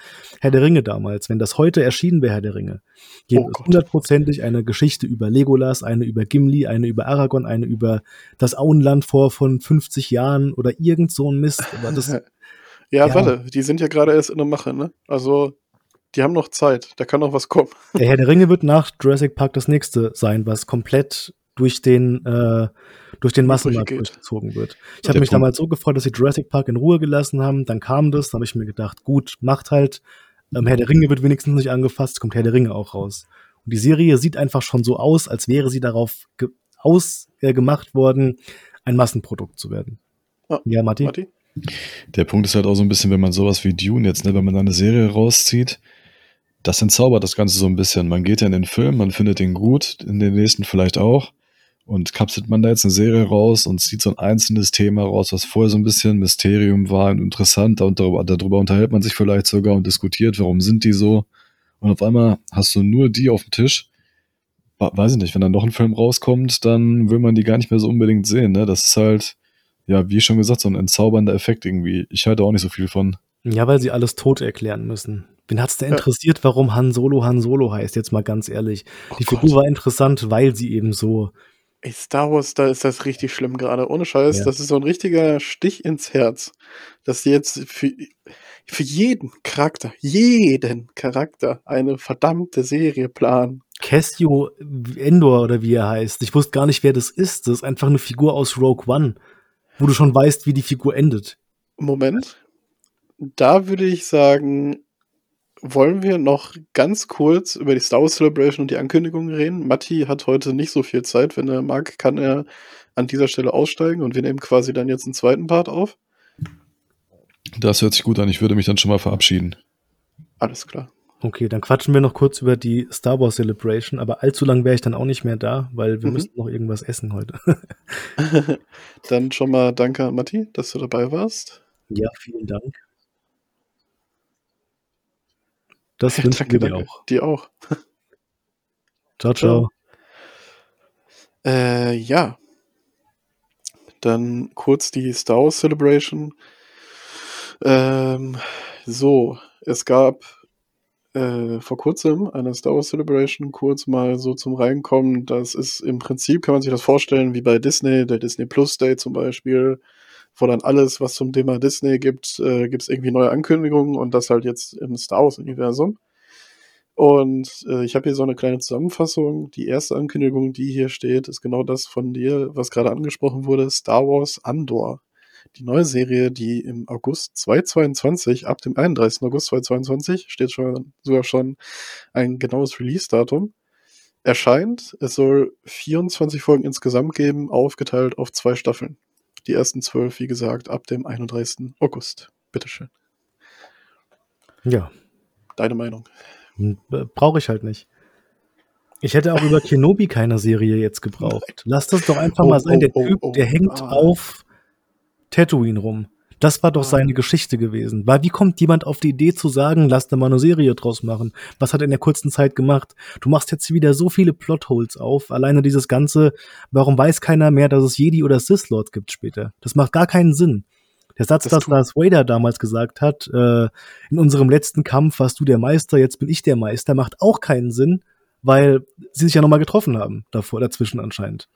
C: Herr der Ringe damals, wenn das heute erschienen wäre, Herr der Ringe, gäbe oh es hundertprozentig eine Geschichte über Legolas, eine über Gimli, eine über Aragorn, eine über das Auenland vor von 50 Jahren oder irgend so ein Mist. Aber das, [LAUGHS]
A: ja, ja, warte, die sind ja gerade erst in der Mache, ne? Also, die haben noch Zeit, da kann noch was kommen.
C: Der Herr der Ringe wird nach Jurassic Park das nächste sein, was komplett durch den, äh, durch den Massenmarkt durchgezogen wird. Ich habe mich Punkt. damals so gefreut, dass sie Jurassic Park in Ruhe gelassen haben. Dann kam das, da habe ich mir gedacht, gut, macht halt. Ähm, Herr der Ringe wird wenigstens nicht angefasst, kommt Herr der Ringe auch raus. Und die Serie sieht einfach schon so aus, als wäre sie darauf ausgemacht äh, worden, ein Massenprodukt zu werden.
A: Ja, ja Matti? Matti?
B: Der Punkt ist halt auch so ein bisschen, wenn man sowas wie Dune jetzt, ne, wenn man da eine Serie rauszieht, das entzaubert das Ganze so ein bisschen. Man geht ja in den Film, man findet ihn gut, in den nächsten vielleicht auch. Und kapselt man da jetzt eine Serie raus und zieht so ein einzelnes Thema raus, was vorher so ein bisschen Mysterium war und interessant, und darüber, darüber unterhält man sich vielleicht sogar und diskutiert, warum sind die so. Und auf einmal hast du nur die auf dem Tisch. Weiß ich nicht, wenn dann noch ein Film rauskommt, dann will man die gar nicht mehr so unbedingt sehen. Ne? Das ist halt, ja, wie schon gesagt, so ein entzaubernder Effekt irgendwie. Ich halte auch nicht so viel von.
C: Ja, weil sie alles tot erklären müssen. Wen hat's denn interessiert, warum Han Solo Han Solo heißt? Jetzt mal ganz ehrlich. Oh die Figur war interessant, weil sie eben so
A: Ey, Star Wars, da ist das richtig schlimm gerade. Ohne Scheiß, ja. das ist so ein richtiger Stich ins Herz, dass sie jetzt für, für jeden Charakter, jeden Charakter eine verdammte Serie planen.
C: Cassio Endor oder wie er heißt. Ich wusste gar nicht, wer das ist. Das ist einfach eine Figur aus Rogue One, wo du schon weißt, wie die Figur endet.
A: Moment. Da würde ich sagen, wollen wir noch ganz kurz über die Star Wars Celebration und die Ankündigungen reden? Matti hat heute nicht so viel Zeit. Wenn er mag, kann er an dieser Stelle aussteigen und wir nehmen quasi dann jetzt einen zweiten Part auf.
B: Das hört sich gut an. Ich würde mich dann schon mal verabschieden.
A: Alles klar.
C: Okay, dann quatschen wir noch kurz über die Star Wars Celebration, aber allzu lang wäre ich dann auch nicht mehr da, weil wir mhm. müssen noch irgendwas essen heute. [LAUGHS]
A: dann schon mal danke, Matti, dass du dabei warst.
C: Ja, vielen Dank. Das wünsche ich dir auch.
A: Dir auch.
C: Ciao, ciao.
A: Äh, ja. Dann kurz die Star Wars Celebration. Ähm, so, es gab äh, vor kurzem eine Star Wars Celebration, kurz mal so zum Reinkommen. Das ist im Prinzip, kann man sich das vorstellen, wie bei Disney, der Disney Plus Day zum Beispiel dann alles, was zum Thema Disney gibt, äh, gibt es irgendwie neue Ankündigungen und das halt jetzt im Star Wars-Universum. Und äh, ich habe hier so eine kleine Zusammenfassung. Die erste Ankündigung, die hier steht, ist genau das von dir, was gerade angesprochen wurde, Star Wars Andor. Die neue Serie, die im August 2022, ab dem 31. August 2022, steht schon sogar schon ein genaues Release-Datum, erscheint. Es soll 24 Folgen insgesamt geben, aufgeteilt auf zwei Staffeln. Die ersten zwölf, wie gesagt, ab dem 31. August. Bitteschön.
C: Ja.
A: Deine Meinung?
C: Hm, brauche ich halt nicht. Ich hätte auch über Kenobi keine Serie jetzt gebraucht. Lass das doch einfach oh, mal sein. Der oh, Typ, oh, der hängt ah. auf Tatooine rum. Das war doch ah. seine Geschichte gewesen. Weil wie kommt jemand auf die Idee zu sagen, lass da mal eine Serie draus machen? Was hat er in der kurzen Zeit gemacht? Du machst jetzt wieder so viele Plotholes auf. Alleine dieses ganze, warum weiß keiner mehr, dass es Jedi oder Sith Lord gibt später? Das macht gar keinen Sinn. Der Satz, das dass Darth Vader damals gesagt hat, äh, in unserem letzten Kampf warst du der Meister, jetzt bin ich der Meister, macht auch keinen Sinn, weil sie sich ja nochmal getroffen haben, davor, dazwischen anscheinend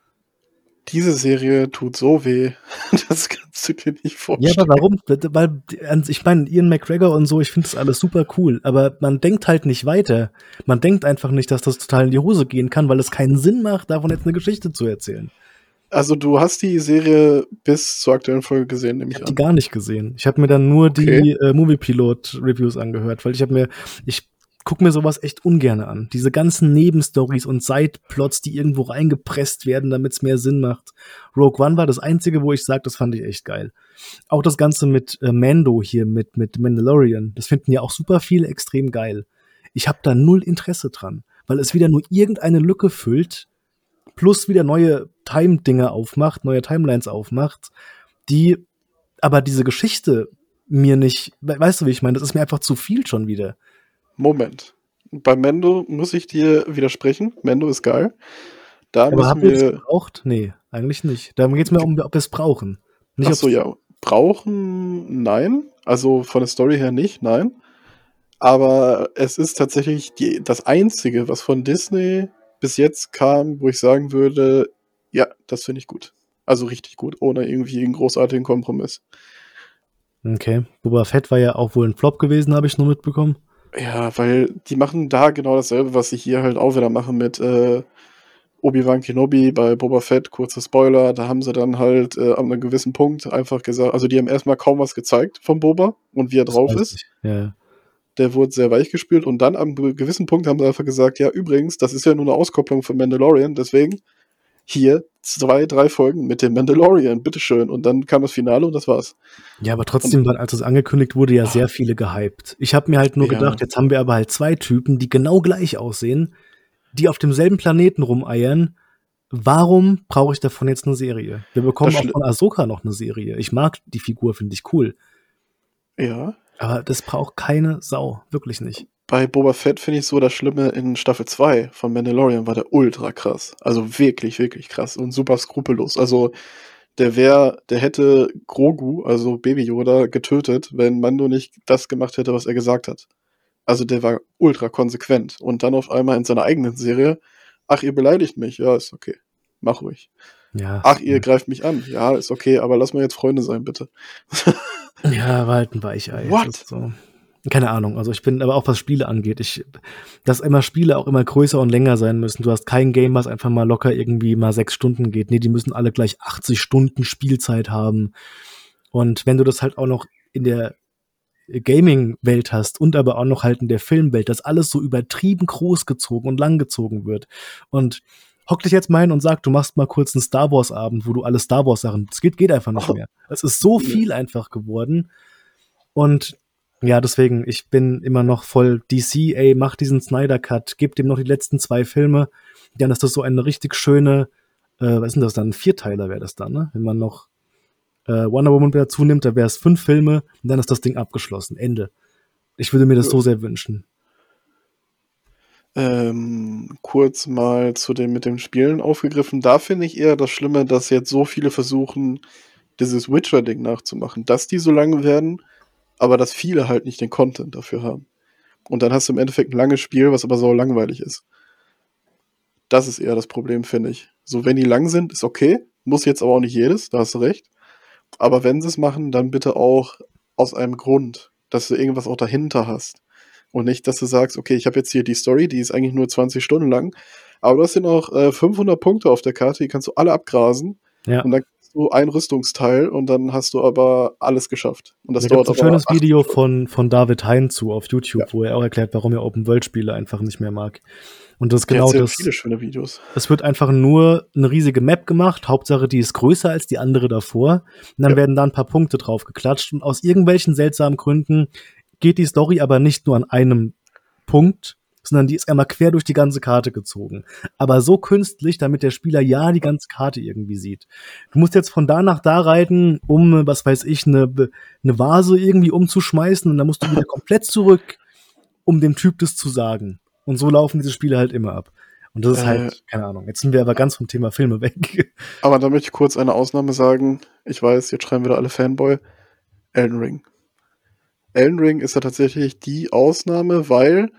A: diese Serie tut so weh. [LAUGHS] Das kannst du dir nicht vorstellen.
C: Ja, aber warum? Weil, ich meine, Ian McGregor und so, ich finde das alles super cool, aber man denkt halt nicht weiter. Man denkt einfach nicht, dass das total in die Hose gehen kann, weil es keinen Sinn macht, davon jetzt eine Geschichte zu erzählen.
A: Also du hast die Serie bis zur aktuellen Folge gesehen,
C: nämlich ich habe die gar nicht gesehen. Ich habe mir dann nur okay. die äh, Movie Pilot Reviews angehört, weil ich habe mir ich guck mir sowas echt ungern an. Diese ganzen Nebenstories und Sideplots, die irgendwo reingepresst werden, damit es mehr Sinn macht. Rogue One war das einzige, wo ich sage, das fand ich echt geil. Auch das Ganze mit äh, Mando hier, mit, mit Mandalorian, das finden ja auch super viele extrem geil. Ich habe da null Interesse dran, weil es wieder nur irgendeine Lücke füllt, plus wieder neue Time-Dinge aufmacht, neue Timelines aufmacht, die aber diese Geschichte mir nicht, weißt du, wie ich meine, das ist mir einfach zu viel schon wieder.
A: Moment. Bei Mendo muss ich dir widersprechen. Mendo ist geil. Da Aber haben wir es
C: gebraucht? Nee, eigentlich nicht. Da geht es mir um, ob wir es brauchen.
A: Nicht, Ach so, ja. Brauchen, nein. Also von der Story her nicht, nein. Aber es ist tatsächlich die, das Einzige, was von Disney bis jetzt kam, wo ich sagen würde, ja, das finde ich gut. Also richtig gut, ohne irgendwie einen großartigen Kompromiss.
C: Okay. Boba Fett war ja auch wohl ein Flop gewesen, habe ich nur mitbekommen.
A: Ja, weil die machen da genau dasselbe, was sie hier halt auch wieder machen mit äh, Obi-Wan Kenobi bei Boba Fett, kurzer Spoiler, da haben sie dann halt äh, an einem gewissen Punkt einfach gesagt, also die haben erstmal kaum was gezeigt vom Boba und wie er das drauf ist.
C: Ja.
A: Der wurde sehr weich gespielt und dann am gewissen Punkt haben sie einfach gesagt, ja, übrigens, das ist ja nur eine Auskopplung von Mandalorian, deswegen hier zwei, drei Folgen mit dem Mandalorian, bitteschön. Und dann kam das Finale und das war's.
C: Ja, aber trotzdem, und, als es angekündigt wurde, ja sehr viele gehypt. Ich habe mir halt nur ja. gedacht, jetzt haben wir aber halt zwei Typen, die genau gleich aussehen die auf demselben Planeten rumeiern. Warum brauche ich davon jetzt eine Serie? Wir bekommen auch von Ahsoka noch eine Serie. Ich mag die Figur, finde ich cool.
A: Ja.
C: Aber das braucht keine Sau, wirklich nicht.
A: Bei Boba Fett finde ich so das Schlimme in Staffel 2 von Mandalorian war der ultra krass. Also wirklich, wirklich krass und super skrupellos. Also der wäre, der hätte Grogu, also Baby Yoda, getötet, wenn Mando nicht das gemacht hätte, was er gesagt hat. Also der war ultra konsequent. Und dann auf einmal in seiner eigenen Serie, ach, ihr beleidigt mich, ja, ist okay. Mach ruhig.
C: Ja,
A: ach, ihr ja. greift mich an. Ja, ist okay, aber lass mal jetzt Freunde sein, bitte.
C: ja, war halt ein Weichei.
A: What?
C: So. Keine Ahnung. Also ich bin aber auch was Spiele angeht, ich, dass immer Spiele auch immer größer und länger sein müssen. Du hast kein Game, was einfach mal locker irgendwie mal sechs Stunden geht. Nee, die müssen alle gleich 80 Stunden Spielzeit haben. Und wenn du das halt auch noch in der Gaming-Welt hast und aber auch noch halt in der Filmwelt, dass alles so übertrieben großgezogen und langgezogen wird. Und hock dich jetzt mal hin und sag, du machst mal kurz einen Star Wars-Abend, wo du alle Star Wars-Sachen, das geht, geht einfach nicht mehr. Es ist so viel einfach geworden. Und ja, deswegen, ich bin immer noch voll DC, ey, mach diesen Snyder-Cut, gib dem noch die letzten zwei Filme, dann ist das so eine richtig schöne, äh, was ist denn das dann? Ein Vierteiler wäre das dann, ne? Wenn man noch äh, Wonder Woman dazu nimmt, da wäre es fünf Filme und dann ist das Ding abgeschlossen. Ende. Ich würde mir das so sehr wünschen.
A: Ähm, kurz mal zu dem mit dem Spielen aufgegriffen. Da finde ich eher das Schlimme, dass jetzt so viele versuchen, dieses Witcher-Ding nachzumachen, dass die so lange werden, aber dass viele halt nicht den Content dafür haben. Und dann hast du im Endeffekt ein langes Spiel, was aber so langweilig ist. Das ist eher das Problem, finde ich. So, wenn die lang sind, ist okay. Muss jetzt aber auch nicht jedes, da hast du recht. Aber wenn sie es machen, dann bitte auch aus einem Grund, dass du irgendwas auch dahinter hast. Und nicht, dass du sagst, okay, ich habe jetzt hier die Story, die ist eigentlich nur 20 Stunden lang, aber du hast hier noch äh, 500 Punkte auf der Karte, die kannst du alle abgrasen.
C: Ja.
A: Und dann du ein Rüstungsteil und dann hast du aber alles geschafft. Und das da dauert
C: ein schönes Video von, von David Hein zu auf YouTube, ja. wo er auch erklärt, warum er Open-World-Spiele einfach nicht mehr mag. Und das ist genau das.
A: viele schöne Videos.
C: Es wird einfach nur eine riesige Map gemacht. Hauptsache, die ist größer als die andere davor. Und dann ja. werden da ein paar Punkte drauf geklatscht. Und aus irgendwelchen seltsamen Gründen geht die Story aber nicht nur an einem Punkt, sondern die ist einmal quer durch die ganze Karte gezogen. Aber so künstlich, damit der Spieler ja die ganze Karte irgendwie sieht. Du musst jetzt von da nach da reiten, um, was weiß ich, eine, eine Vase irgendwie umzuschmeißen und dann musst du wieder komplett zurück, um dem Typ das zu sagen. Und so laufen diese Spiele halt immer ab. Und das ist halt, äh, keine Ahnung. Jetzt sind wir aber ganz vom Thema Filme weg. [LAUGHS]
A: Aber da möchte ich kurz eine Ausnahme sagen. Ich weiß, jetzt schreiben wieder alle Fanboy. Elden Ring. Elden Ring ist ja tatsächlich die Ausnahme, weil,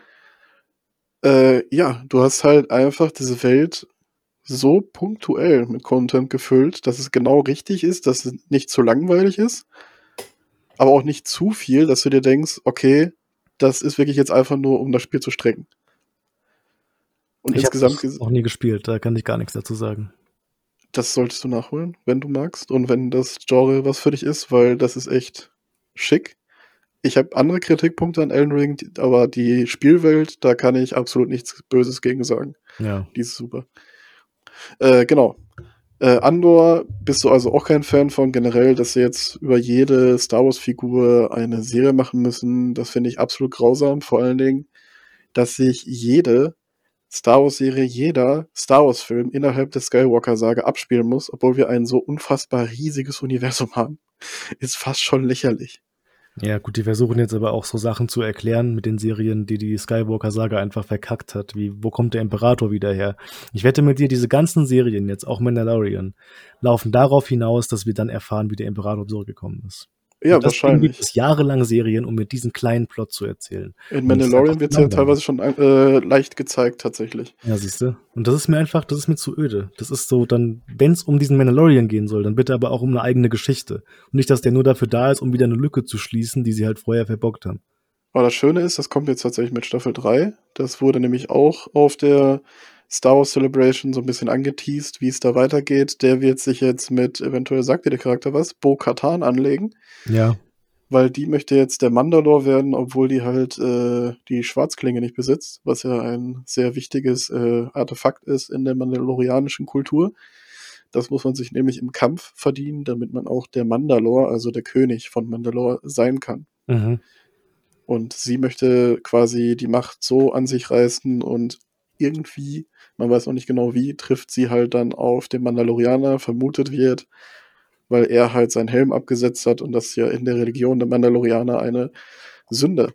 A: äh, ja, du hast halt einfach diese Welt so punktuell mit Content gefüllt, dass es genau richtig ist, dass es nicht zu langweilig ist, aber auch nicht zu viel, dass du dir denkst, okay, das ist wirklich jetzt einfach nur, um das Spiel zu strecken.
C: Und ich insgesamt auch nie gespielt, da kann ich gar nichts dazu sagen.
A: Das solltest du nachholen, wenn du magst und wenn das Genre was für dich ist, weil das ist echt schick. Ich habe andere Kritikpunkte an Elden Ring, aber die Spielwelt, da kann ich absolut nichts Böses gegen sagen.
C: Ja.
A: Die ist super. Äh, genau. Äh, Andor bist du also auch kein Fan von generell, dass sie jetzt über jede Star Wars-Figur eine Serie machen müssen. Das finde ich absolut grausam. Vor allen Dingen, dass sich jede Star Wars-Serie jeder Star Wars-Film innerhalb der Skywalker-Sage abspielen muss, obwohl wir ein so unfassbar riesiges Universum haben, ist fast schon lächerlich.
C: Ja, gut, die versuchen jetzt aber auch so Sachen zu erklären mit den Serien, die die Skywalker-Saga einfach verkackt hat. Wie, wo kommt der Imperator wieder her? Ich wette mit dir, diese ganzen Serien, jetzt auch Mandalorian, laufen darauf hinaus, dass wir dann erfahren, wie der Imperator zurückgekommen ist.
A: Ja, wahrscheinlich.
C: gibt es jahrelang Serien, um mir diesen kleinen Plot zu erzählen.
A: In Mandalorian wird es ja teilweise schon äh, leicht gezeigt, tatsächlich.
C: Ja, siehst du. Und das ist mir einfach, das ist mir zu öde. Das ist so, dann, wenn es um diesen Mandalorian gehen soll, dann bitte aber auch um eine eigene Geschichte. Und nicht, dass der nur dafür da ist, um wieder eine Lücke zu schließen, die sie halt vorher verbockt haben.
A: Aber das Schöne ist, das kommt jetzt tatsächlich mit Staffel 3. Das wurde nämlich auch auf der Star Wars Celebration so ein bisschen angeteased, wie es da weitergeht. Der wird sich jetzt mit, eventuell sagt dir der Charakter was, Bo Katan anlegen.
C: Ja.
A: Weil die möchte jetzt der Mandalore werden, obwohl die halt äh, die Schwarzklinge nicht besitzt, was ja ein sehr wichtiges äh, Artefakt ist in der mandalorianischen Kultur. Das muss man sich nämlich im Kampf verdienen, damit man auch der Mandalore, also der König von Mandalore, sein kann.
C: Mhm.
A: Und sie möchte quasi die Macht so an sich reißen und irgendwie, man weiß noch nicht genau wie, trifft sie halt dann auf den Mandalorianer, vermutet wird, weil er halt seinen Helm abgesetzt hat und das ja in der Religion der Mandalorianer eine Sünde.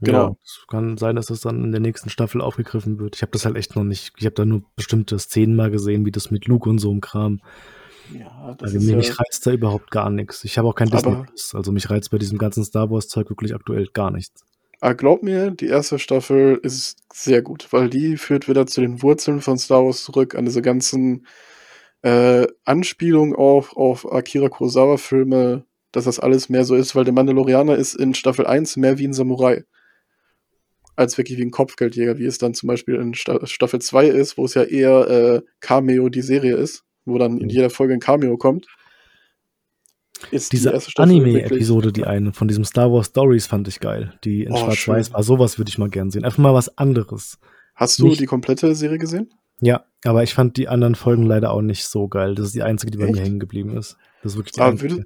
C: Genau. Ja, es kann sein, dass das dann in der nächsten Staffel aufgegriffen wird. Ich habe das halt echt noch nicht, ich habe da nur bestimmte Szenen mal gesehen, wie das mit Luke und so im Kram. Ja, das also ist mich ja reizt da überhaupt gar nichts. Ich habe auch kein Disney Plus, also mich reizt bei diesem ganzen Star Wars Zeug wirklich aktuell gar nichts.
A: Aber ah, glaub mir, die erste Staffel ist sehr gut, weil die führt wieder zu den Wurzeln von Star Wars zurück, an diese ganzen äh, Anspielungen auf, auf Akira Kurosawa-Filme, dass das alles mehr so ist, weil der Mandalorianer ist in Staffel 1 mehr wie ein Samurai. Als wirklich wie ein Kopfgeldjäger, wie es dann zum Beispiel in Staffel 2 ist, wo es ja eher äh, Cameo die Serie ist, wo dann in mhm. jeder Folge ein Cameo kommt.
C: Ist Diese die Anime-Episode, die eine von diesem Star Wars Stories fand ich geil. Die in oh, Schwarz-Weiß war. Sowas würde ich mal gern sehen. Einfach mal was anderes.
A: Hast du Nicht, die komplette Serie gesehen?
C: Ja, aber ich fand die anderen Folgen leider auch nicht so geil. Das ist die einzige, die bei Echt? mir hängen geblieben ist. Das ist wirklich die
A: aber, würdest,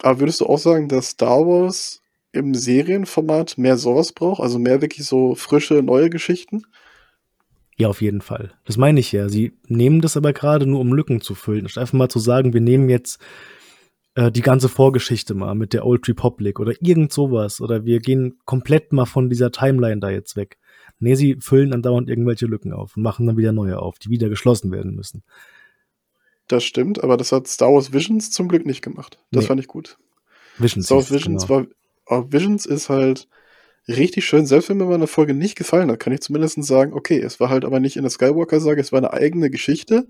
A: aber würdest du auch sagen, dass Star Wars im Serienformat mehr sowas braucht? Also mehr wirklich so frische, neue Geschichten?
C: Ja, auf jeden Fall. Das meine ich ja. Sie nehmen das aber gerade nur, um Lücken zu füllen. Statt einfach mal zu sagen, wir nehmen jetzt äh, die ganze Vorgeschichte mal mit der Old Republic oder irgend sowas. Oder wir gehen komplett mal von dieser Timeline da jetzt weg. Nee, sie füllen andauernd irgendwelche Lücken auf und machen dann wieder neue auf, die wieder geschlossen werden müssen.
A: Das stimmt, aber das hat Star Wars Visions zum Glück nicht gemacht. Das nee. fand ich gut. Visions Star Wars Visions genau. war. Visions ist halt richtig schön. Selbst wenn mir mal eine Folge nicht gefallen hat, kann ich zumindest sagen, okay, es war halt aber nicht in der Skywalker-Sage, es war eine eigene Geschichte.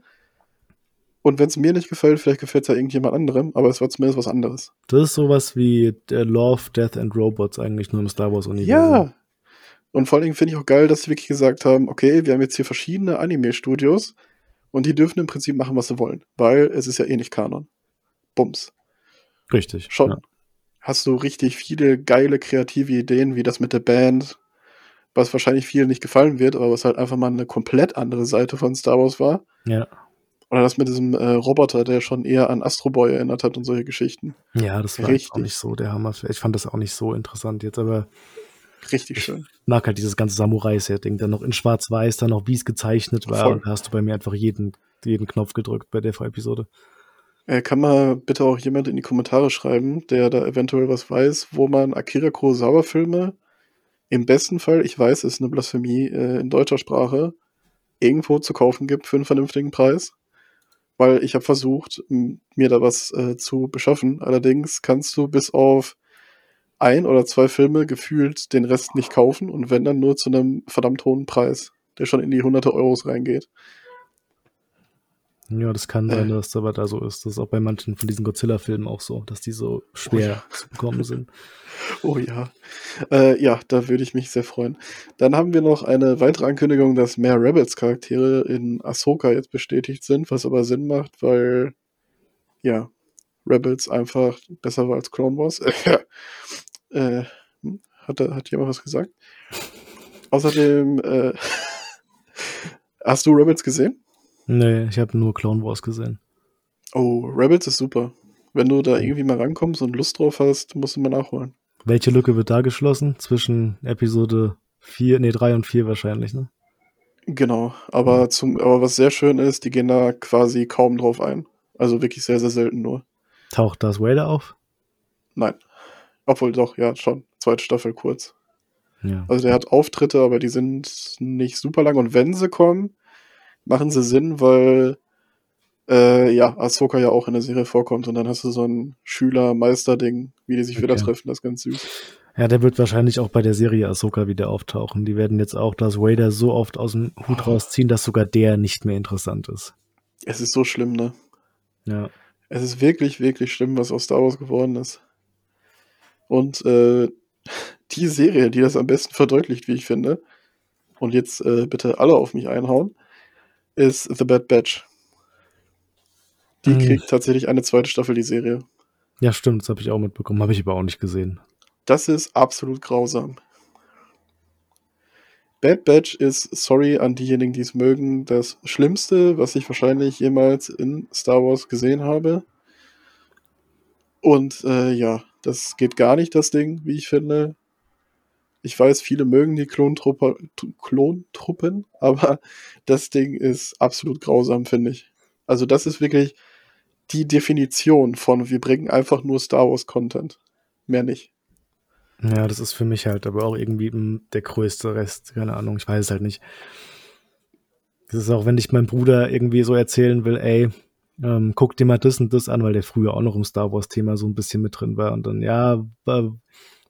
A: Und wenn es mir nicht gefällt, vielleicht gefällt es ja irgendjemand anderem, aber es war zumindest was anderes.
C: Das ist sowas wie Love, Death and Robots eigentlich nur im Star Wars-Universum.
A: Ja, und vor allen Dingen finde ich auch geil, dass sie wirklich gesagt haben, okay, wir haben jetzt hier verschiedene Anime-Studios und die dürfen im Prinzip machen, was sie wollen, weil es ist ja eh nicht Kanon. Bums.
C: Richtig.
A: Schon. Ja. Hast du richtig viele geile kreative Ideen, wie das mit der Band, was wahrscheinlich vielen nicht gefallen wird, aber was halt einfach mal eine komplett andere Seite von Star Wars war.
C: Ja.
A: Oder das mit diesem äh, Roboter, der schon eher an Astro Boy erinnert hat und solche Geschichten.
C: Ja, das war auch nicht so der Hammer. Ich fand das auch nicht so interessant jetzt, aber
A: Richtig schön.
C: Ich mag halt dieses ganze Samurai-Setting, dann noch in Schwarz-Weiß, dann noch wie es gezeichnet war. Voll. Und da hast du bei mir einfach jeden, jeden Knopf gedrückt bei der Episode.
A: Äh, kann mal bitte auch jemand in die Kommentare schreiben, der da eventuell was weiß, wo man Akira Kurosawa-Filme im besten Fall, ich weiß, es ist eine Blasphemie äh, in deutscher Sprache, irgendwo zu kaufen gibt für einen vernünftigen Preis. Weil ich habe versucht, mir da was äh, zu beschaffen. Allerdings kannst du bis auf ein oder zwei Filme gefühlt den Rest nicht kaufen und wenn dann nur zu einem verdammt hohen Preis, der schon in die hunderte Euros reingeht.
C: Ja, das kann sein, dass das aber da so ist. Das ist auch bei manchen von diesen Godzilla-Filmen auch so, dass die so schwer oh ja. zu bekommen sind. [LAUGHS]
A: Oh ja. Äh, ja, da würde ich mich sehr freuen. Dann haben wir noch eine weitere Ankündigung, dass mehr Rebels-Charaktere in Ahsoka jetzt bestätigt sind, was aber Sinn macht, weil ja, Rebels einfach besser war als Clone Wars. [LAUGHS] Äh, hm, hat, hat jemand was gesagt? Außerdem, äh, [LAUGHS] hast du Rebels gesehen?
C: Nee, ich habe nur Clone Wars gesehen.
A: Oh, Rebels ist super. Wenn du da irgendwie mal rankommst und Lust drauf hast, musst du mal nachholen.
C: Welche Lücke wird da geschlossen? Zwischen Episode 4, nee, 3 und 4 wahrscheinlich, ne?
A: Genau, aber, zum, aber was sehr schön ist, die gehen da quasi kaum drauf ein. Also wirklich sehr, sehr selten nur.
C: Taucht das Vader auf?
A: Nein. Obwohl doch, ja, schon. Zweite Staffel kurz.
C: Ja.
A: Also der hat Auftritte, aber die sind nicht super lang. Und wenn sie kommen, machen sie Sinn, weil äh, ja, Ahsoka ja auch in der Serie vorkommt und dann hast du so ein Schüler-Meister-Ding, wie die sich
C: Okay.
A: wieder treffen, das ist ganz süß.
C: Ja, der wird wahrscheinlich auch bei der Serie Ahsoka wieder auftauchen. Die werden jetzt auch das Vader so oft aus dem Hut rausziehen, dass sogar der nicht mehr interessant ist.
A: Es ist so schlimm, ne?
C: Ja.
A: Es ist wirklich, wirklich schlimm, was aus Star Wars geworden ist. Und äh, die Serie, die das am besten verdeutlicht, wie ich finde, und jetzt äh, bitte alle auf mich einhauen, ist The Bad Batch. Die
C: Hm.
A: kriegt tatsächlich eine zweite Staffel, die Serie.
C: Ja, stimmt, das habe ich auch mitbekommen, habe ich aber auch nicht gesehen.
A: Das ist absolut grausam. Bad Batch ist, sorry an diejenigen, die es mögen, das Schlimmste, was ich wahrscheinlich jemals in Star Wars gesehen habe. Und äh, ja, das geht gar nicht, das Ding, wie ich finde. Ich weiß, viele mögen die Klontruppe, Klontruppen, [LAUGHS] aber das Ding ist absolut grausam, finde ich. Also das ist wirklich die Definition von, wir bringen einfach nur Star Wars Content. Mehr nicht.
C: Ja, das ist für mich halt aber auch irgendwie mm, der größte Rest. Keine Ahnung, ich weiß es halt nicht. Das ist auch, wenn ich meinem Bruder irgendwie so erzählen will, ey, ähm, guck dir mal das und das an, weil der früher auch noch im Star Wars-Thema so ein bisschen mit drin war. Und dann, ja, äh,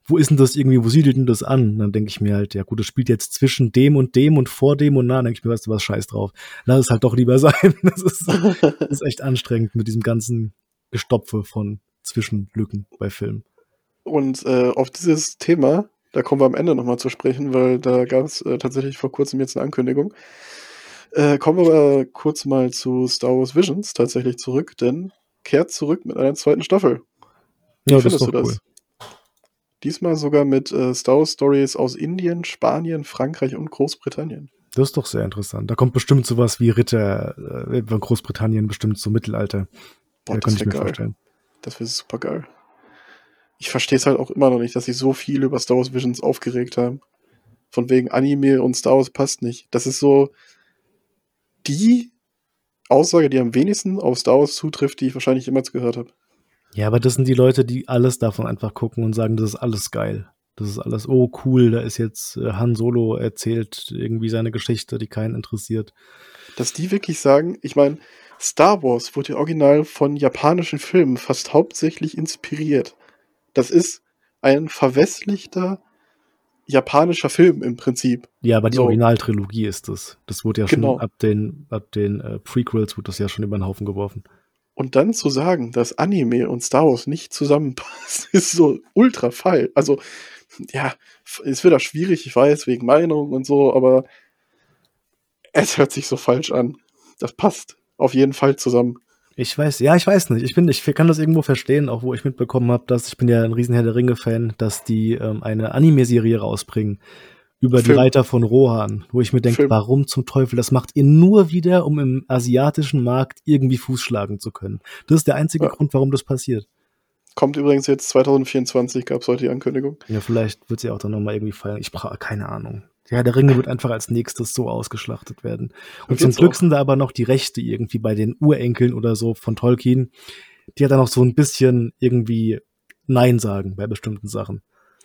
C: wo ist denn das irgendwie, wo siedelt denn das an? Und dann denke ich mir halt, ja gut, das spielt jetzt zwischen dem und dem und vor dem und na, dann denke ich mir, weißt du was, scheiß drauf. Lass es halt doch lieber [LAUGHS] sein. Das ist, das [LAUGHS] ist echt anstrengend mit diesem ganzen Gestopfe von Zwischenlücken bei Filmen.
A: Und äh, auf dieses Thema, da kommen wir am Ende nochmal zu sprechen, weil da gab es äh, tatsächlich vor kurzem jetzt eine Ankündigung. Äh, kommen wir aber kurz mal zu Star Wars Visions tatsächlich zurück, denn kehrt zurück mit einer zweiten Staffel. Wie
C: Ja, das
A: findest
C: ist
A: du das? Diesmal sogar mit äh, Star Wars Stories aus Indien, Spanien, Frankreich und Großbritannien.
C: Das ist doch sehr interessant. Da kommt bestimmt sowas wie Ritter äh, von Großbritannien, bestimmt so Mittelalter.
A: Boah,
C: ja,
A: das
C: kann ich mir
A: geil.
C: vorstellen.
A: Das wäre super geil. Ich verstehe es halt auch immer noch nicht, dass sie so viel über Star Wars Visions aufgeregt haben. Von wegen Anime und Star Wars passt nicht. Das ist so die Aussage, die am wenigsten auf Star Wars zutrifft, die ich wahrscheinlich jemals gehört habe.
C: Ja, aber das sind die Leute, die alles davon einfach gucken und sagen, das ist alles geil. Das ist alles, oh cool, da ist jetzt äh, Han Solo erzählt irgendwie seine Geschichte, die keinen interessiert.
A: Dass die wirklich sagen, ich meine, Star Wars wurde ja original von japanischen Filmen fast hauptsächlich inspiriert. Das ist ein verwestlichter japanischer Film im Prinzip.
C: Ja, aber die
A: So.
C: Originaltrilogie ist das. Das wurde ja
A: Genau.
C: schon ab den, ab den äh, Prequels wurde das ja schon über den Haufen geworfen.
A: Und dann zu sagen, dass Anime und Star Wars nicht zusammenpassen, [LAUGHS] ist so ultra fall. Also, ja, f- ist wieder schwierig, ich weiß, wegen Meinung und so, aber es hört sich so falsch an. Das passt auf jeden Fall zusammen.
C: Ich weiß, ja, ich weiß nicht. Ich bin, ich kann das irgendwo verstehen, auch wo ich mitbekommen habe, dass ich bin ja ein riesen Herr der Ringe-Fan, dass die ähm, eine Anime-Serie rausbringen über die
A: Film.
C: Reiter von Rohan, wo ich mir denke, warum zum Teufel? Das macht ihr nur wieder, um im asiatischen Markt irgendwie Fuß schlagen zu können. Das ist der einzige
A: Ja.
C: Grund, warum das passiert.
A: Kommt übrigens jetzt 2024, gab es heute die Ankündigung.
C: Ja, vielleicht wird sie auch dann nochmal irgendwie feiern. Ich brauche keine Ahnung. Ja, der Ringe wird einfach als nächstes so ausgeschlachtet werden. Und zum Glück
A: auch.
C: sind da aber noch die Rechte irgendwie bei den Urenkeln oder so von Tolkien. Die hat dann noch so ein bisschen irgendwie Nein sagen bei bestimmten Sachen.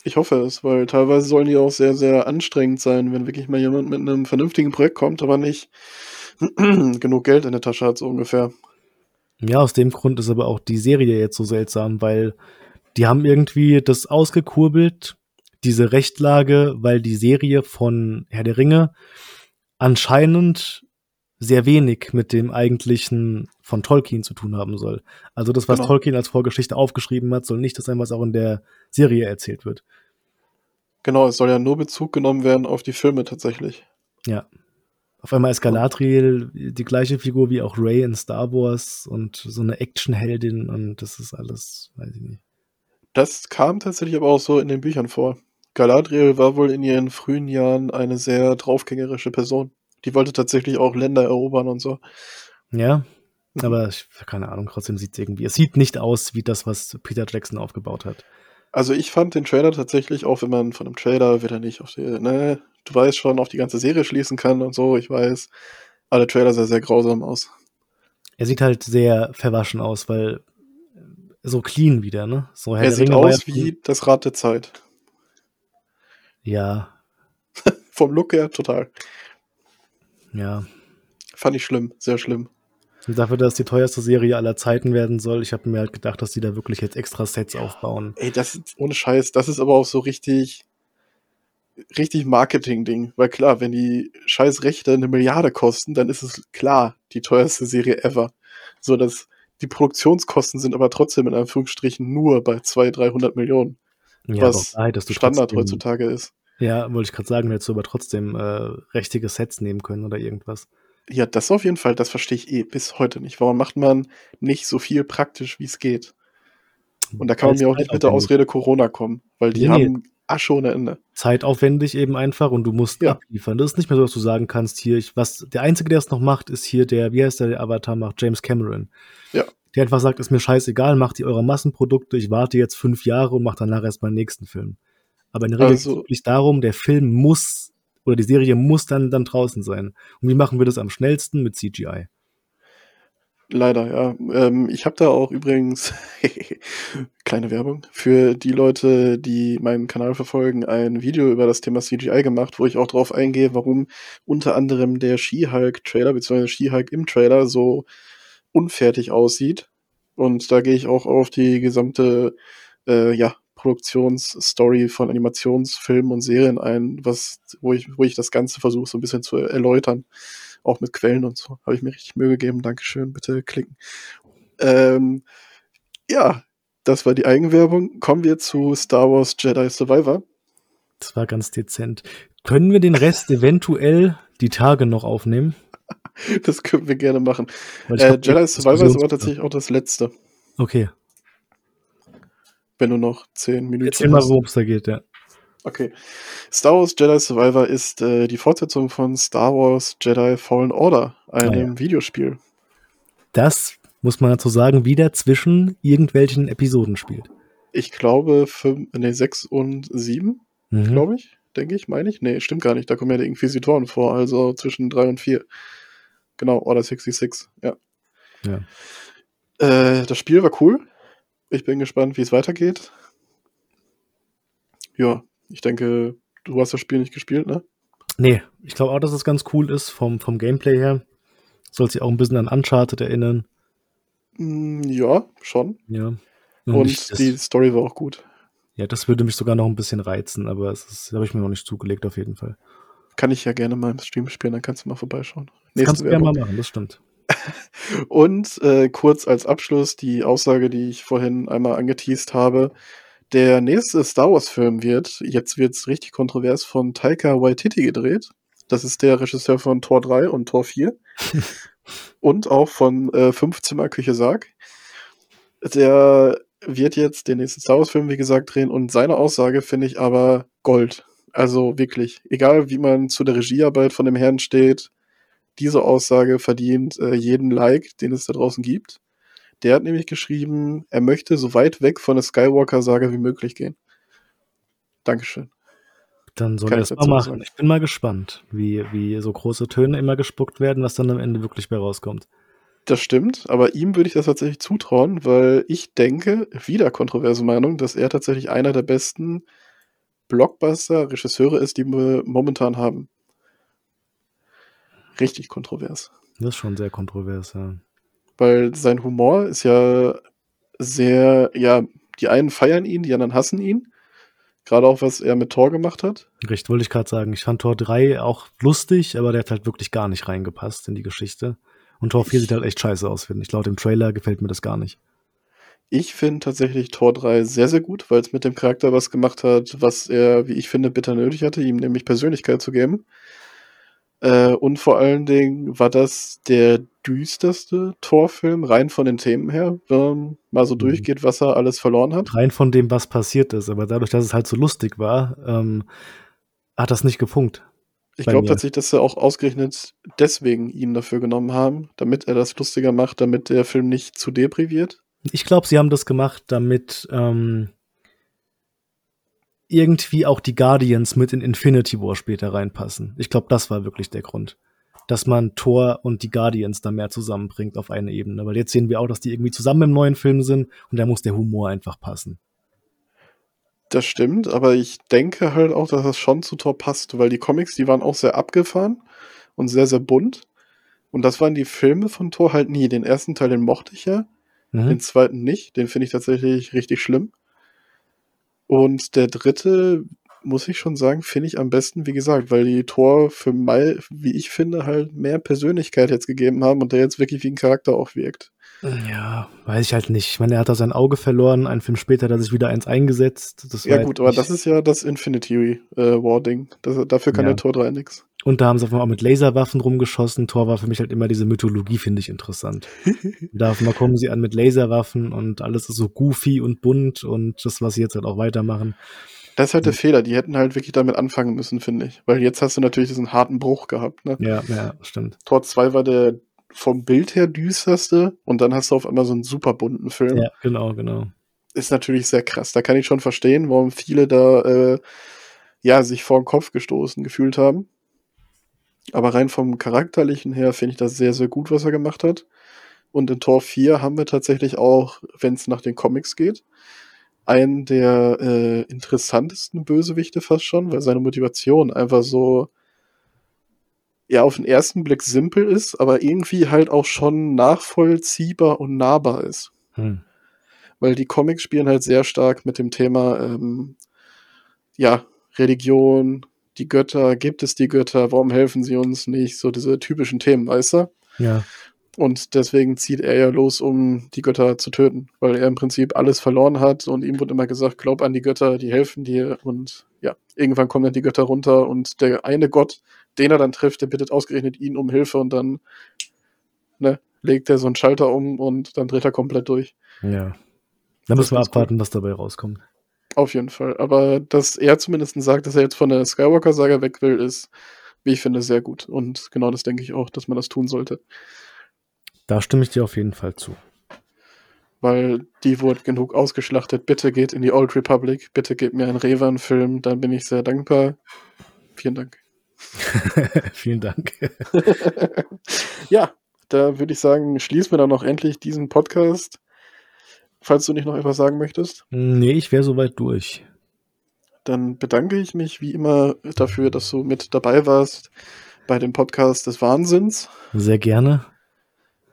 A: Ich hoffe es, weil teilweise sollen die auch sehr, sehr anstrengend sein, wenn wirklich mal jemand mit einem vernünftigen Projekt kommt, aber nicht [CLEARS THROAT] genug Geld in der Tasche hat, so ungefähr.
C: Ja, aus dem Grund ist aber auch die Serie jetzt so seltsam, weil die haben irgendwie das ausgekurbelt, diese Rechtlage, weil die Serie von Herr der Ringe anscheinend sehr wenig mit dem eigentlichen von Tolkien zu tun haben soll. Also das, was
A: Genau.
C: Tolkien als Vorgeschichte aufgeschrieben hat, soll nicht das sein, was auch in der Serie erzählt wird.
A: Genau, es soll ja nur Bezug genommen werden auf die Filme tatsächlich.
C: Ja. Auf einmal ist Galadriel die gleiche Figur wie auch Rey in Star Wars und so eine Actionheldin und das ist alles, weiß ich nicht.
A: Das kam tatsächlich aber auch so in den Büchern vor. Galadriel war wohl in ihren frühen Jahren eine sehr draufgängerische Person. Die wollte tatsächlich auch Länder erobern und so.
C: Ja, aber ich, keine Ahnung, trotzdem sieht es irgendwie, es sieht nicht aus wie das, was Peter Jackson aufgebaut hat.
A: Also ich fand den Trailer tatsächlich, auch wenn man von einem Trailer wieder nicht auf die, ne, du weißt schon, auf die ganze Serie schließen kann und so, ich weiß, alle Trailer sah sehr grausam aus.
C: Er sieht halt sehr verwaschen aus, weil so clean wieder, ne? So
A: er sieht aus wie das Rad der Zeit.
C: Ja. [LAUGHS]
A: Vom Look her total.
C: Ja.
A: Fand ich schlimm, sehr schlimm.
C: Und dafür, dass die teuerste Serie aller Zeiten werden soll, ich habe mir halt gedacht, dass die da wirklich jetzt extra Sets aufbauen.
A: Ey, das ist ohne Scheiß, das ist aber auch so richtig, richtig Marketing-Ding. Weil klar, wenn die scheiß Rechte eine Milliarde kosten, dann ist es klar die teuerste Serie ever. So, dass die Produktionskosten sind aber trotzdem in Anführungsstrichen nur bei 200, 300 Millionen. Ja, was Standard trotzdem, heutzutage ist.
C: Ja, wollte ich gerade sagen, hättest du aber trotzdem äh, richtige Sets nehmen können oder irgendwas.
A: Ja, das auf jeden Fall, das verstehe ich eh bis heute nicht. Warum macht man nicht so viel praktisch, wie es geht? Und da kann man mir auch nicht mit der Ausrede Corona kommen, weil die nee, haben. Asche ohne Ende.
C: Zeitaufwendig eben einfach und du musst ja. abliefern. Das ist nicht mehr so, dass du sagen kannst, hier, ich, was, der Einzige, der es noch macht, ist hier der, wie heißt der, der Avatar macht, James Cameron.
A: Ja.
C: Der einfach sagt, ist mir scheißegal, macht ihr eure Massenprodukte, ich warte jetzt fünf Jahre und mach danach erst meinen nächsten Film. Aber in der Regel also, geht es wirklich darum, der Film muss oder die Serie muss dann, dann draußen sein. Und wie machen wir das am schnellsten? Mit CGI.
A: Leider, ja. Ähm, ich habe da auch übrigens [LAUGHS] kleine Werbung für die Leute, die meinen Kanal verfolgen, ein Video über das Thema CGI gemacht, wo ich auch darauf eingehe, warum unter anderem der She-Hulk-Trailer bzw. She-Hulk im Trailer so unfertig aussieht. Und da gehe ich auch auf die gesamte äh, ja, Produktionsstory von Animationsfilmen und Serien ein, was, wo ich, wo ich das Ganze versuche, so ein bisschen zu erläutern. Auch mit Quellen und so. Habe ich mir richtig Mühe gegeben. Dankeschön. Bitte klicken. Ähm, ja, das war die Eigenwerbung. Kommen wir zu Star Wars Jedi Survivor.
C: Das war ganz dezent. Können wir den Rest [LAUGHS] eventuell die Tage noch aufnehmen?
A: das können wir gerne machen. Äh, Jedi Survivor ist aber tatsächlich auch das letzte.
C: Okay
A: wenn du noch zehn Minuten
C: Erzähl mal, worum es da geht, ja.
A: Okay. Star Wars Jedi Survivor ist äh, die Fortsetzung von Star Wars Jedi Fallen Order, einem ah, ja. Videospiel.
C: Das, muss man dazu sagen, wieder zwischen irgendwelchen Episoden spielt.
A: Ich glaube, fünf, nee, sechs und sieben, mhm. glaube ich, denke ich, meine ich. Nee, stimmt gar nicht. Da kommen ja die Inquisitoren vor, also zwischen drei und vier. Genau, Order 66, ja.
C: ja.
A: Äh, das Spiel war cool. Ich bin gespannt, wie es weitergeht. Ja, ich denke, du hast das Spiel nicht gespielt, ne?
C: Nee, ich glaube auch, dass es ganz cool ist vom, vom Gameplay her. Soll sich auch ein bisschen an Uncharted erinnern.
A: Mm, ja, schon.
C: Ja.
A: Und, Und die Story war auch gut.
C: Ja, das würde mich sogar noch ein bisschen reizen, aber das habe ich mir noch nicht zugelegt auf jeden Fall.
A: Kann ich ja gerne mal im Stream spielen, dann kannst du mal vorbeischauen.
C: Das kannst du gerne mal machen, das stimmt.
A: Und äh, kurz als Abschluss die Aussage, die ich vorhin einmal angeteased habe. Der nächste Star Wars-Film wird, jetzt wird es richtig kontrovers, von Taika Waititi gedreht. Das ist der Regisseur von Tor 3 und Tor 4. [LAUGHS] und auch von äh, Fünfzimmer Küche Sarg. Der wird jetzt den nächsten Star Wars-Film, wie gesagt, drehen und seine Aussage finde ich aber Gold. Also wirklich, egal wie man zu der Regiearbeit von dem Herrn steht, diese Aussage verdient äh, jeden Like, den es da draußen gibt. Der hat nämlich geschrieben, er möchte so weit weg von der Skywalker-Sage wie möglich gehen. Dankeschön.
C: Dann soll er es mal machen. Sagen. Ich bin mal gespannt, wie, wie so große Töne immer gespuckt werden, was dann am Ende wirklich bei rauskommt.
A: Das stimmt, aber ihm würde ich das tatsächlich zutrauen, weil ich denke, wieder kontroverse Meinung, dass er tatsächlich einer der besten Blockbuster-Regisseure ist, die wir momentan haben richtig kontrovers.
C: Das ist schon sehr kontrovers, ja.
A: Weil sein Humor ist ja sehr, ja, die einen feiern ihn, die anderen hassen ihn. Gerade auch, was er mit Thor gemacht hat.
C: Recht, wollte ich gerade sagen. Ich fand Tor 3 auch lustig, aber der hat halt wirklich gar nicht reingepasst in die Geschichte. Und Tor 4 sieht halt echt scheiße aus, finde ich. Laut dem Trailer gefällt mir das gar nicht.
A: Ich finde tatsächlich Tor 3 sehr, sehr gut, weil es mit dem Charakter was gemacht hat, was er, wie ich finde, bitter nötig hatte, ihm nämlich Persönlichkeit zu geben. Äh, und vor allen Dingen war das der düsterste Torfilm, rein von den Themen her, wenn man mal so mhm. durchgeht, was er alles verloren hat.
C: Rein von dem, was passiert ist, aber dadurch, dass es halt so lustig war, ähm, hat das nicht gefunkt.
A: Ich glaube tatsächlich, dass sie auch ausgerechnet deswegen ihn dafür genommen haben, damit er das lustiger macht, damit der Film nicht zu depriviert.
C: Ich glaube, sie haben das gemacht, damit ähm, irgendwie auch die Guardians mit in Infinity War später reinpassen. Ich glaube, das war wirklich der Grund. dass man Thor und die Guardians da mehr zusammenbringt auf eine Ebene. Weil jetzt sehen wir auch, dass die irgendwie zusammen im neuen Film sind und da muss der Humor einfach passen.
A: Das stimmt, aber ich denke halt auch, dass das schon zu Thor passt, weil die Comics, die waren auch sehr abgefahren und sehr, sehr bunt. Und das waren die Filme von Thor halt nie. Den ersten Teil, den mochte ich ja. Mhm. Den zweiten nicht. Den finde ich tatsächlich richtig schlimm. Und der dritte, muss ich schon sagen, finde ich am besten, wie gesagt, weil die Thor für Mai, wie ich finde, halt mehr Persönlichkeit jetzt gegeben haben und der jetzt wirklich wie ein Charakter auch wirkt.
C: Ja, weiß ich halt nicht. Ich meine, er hat da sein Auge verloren, einen Film später hat er sich wieder eins eingesetzt.
A: Das ja, gut, aber das ist ja das Infinity äh, War-Ding. Dafür kann ja. der Tor 3 nix.
C: Und da haben sie auch mit Laserwaffen rumgeschossen. Tor war für mich halt immer diese Mythologie, finde ich interessant. [LAUGHS] da mal kommen sie an mit Laserwaffen und alles ist so goofy und bunt und das, was sie jetzt halt auch weitermachen.
A: Das ist halt der Fehler. Die hätten halt wirklich damit anfangen müssen, finde ich. Weil jetzt hast du natürlich diesen harten Bruch gehabt. Ne?
C: Ja, ja, stimmt.
A: Tor 2 war der vom Bild her düsterste und dann hast du auf einmal so einen super bunten Film.
C: Ja, genau, genau.
A: Ist natürlich sehr krass. Da kann ich schon verstehen, warum viele da äh, ja sich vor den Kopf gestoßen gefühlt haben. Aber rein vom Charakterlichen her finde ich das sehr, sehr gut, was er gemacht hat. Und in Tor 4 haben wir tatsächlich auch, wenn es nach den Comics geht, einen der äh, interessantesten Bösewichte fast schon, weil seine Motivation einfach so ja auf den ersten Blick simpel ist, aber irgendwie halt auch schon nachvollziehbar und nahbar ist. Hm. Weil die Comics spielen halt sehr stark mit dem Thema ähm, ja, Religion, die Götter, gibt es die Götter, warum helfen sie uns nicht? So diese typischen Themen, weißt du?
C: Ja.
A: Und deswegen zieht er ja los, um die Götter zu töten, weil er im Prinzip alles verloren hat und ihm wurde immer gesagt, glaub an die Götter, die helfen dir und ja, irgendwann kommen dann die Götter runter und der eine Gott, den er dann trifft, der bittet ausgerechnet ihn um Hilfe und dann ne, legt er so einen Schalter um und dann dreht er komplett durch.
C: Ja. Dann müssen wir abwarten, cool. was dabei rauskommt.
A: Auf jeden Fall. Aber dass er zumindest sagt, dass er jetzt von der Skywalker-Saga weg will, ist, wie ich finde, sehr gut. Und genau das denke ich auch, dass man das tun sollte.
C: Da stimme ich dir auf jeden Fall zu.
A: Weil die wurde genug ausgeschlachtet. Bitte geht in die Old Republic. Bitte gebt mir einen Revan-Film. Dann bin ich sehr dankbar. Vielen Dank. [LAUGHS]
C: Vielen Dank. [LAUGHS]
A: ja, da würde ich sagen, schließen wir dann noch endlich diesen Podcast. Falls du nicht noch etwas sagen möchtest.
C: Nee, ich wäre soweit durch.
A: Dann bedanke ich mich wie immer dafür, dass du mit dabei warst bei dem Podcast des Wahnsinns.
C: Sehr gerne.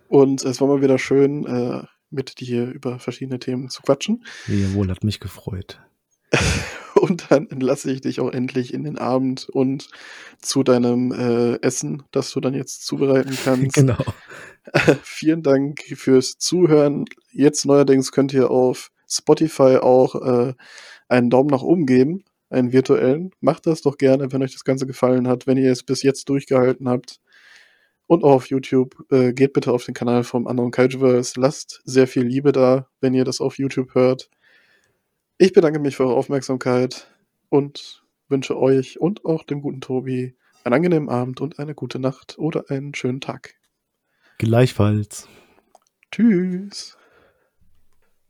A: Und es war mal wieder schön, äh, mit dir über verschiedene Themen zu quatschen.
C: Jawohl, hat mich gefreut. [LAUGHS]
A: und dann entlasse ich dich auch endlich in den Abend und zu deinem äh, Essen, das du dann jetzt zubereiten [LAUGHS] kannst.
C: genau. [LAUGHS]
A: vielen Dank fürs Zuhören. Jetzt neuerdings könnt ihr auf Spotify auch äh, einen Daumen nach oben geben, einen virtuellen. Macht das doch gerne, wenn euch das Ganze gefallen hat, wenn ihr es bis jetzt durchgehalten habt und auch auf YouTube. Äh, geht bitte auf den Kanal vom anderen Kaijuverse. Lasst sehr viel Liebe da, wenn ihr das auf YouTube hört. Ich bedanke mich für eure Aufmerksamkeit und wünsche euch und auch dem guten Tobi einen angenehmen Abend und eine gute Nacht oder einen schönen Tag.
C: Gleichfalls.
A: Tschüss.